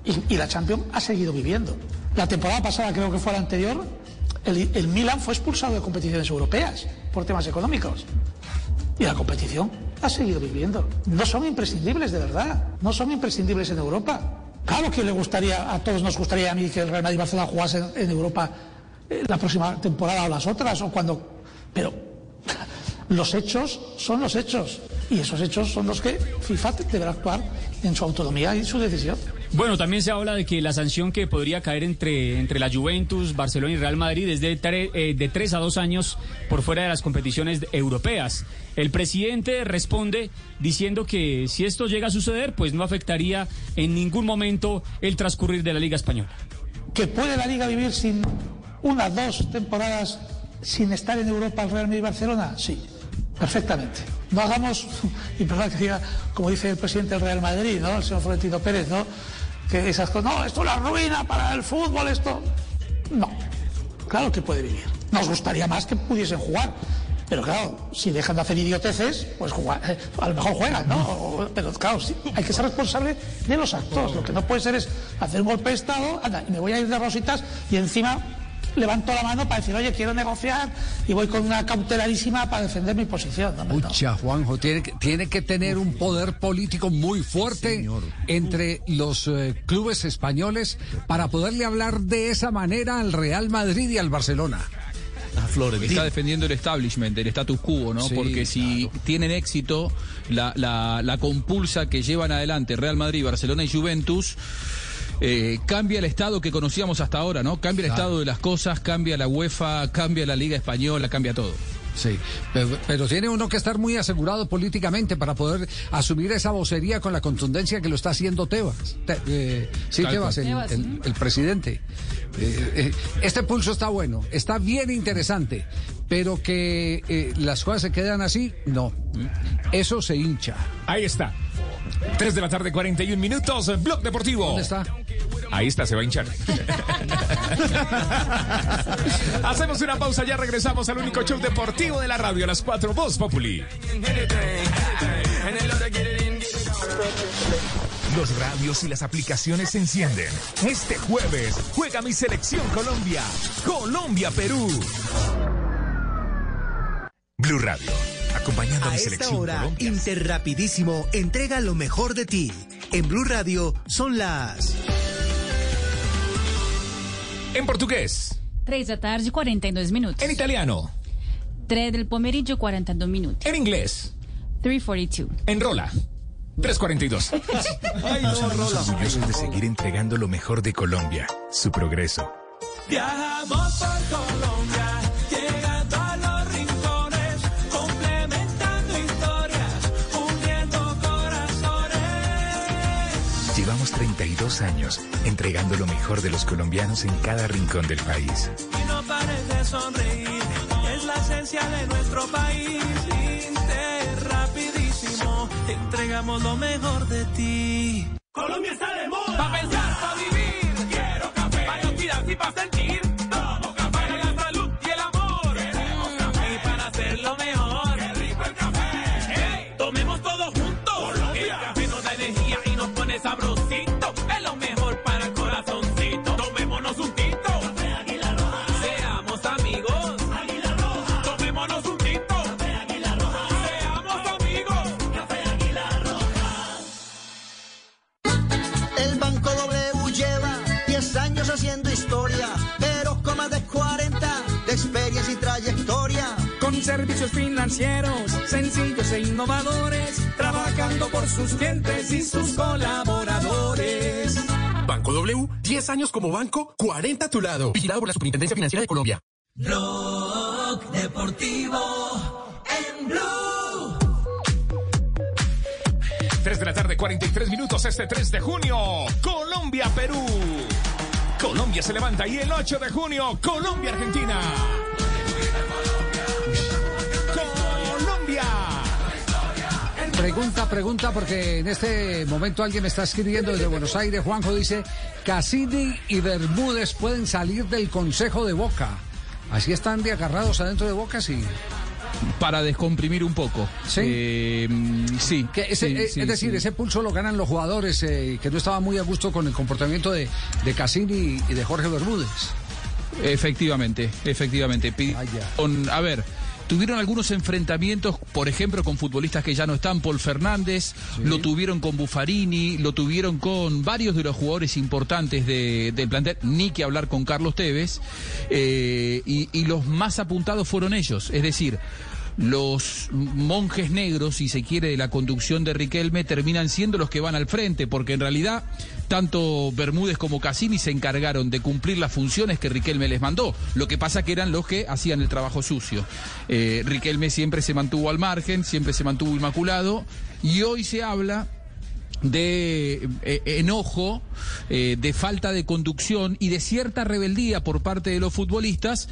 Y, la Champions ha seguido viviendo. La temporada pasada, creo que fue la anterior, el, Milan fue expulsado de competiciones europeas por temas económicos. Y la competición ha seguido viviendo. No son imprescindibles, de verdad. No son imprescindibles en Europa. Claro que le gustaría, a todos nos gustaría a mí que el Real Madrid Barcelona jugase en, Europa eh, la próxima temporada o las otras, o cuando. Pero los hechos son los hechos. Y esos hechos son los que FIFA deberá actuar en su autonomía y su decisión. Bueno, también se habla de que la sanción que podría caer entre, entre la Juventus, Barcelona y Real Madrid es de, eh, de tres a dos años por fuera de las competiciones europeas. El presidente responde diciendo que si esto llega a suceder, pues no afectaría en ningún momento el transcurrir de la Liga Española. ¿Que puede la Liga vivir sin una, dos temporadas sin estar en Europa el Real Madrid y Barcelona? Sí, perfectamente. No hagamos, y perdón que diga, como dice el presidente del Real Madrid, ¿no? El señor Florentino Pérez, ¿no? Que esas cosas, no, esto es la ruina para el fútbol, esto. No, claro que puede vivir. Nos gustaría más que pudiesen jugar. Pero claro, si dejan de hacer idioteces, pues jugar, eh, a lo mejor juegan, ¿no? Pero claro, sí, hay que ser responsable de los actos. Lo que no puede ser es hacer un golpe de Estado, anda, me voy a ir de rositas y encima levanto la mano para decir, oye, quiero negociar y voy con una cautelarísima para defender mi posición. Mucha, Juanjo, tiene, tiene que tener un poder político muy fuerte entre los eh, clubes españoles para poderle hablar de esa manera al Real Madrid y al Barcelona. Está defendiendo el establishment, el status quo, ¿no? Porque si tienen éxito, la, la, la compulsa que llevan adelante Real Madrid, Barcelona y Juventus eh, cambia el estado que conocíamos hasta ahora, ¿no? Cambia el estado de las cosas, cambia la UEFA, cambia la Liga Española, cambia todo. Sí, pero, tiene uno que estar muy asegurado políticamente para poder asumir esa vocería con la contundencia que lo está haciendo Tebas. Eh, sí, Tebas, el, presidente. Eh, este pulso está bueno, está bien interesante, pero que las cosas se quedan así, no. Eso se hincha. Ahí está. 3 de la tarde, 41 minutos. Blog Deportivo. ¿Dónde está? Ahí está, se va a hinchar. Hacemos una pausa, ya regresamos al único show deportivo de la radio, a las 4, Voz Populi. Los radios y las aplicaciones se encienden. Este jueves juega mi selección Colombia. Colombia-Perú. Blue Radio. Acompañando a, a mi esta selección hora, Colombia. Interrapidísimo entrega lo mejor de ti. En Blue Radio son las... En portugués. 3 da tarde, 42 minutos. En italiano. 3 del pomeriggio, 42 minutos. En inglés. 3.42. En rola. 342. Ay, orgullosos de seguir entregando lo mejor de Colombia, su progreso. Viajamos por Colombia, Llevamos 32 años entregando lo mejor de los colombianos en cada rincón del país. Y no pares de sonreír, es la esencia de nuestro país. Inter, rapidísimo, te entregamos lo mejor de ti. Colombia está de moda. Pa' pensar, pa' vivir. Quiero café. Para cuidar y pa' sentir. Financieros sencillos e innovadores, trabajando por sus clientes y sus colaboradores. Banco W, 10 años como banco, 40 a tu lado. Vigilado por la Superintendencia Financiera de Colombia. Blog Deportivo en Blue. 3 de la tarde, 43 minutos este 3 de junio. Colombia-Perú. Colombia se levanta y el 8 de junio. Colombia. Pregunta, pregunta, porque en este momento alguien me está escribiendo desde Buenos Aires. Juanjo dice, Cassini y Bermúdez pueden salir del Consejo de Boca. Así están de agarrados adentro de Boca, sí. Para descomprimir un poco. Sí. Eh, sí. Que ese- sí, eh, sí, es decir, sí. ese pulso lo ganan los jugadores eh, que no estaban muy a gusto con el comportamiento de, de Cassini y de Jorge Bermúdez. Efectivamente, efectivamente. Pi- con- a ver, tuvieron algunos enfrentamientos, por ejemplo, con futbolistas que ya no están, Paul Fernández, lo tuvieron con Buffarini, lo tuvieron con varios de los jugadores importantes de- del plantel, ni que hablar con Carlos Tevez, eh, y, y los más apuntados fueron ellos, es decir, los monjes negros, si se quiere, de la conducción de Riquelme terminan siendo los que van al frente, porque en realidad tanto Bermúdez como Cassini se encargaron de cumplir las funciones que Riquelme les mandó. Lo que pasa que eran los que hacían el trabajo sucio. Eh, Riquelme siempre se mantuvo al margen, siempre se mantuvo inmaculado, y hoy se habla de eh, enojo, eh, de falta de conducción y de cierta rebeldía por parte de los futbolistas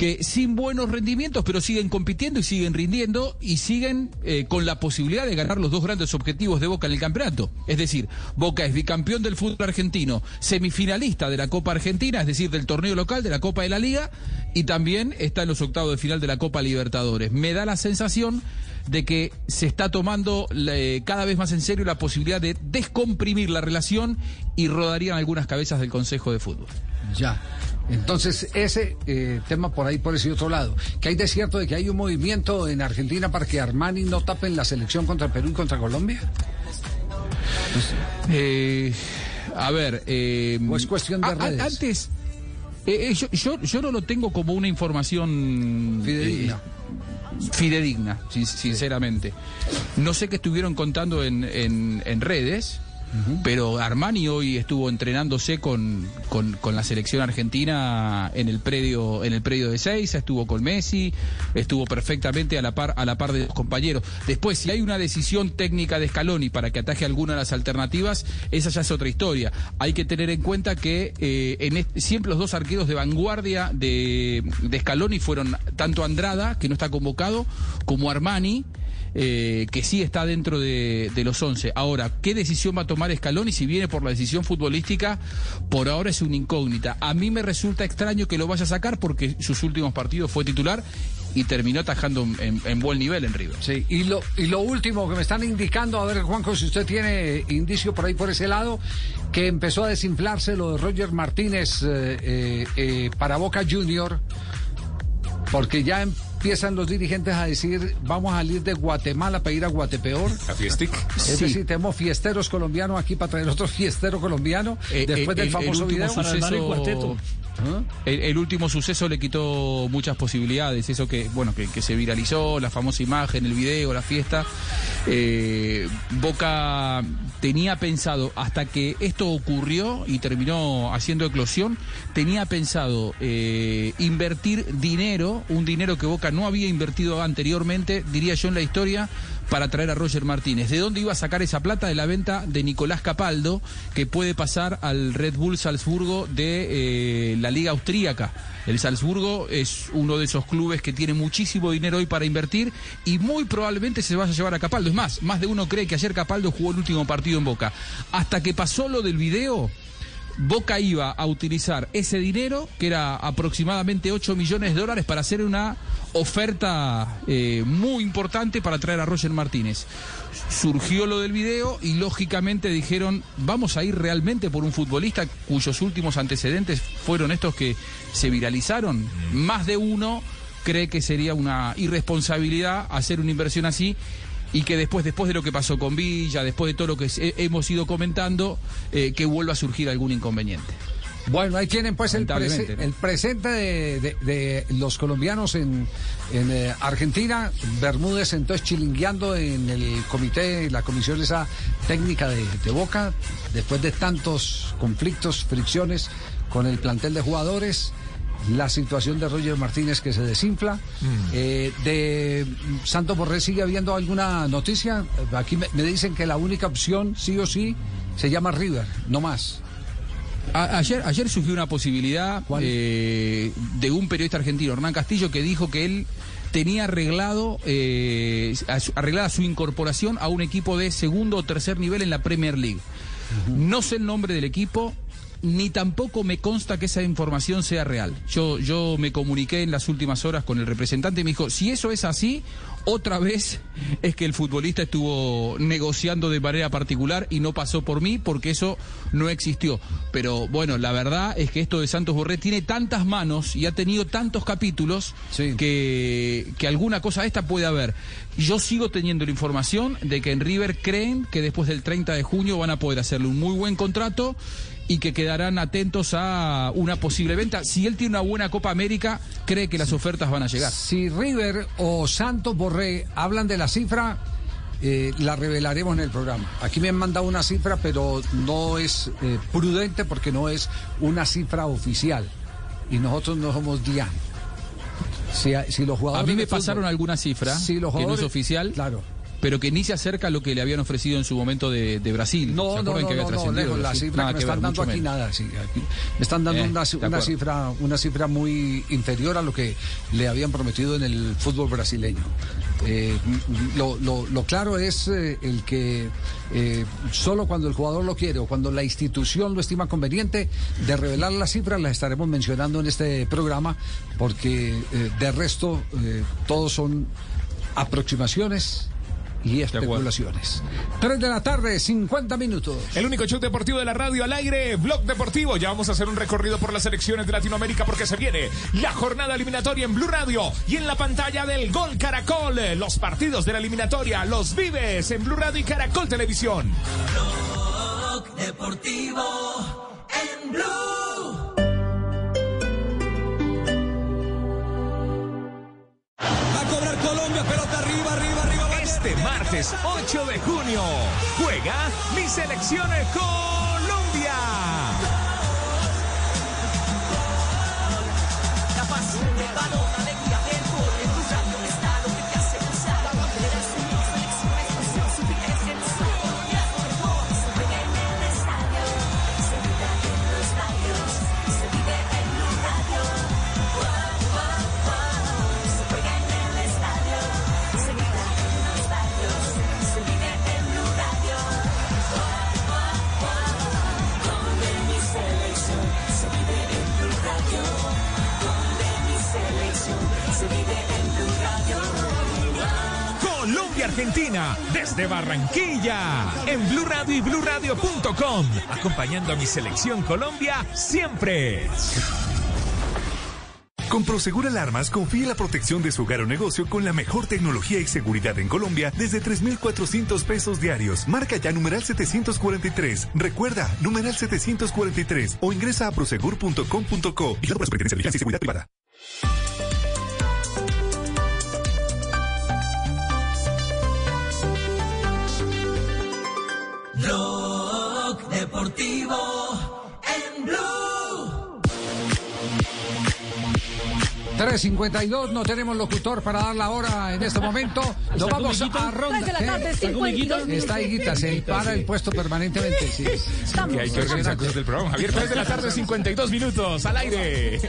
que sin buenos rendimientos, pero siguen compitiendo y siguen rindiendo y siguen eh, con la posibilidad de ganar los dos grandes objetivos de Boca en el campeonato. Es decir, Boca es bicampeón del fútbol argentino, semifinalista de la Copa Argentina, es decir, del torneo local de la Copa de la Liga y también está en los octavos de final de la Copa Libertadores. Me da la sensación de que se está tomando eh, cada vez más en serio la posibilidad de descomprimir la relación y rodarían algunas cabezas del Consejo de Fútbol. Ya. Entonces, ese eh, tema por ahí, por ese otro lado. Que hay de cierto de que hay un movimiento en Argentina para que Armani no tapen la selección contra Perú y contra Colombia. Eh, a ver. Eh, ¿O es cuestión de a- a- redes? Antes. eh, yo, yo, yo no lo tengo como una información Fidedigna. Fidedigna, sin- sinceramente. No sé qué estuvieron contando en, en- en redes, pero Armani hoy estuvo entrenándose con, con- la selección argentina en el predio, en el predio de Seiza, estuvo con Messi, estuvo perfectamente a la par, a la par de los compañeros. Después, si hay una decisión técnica de Scaloni para que ataje alguna de las alternativas, esa ya es otra historia. Hay que tener en cuenta que eh, siempre los dos arqueros de vanguardia de, de Scaloni fueron tanto Andrada, que no está convocado, como Armani, eh, que sí está dentro de, los 11. Ahora, ¿qué decisión va a tomar Scaloni si viene por la decisión futbolística? Por ahora es una incógnita. A mí me resulta extraño que lo vaya a sacar porque sus últimos partidos fue titular y terminó atajando en, buen nivel en River. Sí, y lo, último que me están indicando, a ver Juanjo, si usted tiene indicio por ahí por ese lado, que empezó a desinflarse lo de Roger Martínez eh, eh, para Boca Junior, porque ya empiezan los dirigentes a decir, vamos a salir de Guatemala para ir a Guatepeor. ¿A Fiestic? Es decir, tenemos fiesteros colombianos aquí para traer otro fiestero colombiano, después del famoso video. Suceso... El, último suceso le quitó muchas posibilidades, eso que, bueno, que, se viralizó, la famosa imagen, el video, la fiesta. Eh, Boca tenía pensado, hasta que esto ocurrió y terminó haciendo eclosión, tenía pensado eh, invertir dinero, un dinero que Boca no había invertido anteriormente, diría yo en la historia, para traer a Roger Martínez. ¿De dónde iba a sacar esa plata? De la venta de Nicolás Capaldo, que puede pasar al Red Bull Salzburgo de eh, la Liga Austríaca. El Salzburgo es uno de esos clubes que tiene muchísimo dinero hoy para invertir y muy probablemente se vaya a llevar a Capaldo. Es más, más de uno cree que ayer Capaldo jugó el último partido en Boca. Hasta que pasó lo del video, Boca iba a utilizar ese dinero, que era aproximadamente 8 millones de dólares, para hacer una oferta eh, muy importante para traer a Roger Martínez. Surgió lo del video y lógicamente dijeron, vamos a ir realmente por un futbolista cuyos últimos antecedentes fueron estos que se viralizaron. Más de uno cree que sería una irresponsabilidad hacer una inversión así y que después, después de lo que pasó con Villa, después de todo lo que hemos ido comentando, eh, que vuelva a surgir algún inconveniente. Bueno, ahí tienen pues el, el presente de, los colombianos en, eh, Argentina. Bermúdez entonces chilingueando en el comité, la comisión esa técnica de, Boca, después de tantos conflictos, fricciones con el plantel de jugadores. La situación de Roger Martínez que se desinfla. Mm. Eh, de Santo Borré sigue habiendo alguna noticia. Aquí me, me dicen que la única opción, sí o sí, se llama River, no más ayer, ayer surgió una posibilidad eh, de un periodista argentino, Hernán Castillo, que dijo que él tenía arreglado eh, arreglada su incorporación a un equipo de segundo o tercer nivel en la Premier League. No sé el nombre del equipo, ni tampoco me consta que esa información sea real. Yo, yo me comuniqué en las últimas horas con el representante y me dijo, si eso es así, otra vez es que el futbolista estuvo negociando de manera particular y no pasó por mí porque eso no existió. Pero bueno, la verdad es que esto de Santos Borré tiene tantas manos y ha tenido tantos capítulos que, que alguna cosa de esta puede haber. Yo sigo teniendo la información de que en River creen que después del 30 de junio van a poder hacerle un muy buen contrato y que quedarán atentos a una posible venta. Si él tiene una buena Copa América, cree que las ofertas van a llegar. Si River o Santos Borré hablan de la cifra, eh, la revelaremos en el programa. Aquí me han mandado una cifra, pero no es eh, prudente porque no es una cifra oficial. Y nosotros no somos DIAN. Si, si los jugadores a mí me pasaron alguna cifra si los jugadores, que no es oficial. Claro pero que ni se acerca a lo que le habían ofrecido en su momento de, Brasil. No, no, no, no, no, la cifra que me están dando aquí nada, sí, me están dando una, cifra, una cifra muy inferior a lo que le habían prometido en el fútbol brasileño. Eh, lo, lo, claro es eh, el que eh, solo cuando el jugador lo quiere o cuando la institución lo estima conveniente de revelar las cifras las estaremos mencionando en este programa porque de resto todos son aproximaciones y especulaciones. 3 de la tarde, 50 minutos. El único show deportivo de la radio al aire, Blog Deportivo. Ya vamos a hacer un recorrido por las selecciones de Latinoamérica porque se viene la jornada eliminatoria en Blue Radio y en la pantalla del Gol Caracol. Los partidos de la eliminatoria los vives en Blue Radio y Caracol Televisión. Blog Deportivo en Blue. Cobrar Colombia, pelota arriba, arriba, arriba. Este martes 8 de junio juega mi selección Colombia. Argentina, desde Barranquilla, en Blue Radio y BlueRadio.com, acompañando a mi selección Colombia siempre. Con Prosegur Alarmas, confíe la protección de su hogar o negocio con la mejor tecnología y seguridad en Colombia desde 3,400 pesos diarios. Marca ya numeral 743. Recuerda, numeral 743 o ingresa a prosegur.com.co. Y la Superintendencia de Vigilancia y Seguridad Privada. Blog Deportivo 352, no tenemos locutor para dar la hora en este momento. Nos ¿Está vamos a ronda. De la tarde, ¿Está con 52 Higuita? Está Higuita, se para el puesto permanentemente. Sí. Estamos. Que hay que organizar cosas del programa. Javier, 3 de la tarde, 52 minutos, al aire.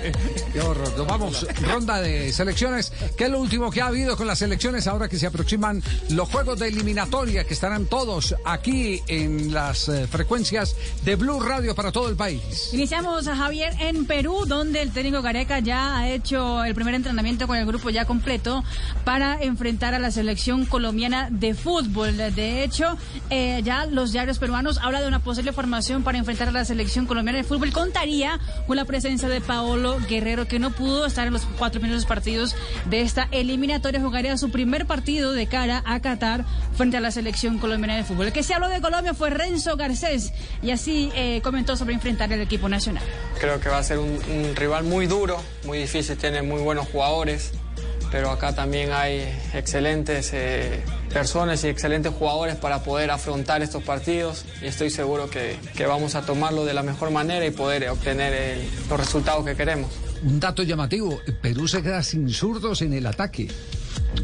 Qué horror. Nos vamos, ronda de selecciones. ¿Qué es lo último que ha habido con las selecciones ahora que se aproximan los juegos de eliminatoria que estarán todos aquí en las eh, frecuencias de Blue Radio para todo el país? Iniciamos a Javier en Perú, donde el técnico Gareca ya ha hecho el primer entrenamiento con el grupo ya completo para enfrentar a la selección colombiana de fútbol. De hecho, eh, ya los diarios peruanos hablan de una posible formación para enfrentar a la selección colombiana de fútbol. Contaría con la presencia de Paolo Guerrero, que no pudo estar en los cuatro primeros partidos de esta eliminatoria. Jugaría su primer partido de cara a Qatar frente a la selección colombiana de fútbol. El que se habló de Colombia fue Renzo Garcés y así eh, comentó sobre enfrentar al equipo nacional. Creo que va a ser un, un rival muy duro, muy difícil, tiene muy buenos jugadores, pero acá también hay excelentes eh, personas y excelentes jugadores para poder afrontar estos partidos y estoy seguro que, que vamos a tomarlo de la mejor manera y poder obtener el- los resultados que queremos. Un dato llamativo, Perú se queda sin zurdos en el ataque.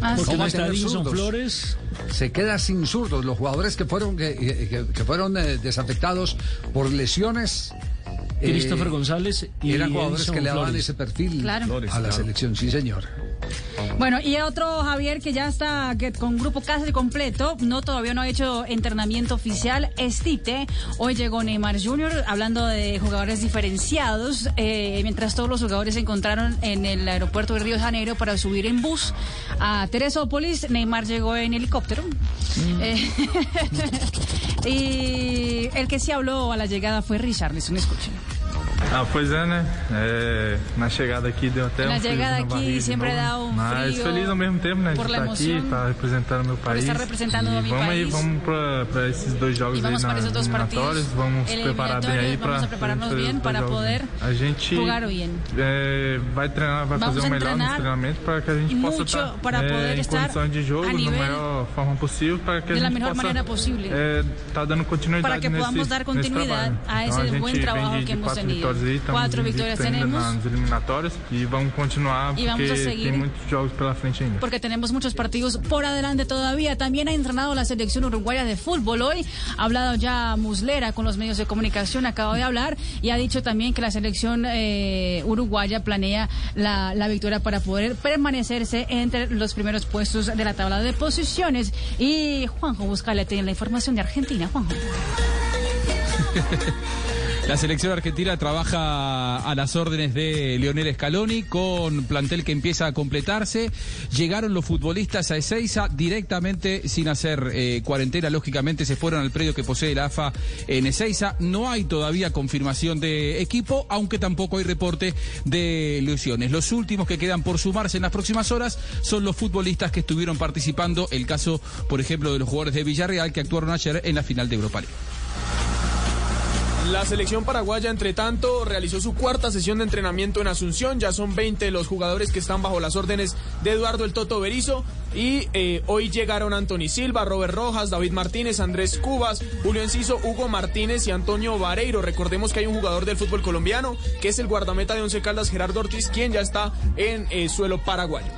Ah, Porque ¿Cómo está? Flores. Se queda sin zurdos. Los jugadores que fueron, que, que- que fueron eh, desafectados por lesiones. Eh, Christopher González y eran jugadores Edinson que le daban Flores. ese perfil Claro. Flores, a la claro. selección, sí señor. Bueno, y otro Javier que ya está con grupo casi completo, no todavía no ha hecho entrenamiento oficial, es Tite. Hoy llegó Neymar Jr. hablando de jugadores diferenciados, eh, mientras todos los jugadores se encontraron en el aeropuerto de Río de Janeiro para subir en bus a Teresópolis. Neymar llegó en helicóptero. Eh, y el que sí habló a la llegada fue Richarlison, escuchen. Ah, pois é, né? É, na chegada aqui deu até Na um chegada aqui barriga sempre dá um Mas frio feliz ao mesmo tempo, né? De estar aqui, estar representando meu país. estar representando e a mi vamos aí, país. vamos para esses dois jogos vamos aí na eliminatórios. Vamos se preparar bem aí para vamos prepararnos bien para poder A gente jugar bien. é, vai treinar, vai Vamos fazer o melhor nos treinamentos para que a gente possa mucho estar para é, poder em estar condições de jogo da melhor forma possível para que a gente possa posible. é, tá dando continuidade para que podamos dar nesse continuidad trabalho. a vem trabajo de, que hemos tenido. Vitórias aí, estamos victorias ainda tenemos. nas eliminatórias e vamos continuar E vamos porque a seguir. tem muitos jogos pela frente ainda. porque tenemos muchos partidos por adelante todavía. También ha entrenado la selección uruguaya de fútbol hoy. Ha hablado ya Muslera con los medios de comunicación, acaba de hablar, y ha dicho también que la selección eh, uruguaya planea la, la victoria para poder permanecerse entre los primeros puestos de la tabla de posiciones. Y Juanjo Buscale tiene la información de Argentina. Juanjo. La selección argentina trabaja a las órdenes de Lionel Scaloni con plantel que empieza a completarse. Llegaron los futbolistas a Ezeiza directamente sin hacer eh, cuarentena. Lógicamente se fueron al predio que posee la AFA en Ezeiza. No hay todavía confirmación de equipo, aunque tampoco hay reporte de lesiones. Los últimos que quedan por sumarse en las próximas horas son los futbolistas que estuvieron participando. El caso, por ejemplo, de los jugadores de Villarreal que actuaron ayer en la final de Europa League. La selección paraguaya, entre tanto, realizó su cuarta sesión de entrenamiento en Asunción. Ya son 20 los jugadores que están bajo las órdenes de Eduardo el Toto Berizo. Y eh, hoy llegaron Anthony Silva, Robert Rojas, David Martínez, Andrés Cubas, Julio Enciso, Hugo Martínez y Antonio Vareiro. Recordemos que hay un jugador del fútbol colombiano, que es el guardameta de Once Caldas, Gerardo Ortiz, quien ya está en eh, suelo paraguayo.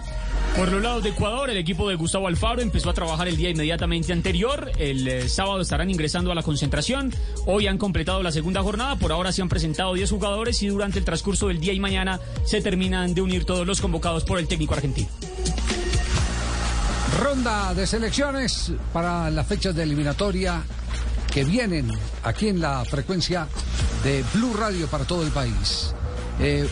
Por los lados de Ecuador, el equipo de Gustavo Alfaro empezó a trabajar el día inmediatamente anterior. El eh, sábado estarán ingresando a la concentración. Hoy han completado la segunda jornada. Por ahora se han presentado 10 jugadores y durante el transcurso del día y mañana se terminan de unir todos los convocados por el técnico argentino. Ronda de selecciones para las fechas de eliminatoria que vienen aquí en la frecuencia de Blue Radio para todo el país. Eh,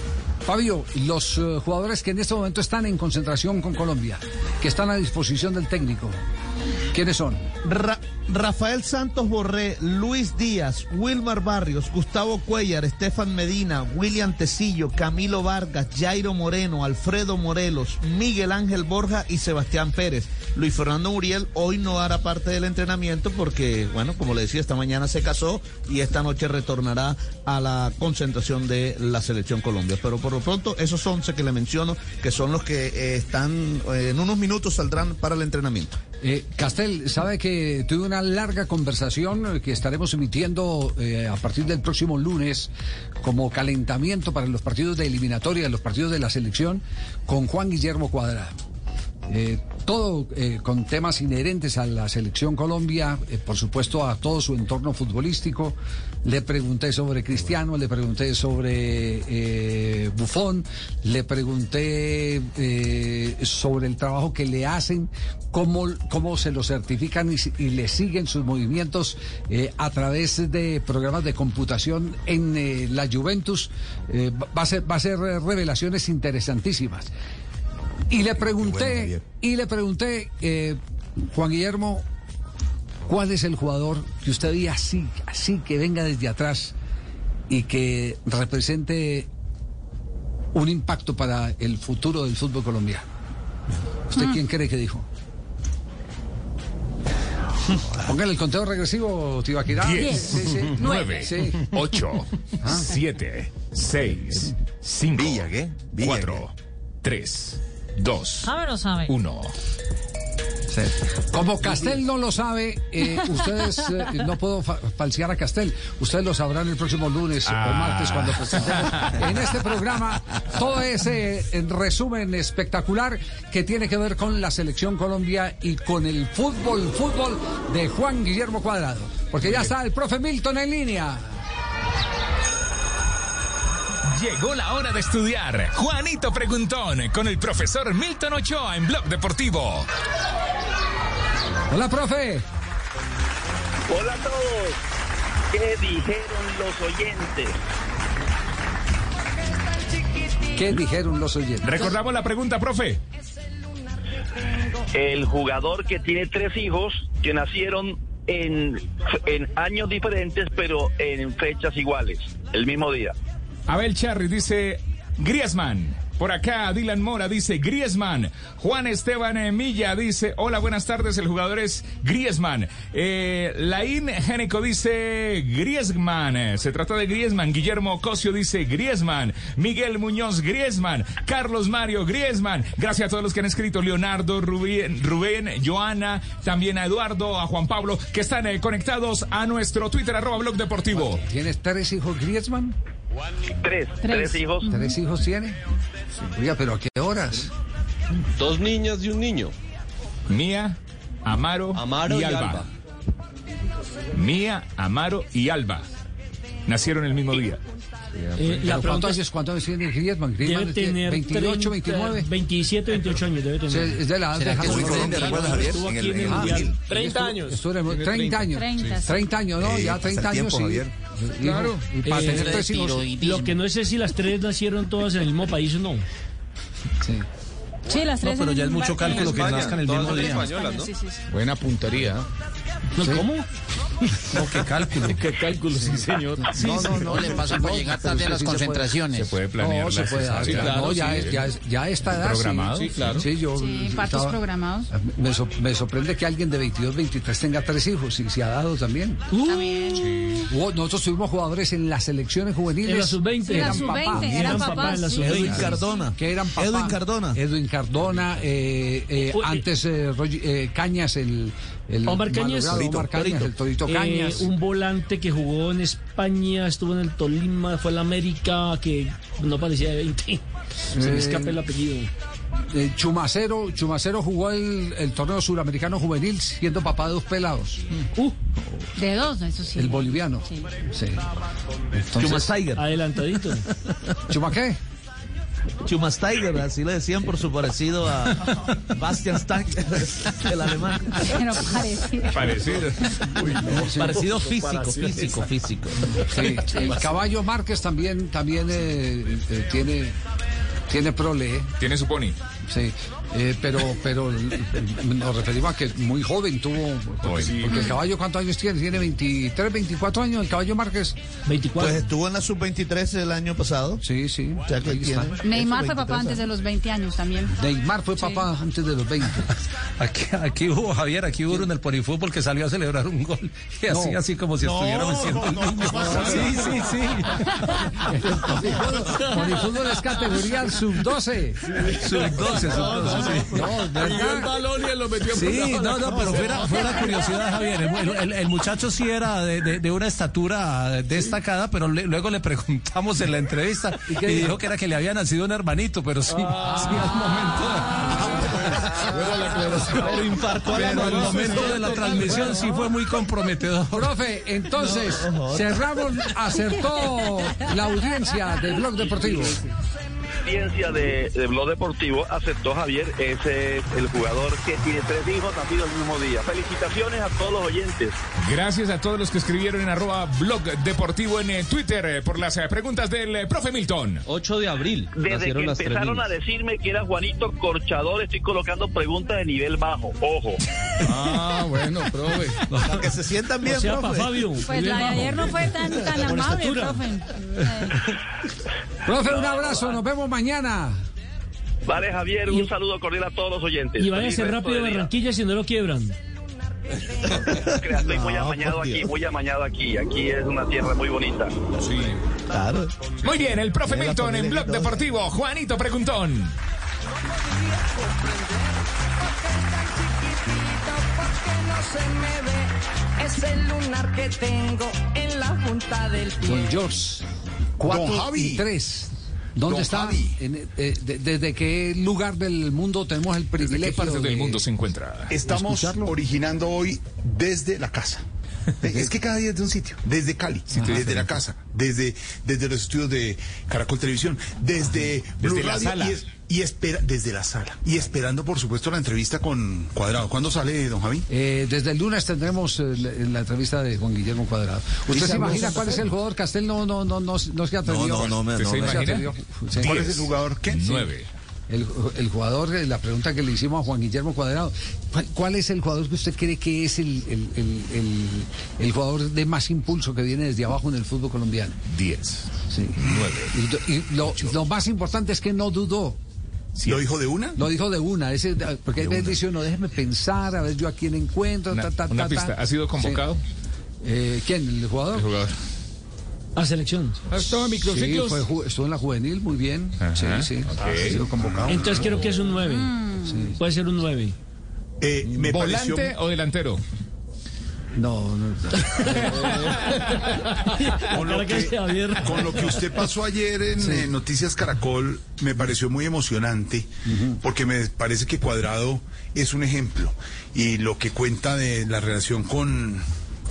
Fabio, los eh, jugadores que en este momento están en concentración con Colombia, que están a disposición del técnico, ¿Quiénes son? Ra- Rafael Santos Borré, Luis Díaz, Wilmar Barrios, Gustavo Cuellar, Estefan Medina, William Tecillo, Camilo Vargas, Jairo Moreno, Alfredo Morelos, Miguel Ángel Borja y Sebastián Pérez. Luis Fernando Muriel hoy no hará parte del entrenamiento porque, bueno, como le decía, esta mañana se casó y esta noche retornará a la concentración de la Selección Colombia. Pero por lo pronto, esos 11 que le menciono, que son los que eh, están, eh, en unos minutos saldrán para el entrenamiento. Eh, Castel, sabe que tuve una larga conversación eh, que estaremos emitiendo eh, a partir del próximo lunes como calentamiento para los partidos de eliminatoria, los partidos de la selección, con Juan Guillermo Cuadrado. Eh, todo eh, con temas inherentes a la selección Colombia, por supuesto a todo su entorno futbolístico. Le pregunté sobre Cristiano, le pregunté sobre eh, Bufón, le pregunté eh, sobre el trabajo que le hacen, cómo, cómo se lo certifican y, le siguen sus movimientos eh, a través de programas de computación en eh, la Juventus. Va, a ser, va a ser revelaciones interesantísimas. Y le pregunté, y le pregunté, eh, Juan Guillermo, ¿Cuál es el jugador que usted diga así, así, que venga desde atrás y que represente un impacto para el futuro del fútbol colombiano? ¿Usted mm. quién cree que dijo? Póngale el conteo regresivo, Tibaquirá. 10, 9, 8, 7, 6, 5, 4, 3, 2, 1. Como Castel no lo sabe, eh, ustedes eh, no puedo fa falsear a Castel. Ustedes lo sabrán el próximo lunes o ah. martes cuando presentemos en este programa todo ese eh, resumen espectacular que tiene que ver con la selección Colombia y con el fútbol, fútbol de Juan Guillermo Cuadrado. Porque ya está el profe Milton en línea. Llegó la hora de estudiar. Juanito Preguntón con el profesor Milton Ochoa en Blog Deportivo. Hola, profe. Hola a todos. ¿Qué dijeron los oyentes? ¿Qué dijeron los oyentes? Recordamos la pregunta, profe. El jugador que tiene tres hijos que nacieron en, en años diferentes, pero en fechas iguales, el mismo día. Abel Charri dice Griezmann. Por acá, Dylan Mora dice Griezmann. Juan Esteban Milla dice, hola, buenas tardes, el jugador es Griezmann. Eh, Laín Génico dice Griezmann. Se trata de Griezmann. Guillermo Cosio dice Griezmann. Miguel Muñoz Griezmann. Carlos Mario Griezmann. Gracias a todos los que han escrito. Leonardo, Rubén, Rubén Joana, también a Eduardo, a Juan Pablo, que están eh, conectados a nuestro Twitter, arroba Blog Deportivo. ¿Tienes tres hijos Griezmann? Tres, tres, hijos. ¿Tres hijos tiene? Oiga, pero ¿a qué horas? Dos niñas y un niño. Mía, Amaro, Amaro y, y Alba. Alba. Mía, Amaro y Alba. Nacieron el mismo día. Eh, la ¿Pero pregunta ¿Cuántos años, cuántos años tiene Griezmann? Griezmann Debe tiene tener 28, 29. 27, 28 años debe tener. Sí, es de la edad ¿Será de Javier? Estuvo aquí en el Mundial. él- 30 estuvo- años. estuvo en el- Tiene 30 años. 30, sí. 30 años, ¿no? Eh, Ya pasa 30 el años, tiempo, sí. Javier. Claro. Y para Eh, tener tres hijos. Lo que no sé si las tres nacieron todas en el mismo país o no. Sí. Sí, las tres. No, pero ya es mucho cálculo que España. nazcan el mismo día. españolas, ¿no? Sí, sí, sí. Buena puntería. ¿No, ¿Cómo? No, qué cálculo. qué cálculo, sí, señor. Sí, no, no, no, le pasa por no, llegar tarde a sí las se puede. concentraciones. Se puede planear No, se puede dar. cesárea. claro, no, ya, Sí, es, ya, ya está edad. Programado. Sí, Sí, claro. Sí, yo Sí, partos estaba- programados. Me, so- me sorprende que alguien de 22, 23 tenga tres hijos y se ha dado también. También. Hubo- nosotros tuvimos jugadores en las selecciones juveniles. En la sub-20. que Sí, eran la sub-20, papás. eran papás, en la sí. sub-20. Edwin Cardona. Que eran papás. Edwin Cardona. Edwin Cardona. eh, eh, antes eh, Roger- eh, Cañas, el, el Omar Cañas. malogrado Omar Cañas, el Torito Eh, Cañas. un volante que jugó en España, estuvo en el Tolima, fue a la América, que no parecía de 20. Se me Eh, escapa el apellido. Eh, Chumacero, Chumacero jugó el, el torneo suramericano juvenil siendo papá de dos pelados. Uh, De dos, eso sí. El boliviano. Sí. Sí. Chumas Tiger. adelantadito. ¿Chuma qué? Chumas Tiger, así le decían por su parecido a Bastian Stank, el alemán. Pero parecido. Parecido. Parecido físico, físico, físico. Sí, el caballo Márquez también, también eh, eh, tiene, tiene prole. ¿eh? Tiene su pony. Sí, eh, pero, pero nos referimos a que muy joven tuvo. Porque, Sí. porque el caballo, ¿cuántos años tiene? Tiene 23, 24 años, el caballo Márquez. 24. Pues estuvo en la sub-23 el año pasado. Sí, sí. O sea. Neymar fue papá 23 antes de los 20 años también. Neymar fue papá antes de los 20. Aquí, aquí hubo, Javier, aquí hubo uno en el Polifútbol que salió a celebrar un gol y así, No. así como si No, estuviera venciendo el no, niño. no, no, sí, sí, sí. Polifútbol es categoría sub-12. Sub-12, sub-12, sí. No, Y el balón y lo metió por Sí, no, no, pero fuera, fuera curiosidad, Javier. El, el- el muchacho sí era de, de- de una estatura destacada, pero le- luego le preguntamos en la entrevista y, qué dijo que era que le había nacido un hermanito, pero sí, sí al momento. Pero al momento de la transmisión sí fue muy comprometedor. Profe, entonces cerramos, acertó la audiencia del Blog Deportivo. Audiencia de, de Blog Deportivo aceptó Javier, ese es el jugador que tiene tres hijos nacidos el mismo día. Felicitaciones a todos los oyentes. Gracias a todos los que escribieron en arroba blog deportivo en eh, Twitter eh, por las eh, preguntas del profe Milton. 8 de abril. Desde que las empezaron a decirme que era Juanito Corchador, estoy colocando preguntas de nivel bajo. Ojo. Ah, bueno, profe. Para que se sientan bien, O sea, profe. Fabio. Pues la de ayer no fue tan, tan amable, profe. Eh, Profe, un abrazo, nos vemos mañana. Vale, Javier, Y- un saludo cordial a todos los oyentes. Y resto rápido de a. Barranquilla si no lo quiebran. Estoy muy amañado aquí, muy amañado aquí. Aquí es una tierra muy bonita. Sí. Claro. Muy bien, el profe Milton en blog deportivo. Juanito Preguntón. Es el lunar que tengo en la junta del Don George, 4 Javi. y 3. ¿Dónde Don está? Javi. En, eh, de- ¿Desde qué lugar del mundo tenemos el ¿Desde privilegio? qué parte de- del mundo se encuentra? Estamos escucharlo? originando hoy desde la casa. Es que cada día es de un sitio, desde Cali, desde la casa, desde, desde los estudios de Caracol Televisión, desde Blue Desde la sala. y, es- y espera desde la sala y esperando por supuesto la entrevista con Cuadrado. ¿Cuándo sale, don Javi? Eh, desde el lunes tendremos eh, la, la entrevista de Juan Guillermo Cuadrado. ¿Usted se imagina cuál es el jugador? Castel no, no, no, no, no se atrevió. No, no, no me- ¿Usted no se me- se imagina? Sí. ¿Cuál es el jugador? ¿Qué? Nueve. El, el jugador, eh, la pregunta que le hicimos a Juan Guillermo Cuadrado, ¿cuál, cuál es el jugador que usted cree que es el, el, el- el- el jugador de más impulso que viene desde abajo en el fútbol colombiano? Diez. Sí. Nueve. Y, y lo, lo más importante es que no dudó. ¿Lo dijo de una? Lo dijo de una, ese, porque hay De veces una. dice uno, déjeme pensar, a ver yo a quién encuentro. Una, ta, ta, una ta, pista. ta". ¿Ha sido convocado? Sí. Eh, ¿Quién? ¿El jugador? El jugador. A selección. ¿Ha estado en Sí, fue estuvo en la juvenil, muy bien. Ajá, Sí, sí. Ha sido convocado. Entonces creo que es un 9. Puede ser un 9. Eh, me pareció... ¿Volante o delantero? No, no. Con lo, que con lo que usted pasó ayer en eh, Noticias Caracol, me pareció muy emocionante, porque me parece que Cuadrado es un ejemplo. Y lo que cuenta de la relación con,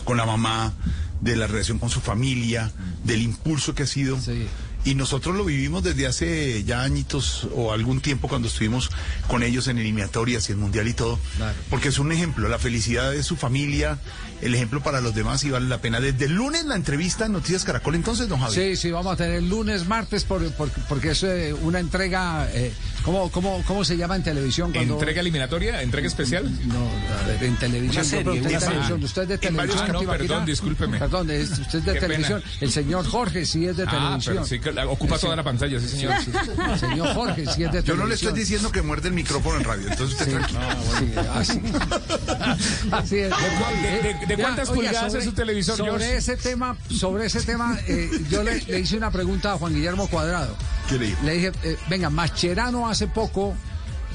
con la mamá, de la relación con su familia, del impulso que ha sido. Sí. Y nosotros lo vivimos desde hace ya añitos o algún tiempo cuando estuvimos con ellos en eliminatorias y el mundial y todo. Claro. Porque es un ejemplo, la felicidad de su familia, el ejemplo para los demás y vale la pena. Desde el lunes la entrevista en Noticias Caracol, entonces, don Javi. Sí, sí, vamos a tener lunes, martes, por, por- porque es eh, una entrega. Eh, ¿cómo, cómo, ¿Cómo se llama en televisión? Cuando... ¿Entrega eliminatoria? ¿Entrega especial? No, ver, en televisión. Una yo serie, una serie. televisión. Usted es de televisión. Ah, no, perdón, discúlpeme. Perdón, es- usted es de Qué pena. televisión. El señor Jorge sí es de Ah, televisión. pero sí ocupa toda la pantalla, sí, señor. El señor Jorge sí es de televisión. Yo no le estoy diciendo que muerde el micrófono en radio, entonces usted tranquilo. Sí, así, así es. de- de- de Ya, cuántas pulgadas es su televisor, Sobre George? ese tema, sobre ese tema, eh, yo le, le hice una pregunta a Juan Guillermo Cuadrado. ¿Qué le? Le dije, eh, venga, Mascherano hace poco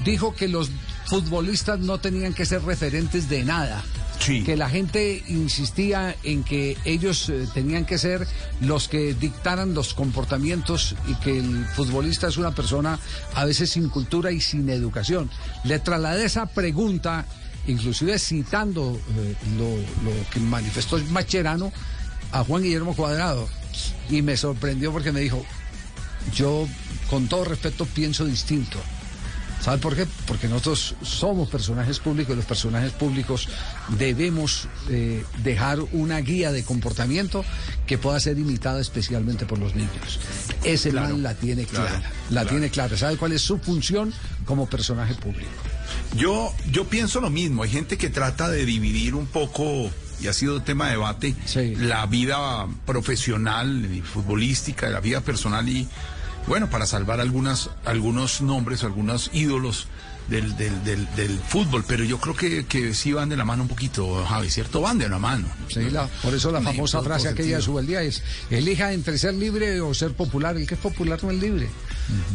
dijo que los futbolistas no tenían que ser referentes de nada. Sí. Que la gente insistía en que ellos eh, tenían que ser los que dictaran los comportamientos y que el futbolista es una persona a veces sin cultura y sin educación. Le trasladé esa pregunta, inclusive citando eh, lo, lo que manifestó Macherano a Juan Guillermo Cuadrado. Y me sorprendió porque me dijo, yo con todo respeto pienso distinto. ¿Sabe por qué? Porque nosotros somos personajes públicos y los personajes públicos debemos eh, dejar una guía de comportamiento que pueda ser imitada especialmente por los niños. Ese Claro, man la tiene claro, clara, la claro. tiene clara. ¿Sabe cuál es su función como personaje público? Yo, yo pienso lo mismo. Hay gente que trata de dividir un poco, y ha sido tema de debate, la vida profesional y futbolística, la vida personal y, bueno, para salvar algunas, algunos nombres, algunos ídolos del, del, del, del fútbol. Pero yo creo que, que sí van de la mano un poquito, Javi, ¿cierto? Van de la mano. Sí, la- por eso la Sí, famosa frase aquella de sentido. Subeldía es, elija entre ser libre o ser popular. El que es popular no es libre.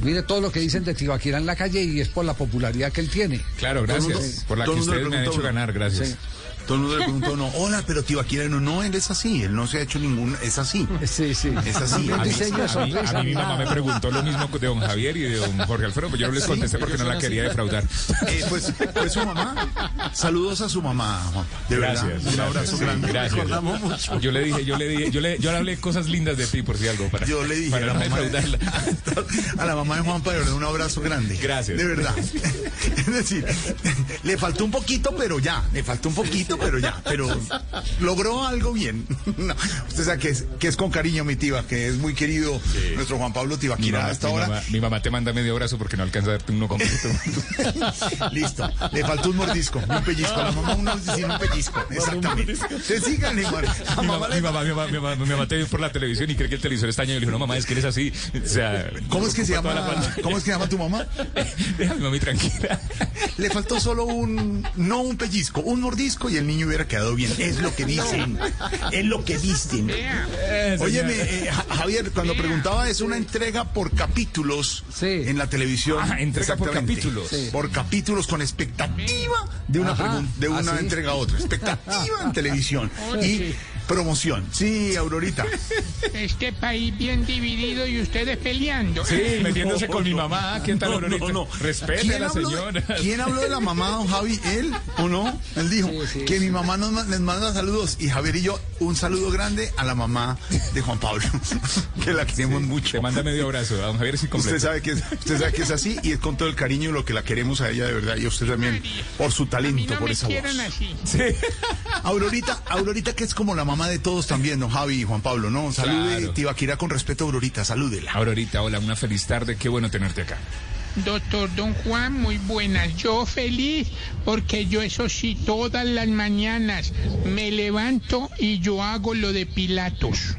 Mire todo lo que dicen de Tibaquira en la calle y es por la popularidad que él tiene. Claro, gracias. mundo- por la que ustedes me han hecho ganar, gracias. Sí. Todo el mundo le preguntó a uno, hola, pero Tibaquira, no, no, él es así, él no se ha hecho ningún, es así. Sí, sí. Es así. A mí, a mí- así. a mí mi mamá me preguntó lo mismo de don Javier y de don Jorge Alfredo, pero yo no les contesté porque no la quería defraudar. Eh, pues, pues su mamá. Saludos a su mamá, Juan. De gracias, verdad. Un abrazo grande. gracias. Mucho. Yo le dije, yo le dije, yo le, yo le hablé cosas lindas de ti por si algo para, Yo le dije para a la, no mamá de, a la mamá de Juan Pablo un abrazo grande. Gracias. De verdad. Es decir, le faltó un poquito, pero ya. Le faltó un poquito, pero ya. Pero logró algo bien. No, usted sabe que es, que es con cariño mi tiba, que es muy querido nuestro Juan Pablo Tibaquira mamá, hasta mi ahora. mamá- mi mamá te manda medio abrazo porque no alcanza a darte uno completo. Listo. Le faltó un mordisco, un pellizco. A la mamá uno dice un pellizco. Exactamente. Neymar. A Mi mamá mi mamá, mi mamá, mi mamá, mi mamá te vio por la televisión y cree que el televisor está año y le dijo, no mamá, es que eres así. O sea, ¿Cómo es que se llama? la. ¿Cómo es que se llama tu mamá? Déjame mami tranquila. Le faltó solo un, no un pellizco, un mordisco y el niño hubiera quedado bien. Es lo que dicen. Es lo que dicen. Óyeme, eh, Ja- Javier, cuando preguntaba es una entrega por capítulos en la televisión. Ah, entrega por Exactamente. capítulos. Sí. Por capítulos con expectativa de una, Ajá. de una ¿Ah, sí? entrega a otra. Expectativa en televisión. Y. promoción. Sí, Aurorita. Este país bien dividido y ustedes peleando. Sí, metiéndose con mi mamá. ¿Qué tal, No, Aurorita? no, no. Respete ¿Quién a la habló de- señora. ¿Quién habló de la mamá, don Javi? ¿Él o no? Él dijo que mi mamá nos, les manda saludos y Javier y yo un saludo grande a la mamá de Juan Pablo, que la queremos mucho. Te manda medio abrazo. A don Javier sí completo. Usted sabe que es, usted sabe que es así y es con todo el cariño y lo que la queremos a ella de verdad y a usted también por su talento, No por me esa voz. quieran así. Aurorita, Aurorita que es como la mamá de todos también, don Javi y Juan Pablo, ¿no? Salude, Claro. Tibaquira con respeto a Aurorita, salúdela. Aurorita, hola, una feliz tarde. Qué bueno tenerte acá. Doctor Don Juan, muy buenas. Yo feliz porque yo eso sí, todas las mañanas me levanto y yo hago lo de Pilatos.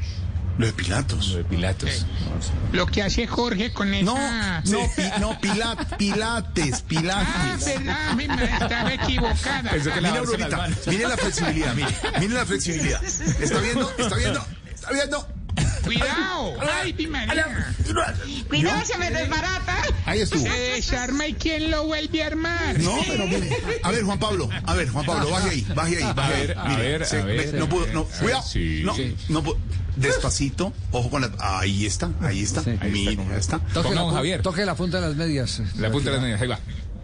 Lo de Pilatos. Lo de Pilatos. Lo que hace Jorge con esa... No, pi- no, Pilat, Pilates, Pilates. Ah, verdad, mi estaba equivocada. Mire, Aurorita, mire la flexibilidad, mire, mire la flexibilidad. ¿Está viendo? ¿Está viendo? ¿Está viendo? Cuidado. Ay, mi María. Cuidado, se me desbarata. Ahí estuvo. Se desarma y quién lo vuelve a armar. No, pero mire. A ver, Juan Pablo, a ver, Juan Pablo, baje ahí, baje ahí, baje A ahí. ver, a ver, se- a ver. ve- No puedo, no, cuidado. Sí. No, no puedo. Despacito, ojo con la. Ahí está, ahí está. Mire, ya está. Toque la, pu- toque la punta de las medias. La punta de las medias, ahí va.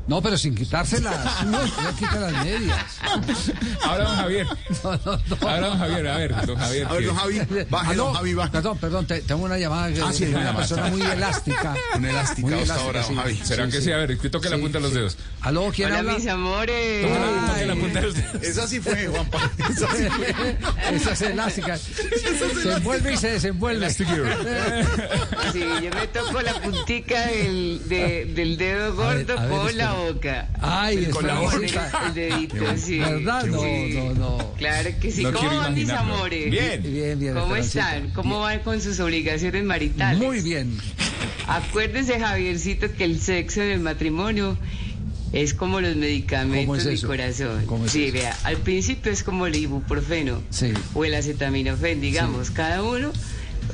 No, pero sin quitárselas. No, no quita las medias. Ahora, don Javier. No, no, no. Ahora, don Javier, a ver, don Javier. A ver, don Javi, baje, Aló, don Javi, baje. Perdón, perdón, te- tengo una llamada Ah, sí, de una una llamada. persona muy elástica. Una elástica Muy elástica, hora, don Javi. ¿Será que sí? A ver, que toque la Sí, punta de los sí. dedos. Aló, ¿quién Hola, habla? mis amores. Toque la, toque la punta de los dedos. Esa sí fue, Juan Pablo. Esa sí fue. Esa es elástica. Se envuelve y se desenvuelve. Sí, yo me toco la puntica del, de- del dedo gordo ver, con la boca. Ay, Con la boca. El dedito, sí. ¿Verdad? No, Sí. no, no. Claro que sí. No ¿Cómo van mis amores? Bien. Bien, bien. ¿Cómo están? ¿Cómo van con sus obligaciones maritales? Muy bien. Acuérdese, Javiercito, que el sexo en el matrimonio es como los medicamentos ¿Cómo es corazón. ¿Cómo es sí, eso? vea, al principio es como el ibuprofeno Sí. o el acetaminofén, digamos. Cada uno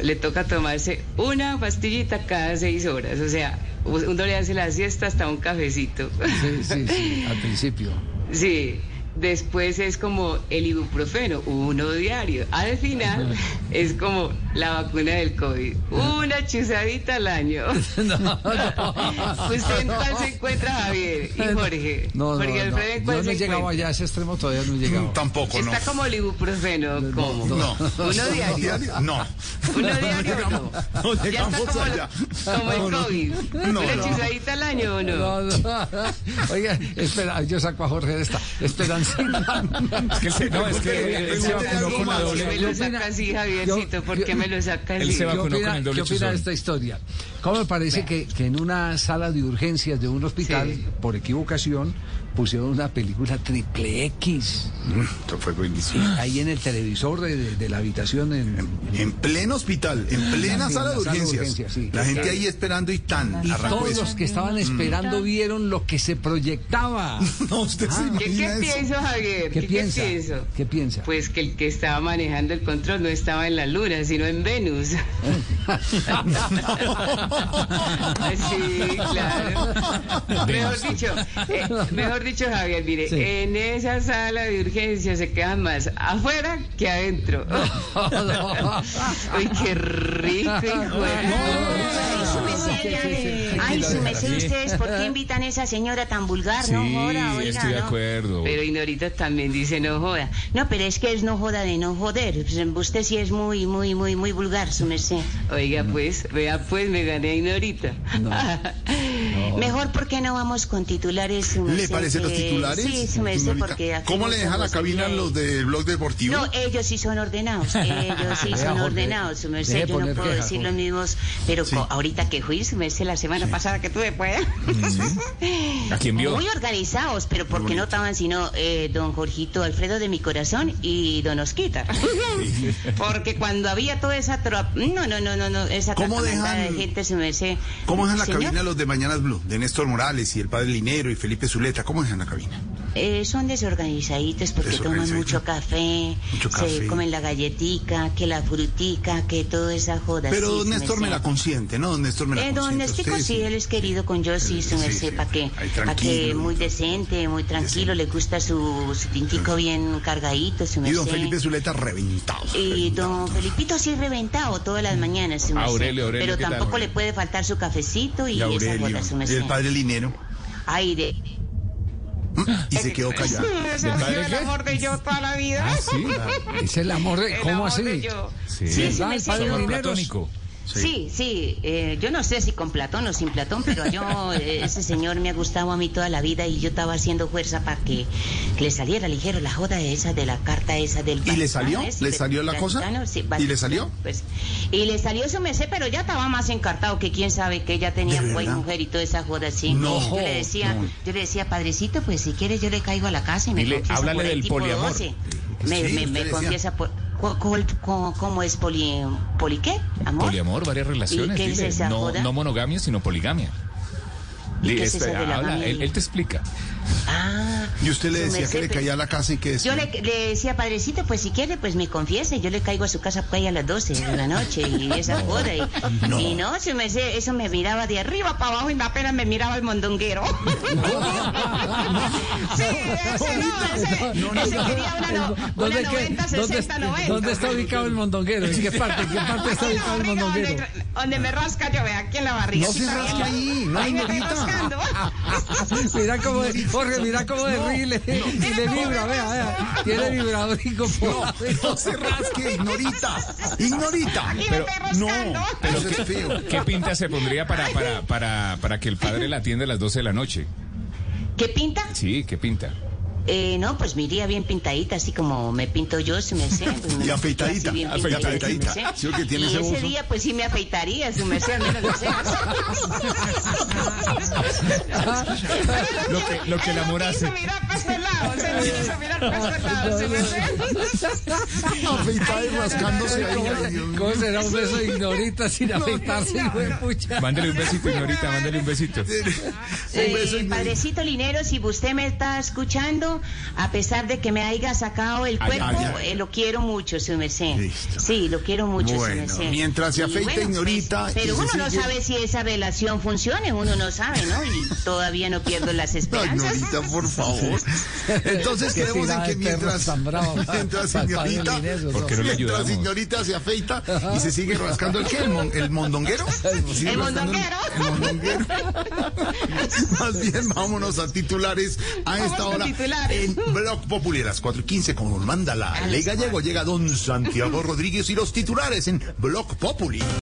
le toca tomarse una pastillita cada seis horas. O sea, uno le hace la siesta hasta un cafecito. Sí, sí, sí, al principio. Sí, Después es como el ibuprofeno, uno diario. Al final es como la vacuna del COVID, una chuzadita al año. ¿Usted en cuál se encuentra, Javier? Y Jorge. No, no, Jorge no. Alfredo, ¿en Yo cuál no se encuentra? allá a ese extremo, todavía no he llegado. Tampoco, Está como el ibuprofeno, ¿cómo? No. Uno diario. No. Uno diario no. No Ya está llegamos como, allá. como el No, no. COVID. No, ¿Una no. chuzadita al año o no? No, no. Oiga, espera, yo saco a Jorge de esta. Esperancita. Es que se- no, es que él se vacunó con la ¿Por doble. qué me lo saca así, Javiercito? ¿Por qué me lo saca así? Él se ¿Qué vacunó opina, con el doble ¿qué opina de esta historia? ¿Cómo me parece que, que en una sala de urgencias de un hospital, Sí. por equivocación, pusieron una película triple X? Esto fue buenísimo. Ahí en el televisor de, de- de la habitación en... En pleno hospital, en plena sala en de la sala de urgencias. urgencias, sí. La gente ahí esperando y tan. Y arrancó todos eso. los que estaban esperando vieron lo que se proyectaba. No, usted se ¿Qué, qué imagina eso. pienso, Javier? ¿Qué piensa? pienso? ¿Qué piensa? Pues que el que estaba manejando el control no estaba en la luna, sino en Venus. sí, claro. Mejor dicho, eh, mejor dicho, Javier, mire, Sí. en esa sala de urgencia se quedan más afuera que adentro. Uy, qué rico, hijo de- Ay, su merced, ay, ¿ustedes por qué invitan a esa señora tan vulgar? Sí, no joda, oiga, estoy de ¿no? acuerdo. Pero Ignorita también dice no joda. No, pero es que es no joda de no joder. Pues, Usted sí es muy, muy, muy, muy vulgar, su merced. Oiga, pues, vea, pues, me gané a Ignorita. Mejor, ¿por qué no vamos con titulares, ¿Le parecen los titulares? Sí, su merced, porque... ¿Cómo no le deja la cabina los del blog deportivo? No, ellos sí son ordenados, ellos sí son ordenados, su merced, yo no puedo queja, decir los mismos, pero ahorita que fui, su merced, la semana pasada que tuve, pues, ¿A quién vio? muy organizados, pero porque no estaban sino eh, don Jorgito Alfredo de mi corazón y don Osquita. porque cuando había toda esa tropa, no, no, no, no, no, esa ¿Cómo dejan- de gente, su merced. ¿Cómo dejan la Señor, cabina los de Mañanas Blue? De Néstor Morales y el padre Linero y Felipe Zuleta. ¿Cómo dejan la cabina? Eh, son desorganizaditos porque toman mucho café, Mucho se comen la galletica, que la frutica, que toda esa joda. Pero sí, don Néstor me la consiente, ¿no? Don Néstor me la Eh, don Usted sí, él es querido con yo, sí, su Sí, merced, sí, para que, pa' que muy decente, muy tranquilo, le gusta su, su tintico bien cargadito, su Y merced. don Felipe Zuleta reventado. Y don Felipito sí reventado todas las mañanas, su merced. Aurelio, Aurelio, Pero ¿qué tal, tampoco le puede faltar su cafecito y, Y esa joda, su Y merced. el padre Linero. Ay, de... Y se quedó callado. Ese ha sido el amor de yo toda la vida. Ah, sí. Es el amor de... El ¿Cómo amor así? de yo. Sí, sí, ¿Verdad? me. Lineros. Platónico. Sí, sí, eh, yo no sé si con Platón o sin Platón, pero yo, eh, ese señor me ha gustado a mí toda la vida y yo estaba haciendo fuerza para que, le saliera ligero la joda esa de la carta esa del ¿Y le salió? ¿Le salió la cosa? Sí, ¿Y le salió? pues, y le salió su mesé, pero ya estaba más encartado que quién sabe que ella tenía ¿De pues, verdad? mujer y toda esa joda así. No, yo le decía, no. yo le decía, padrecito, pues si quieres yo le caigo a la casa y me Dile, háblale por ahí del tipo poliamor. 12. Me, Sí, me, me decía. confiesa por... ¿cu- cu- cu- ¿Cómo es poli, poli qué? ¿Amor? Poliamor, varias relaciones. ¿Y qué es no, no monogamia, sino poligamia. ¿Y Di, qué es este, habla, él te explica. Ah, Y usted le decía que le caía a la casa y que Yo decía. le, le decía, padrecito, pues si quiere, pues me confiese. Yo le caigo a su casa pues, ahí a las 12 de la noche y esa joda. Y no, y no su merced, eso me miraba de arriba para abajo y apenas me miraba el mondonguero. sí, ese no, ese, ese quería una, no, una ¿Dónde, qué- 90, dónde 60, 90. ¿Dónde está ubicado el mondonguero? ¿En qué parte? ¿En qué parte está ubicado el mondonguero? Donde, donde me rasca yo, ve aquí en la barriga. No se bien. ahí, no, rascando. mira cómo, Jorge, mira cómo de rile y le vibra, vea, vea. Tiene vibrador y No, no se rasque, ignorita. Ignorita. Pero-. No, pero feo. ¿Qué pinta se pondría para, para, para, para que el padre la atienda a las 12 de la noche? ¿Qué pinta? Sí, ¿qué pinta? Eh, no, pues me iría bien pintadita, así como me pinto yo, si me sé. Pues me Y afeitadita, bien afeitadita. si me sé. Sí, que tiene y ese ese día, pues sí me afeitaría, si me sé, al menos Lo que, lo que el amor hace. Se mira para este lado, se quiso mirar para este lado, si me sé. Afeitada y rascándose ahí. ¿Cómo será un beso de ignorita sin afeitarse? Mándale un besito, Ignorita, mándale un besito. Un beso, Eh, ignorita. padrecito Linero, si usted me está escuchando, a pesar de que me haya sacado el cuerpo, ay, ay. eh, lo quiero mucho, su merced. Listo. Sí, lo quiero mucho, Bueno, su merced. mientras se afeita, pues, señorita, y pero uno no sabe si esa relación funcione, uno no sabe, ¿no? Y todavía no pierdo las Ay, esperanzas. Norita, por favor. Entonces quedemos en que mientras, mientras señorita, el Inés, ¿Por qué no le mientras señorita se afeita y se sigue rascando el qué, el, mon- el mondonguero. El mondonguero. el mondonguero. Más bien, vámonos a titulares a esta hora titulares. En Blog Popular, a las 4 y 15, como nos manda la ley gallego, llega don Santiago Rodríguez y los titulares en Blog Populi.